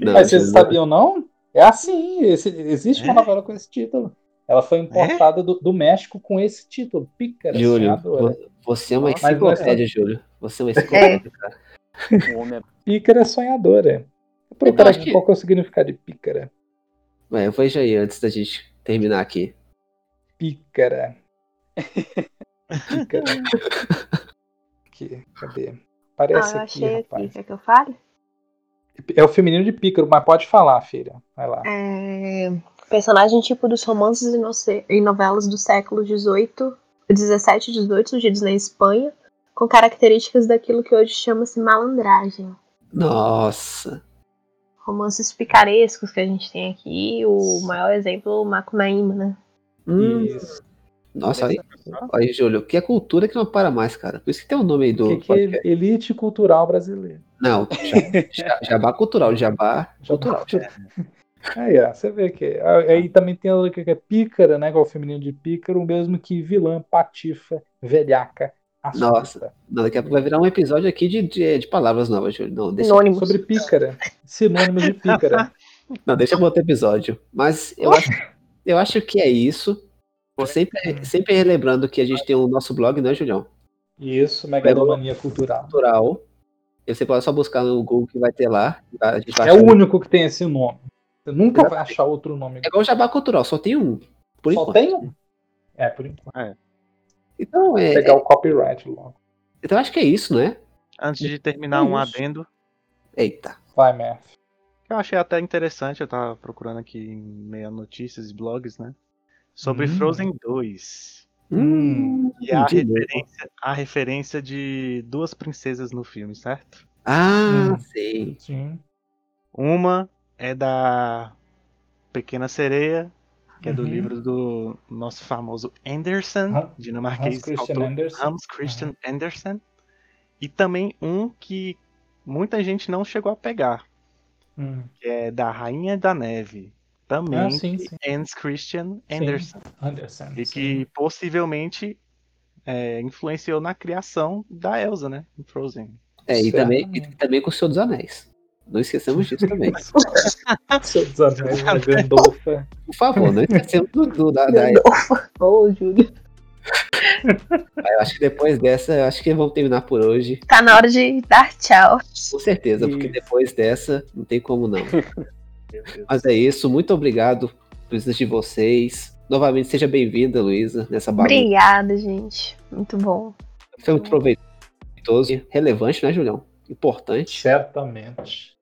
Não, Mas vocês sabiam, não? É assim, esse- existe uma É? novela com esse título. Ela foi importada do, do México com esse título, Pícara Júlio, Sonhadora. vo- você é uma não é enciclopédia, Júlio. Você é uma enciclopédia, cara. O homem é Pícara Sonhadora. Procurar Então, que- qual é o significado de pícara. Ué, eu vejo aí antes da gente terminar aqui. Pícara. Pícara. *laughs* Aqui, cadê? Ah, Aparece eu aqui, rapaz. Quer que eu fale? É o feminino de pícaro, mas pode falar, filha. Vai lá. É, personagem tipo dos romances e, e novelas do século XVIII, 17 e 18, surgidos na Espanha, com características daquilo que hoje chama-se malandragem. Nossa. Romances picarescos que a gente tem aqui, o maior exemplo, o Macunaíma, né? Hum, Isso. nossa, aí, aí, Júlio, que é cultura que não para mais, cara. Por isso que tem o nome aí do. Que, que é elite cultural brasileira. Não, ja- ja- jabá cultural, jabá *laughs* cultural. Aí, ó, você vê que. Aí também tem o que é pícara, né? Que é o feminino de pícaro, o mesmo que vilã, patifa, velhaca, astuta. Nossa. Não, daqui a pouco vai virar um episódio aqui de, de, de palavras novas, Júlio. Não, deixa, Sinônimos. Sobre pícara. Sinônimos de pícara. *laughs* não, deixa eu outro episódio. Mas eu acho, *laughs* eu acho que é isso. Sempre, sempre relembrando que a gente tem o nosso blog, né, Julião? Isso, megalomania cultural. Cultural. Você pode só buscar no Google que vai ter lá. A gente vai É o único que tem esse nome. Você nunca vai achar outro nome. É igual o Jabá Cultural, só tem um. Por Só enquanto. tem um? É, por enquanto. Então, é, Pegar o copyright logo. então acho que é isso, né? Antes de terminar, um É isso. adendo. Eita. Vai, Mef. Que Eu achei até interessante, eu tava procurando aqui em meia notícias e blogs, né? Sobre Hum. Frozen 2. Hum, E a referência, a referência de duas princesas no filme, certo? Ah, Hum. sei. Sim. Uma é da Pequena Sereia, que é do Uhum. livro do nosso famoso Anderson, Hans- dinamarquês, Hans Christian autor Andersen. Hans Christian Andersen. E também um que muita gente não chegou a pegar, Hum, que é da Rainha da Neve. Também Ah, sim, sim. Hans Christian Andersen. Anderson. E sim. que possivelmente é, influenciou na criação da Elsa, né? Em Frozen. É, e também, e também com o Senhor dos Anéis. Não esqueçamos disso também. *laughs* Seu desanéis, a Gandolfa. Por favor, não esquecemos do, do- da, da- Ô, Júlio. *laughs* Eu acho que depois dessa, eu acho que vamos terminar por hoje. Tá na hora de dar tchau. Com certeza, porque depois dessa, não tem como não. *laughs* Mas é isso, muito obrigado por presença de vocês. Novamente, seja bem-vinda, Luísa, nessa bagunça. Obrigada, gente. Muito bom. Foi muito proveitoso e relevante, né, Julião? Importante. Certamente.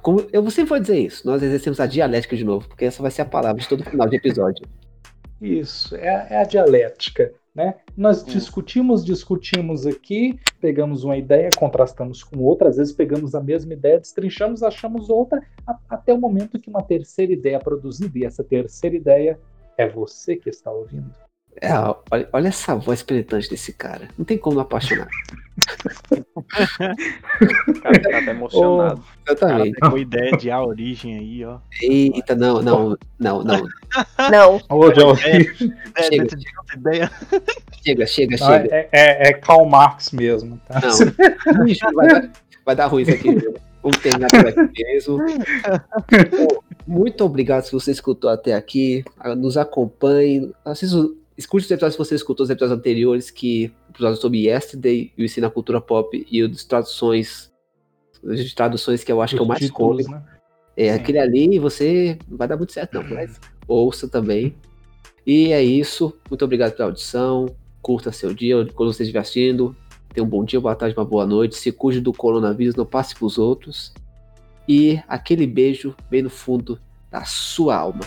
Como eu sempre vou dizer isso, nós exercemos a dialética de novo, porque essa vai ser a palavra de todo final de episódio. Isso, é, a- é a dialética. Né? Nós Hum. discutimos, discutimos aqui, pegamos uma ideia, contrastamos com outra, às vezes pegamos a mesma ideia, destrinchamos, achamos outra, a- até o momento que uma terceira ideia é produzida, e essa terceira ideia é você que está ouvindo. É, olha, olha essa voz penetrante desse cara. Não tem como não apaixonar. O cara tá emocionado. *laughs* O cara Exatamente. pegou ideia de a origem aí, ó. Eita, não, não, não, não. Não, Ô, já ouvi. Ideia Chega. ideia. Chega, chega, Não, chega. é, é, é Karl Marx mesmo. Tá? Não. Ixi, vai, dar, vai dar ruim isso aqui. viu? Vamos terminar por aqui mesmo. Muito obrigado se você escutou até aqui. Ah, Nos acompanhe. Assista, escute os episódios se você escutou os episódios anteriores, que episódios sobre Yesterday e o Ensino a Cultura Pop e o de traduções. De traduções que eu acho que é o Os mais títulos, cômico. né? É, Sim. aquele ali você não vai dar muito certo, não, mas ouça também. E é isso. Muito obrigado pela audição. Curta seu dia, quando você estiver assistindo. Tenha um bom dia, boa tarde, uma boa noite. Se cuide do coronavírus, não passe pros outros. E aquele beijo bem no fundo da sua alma.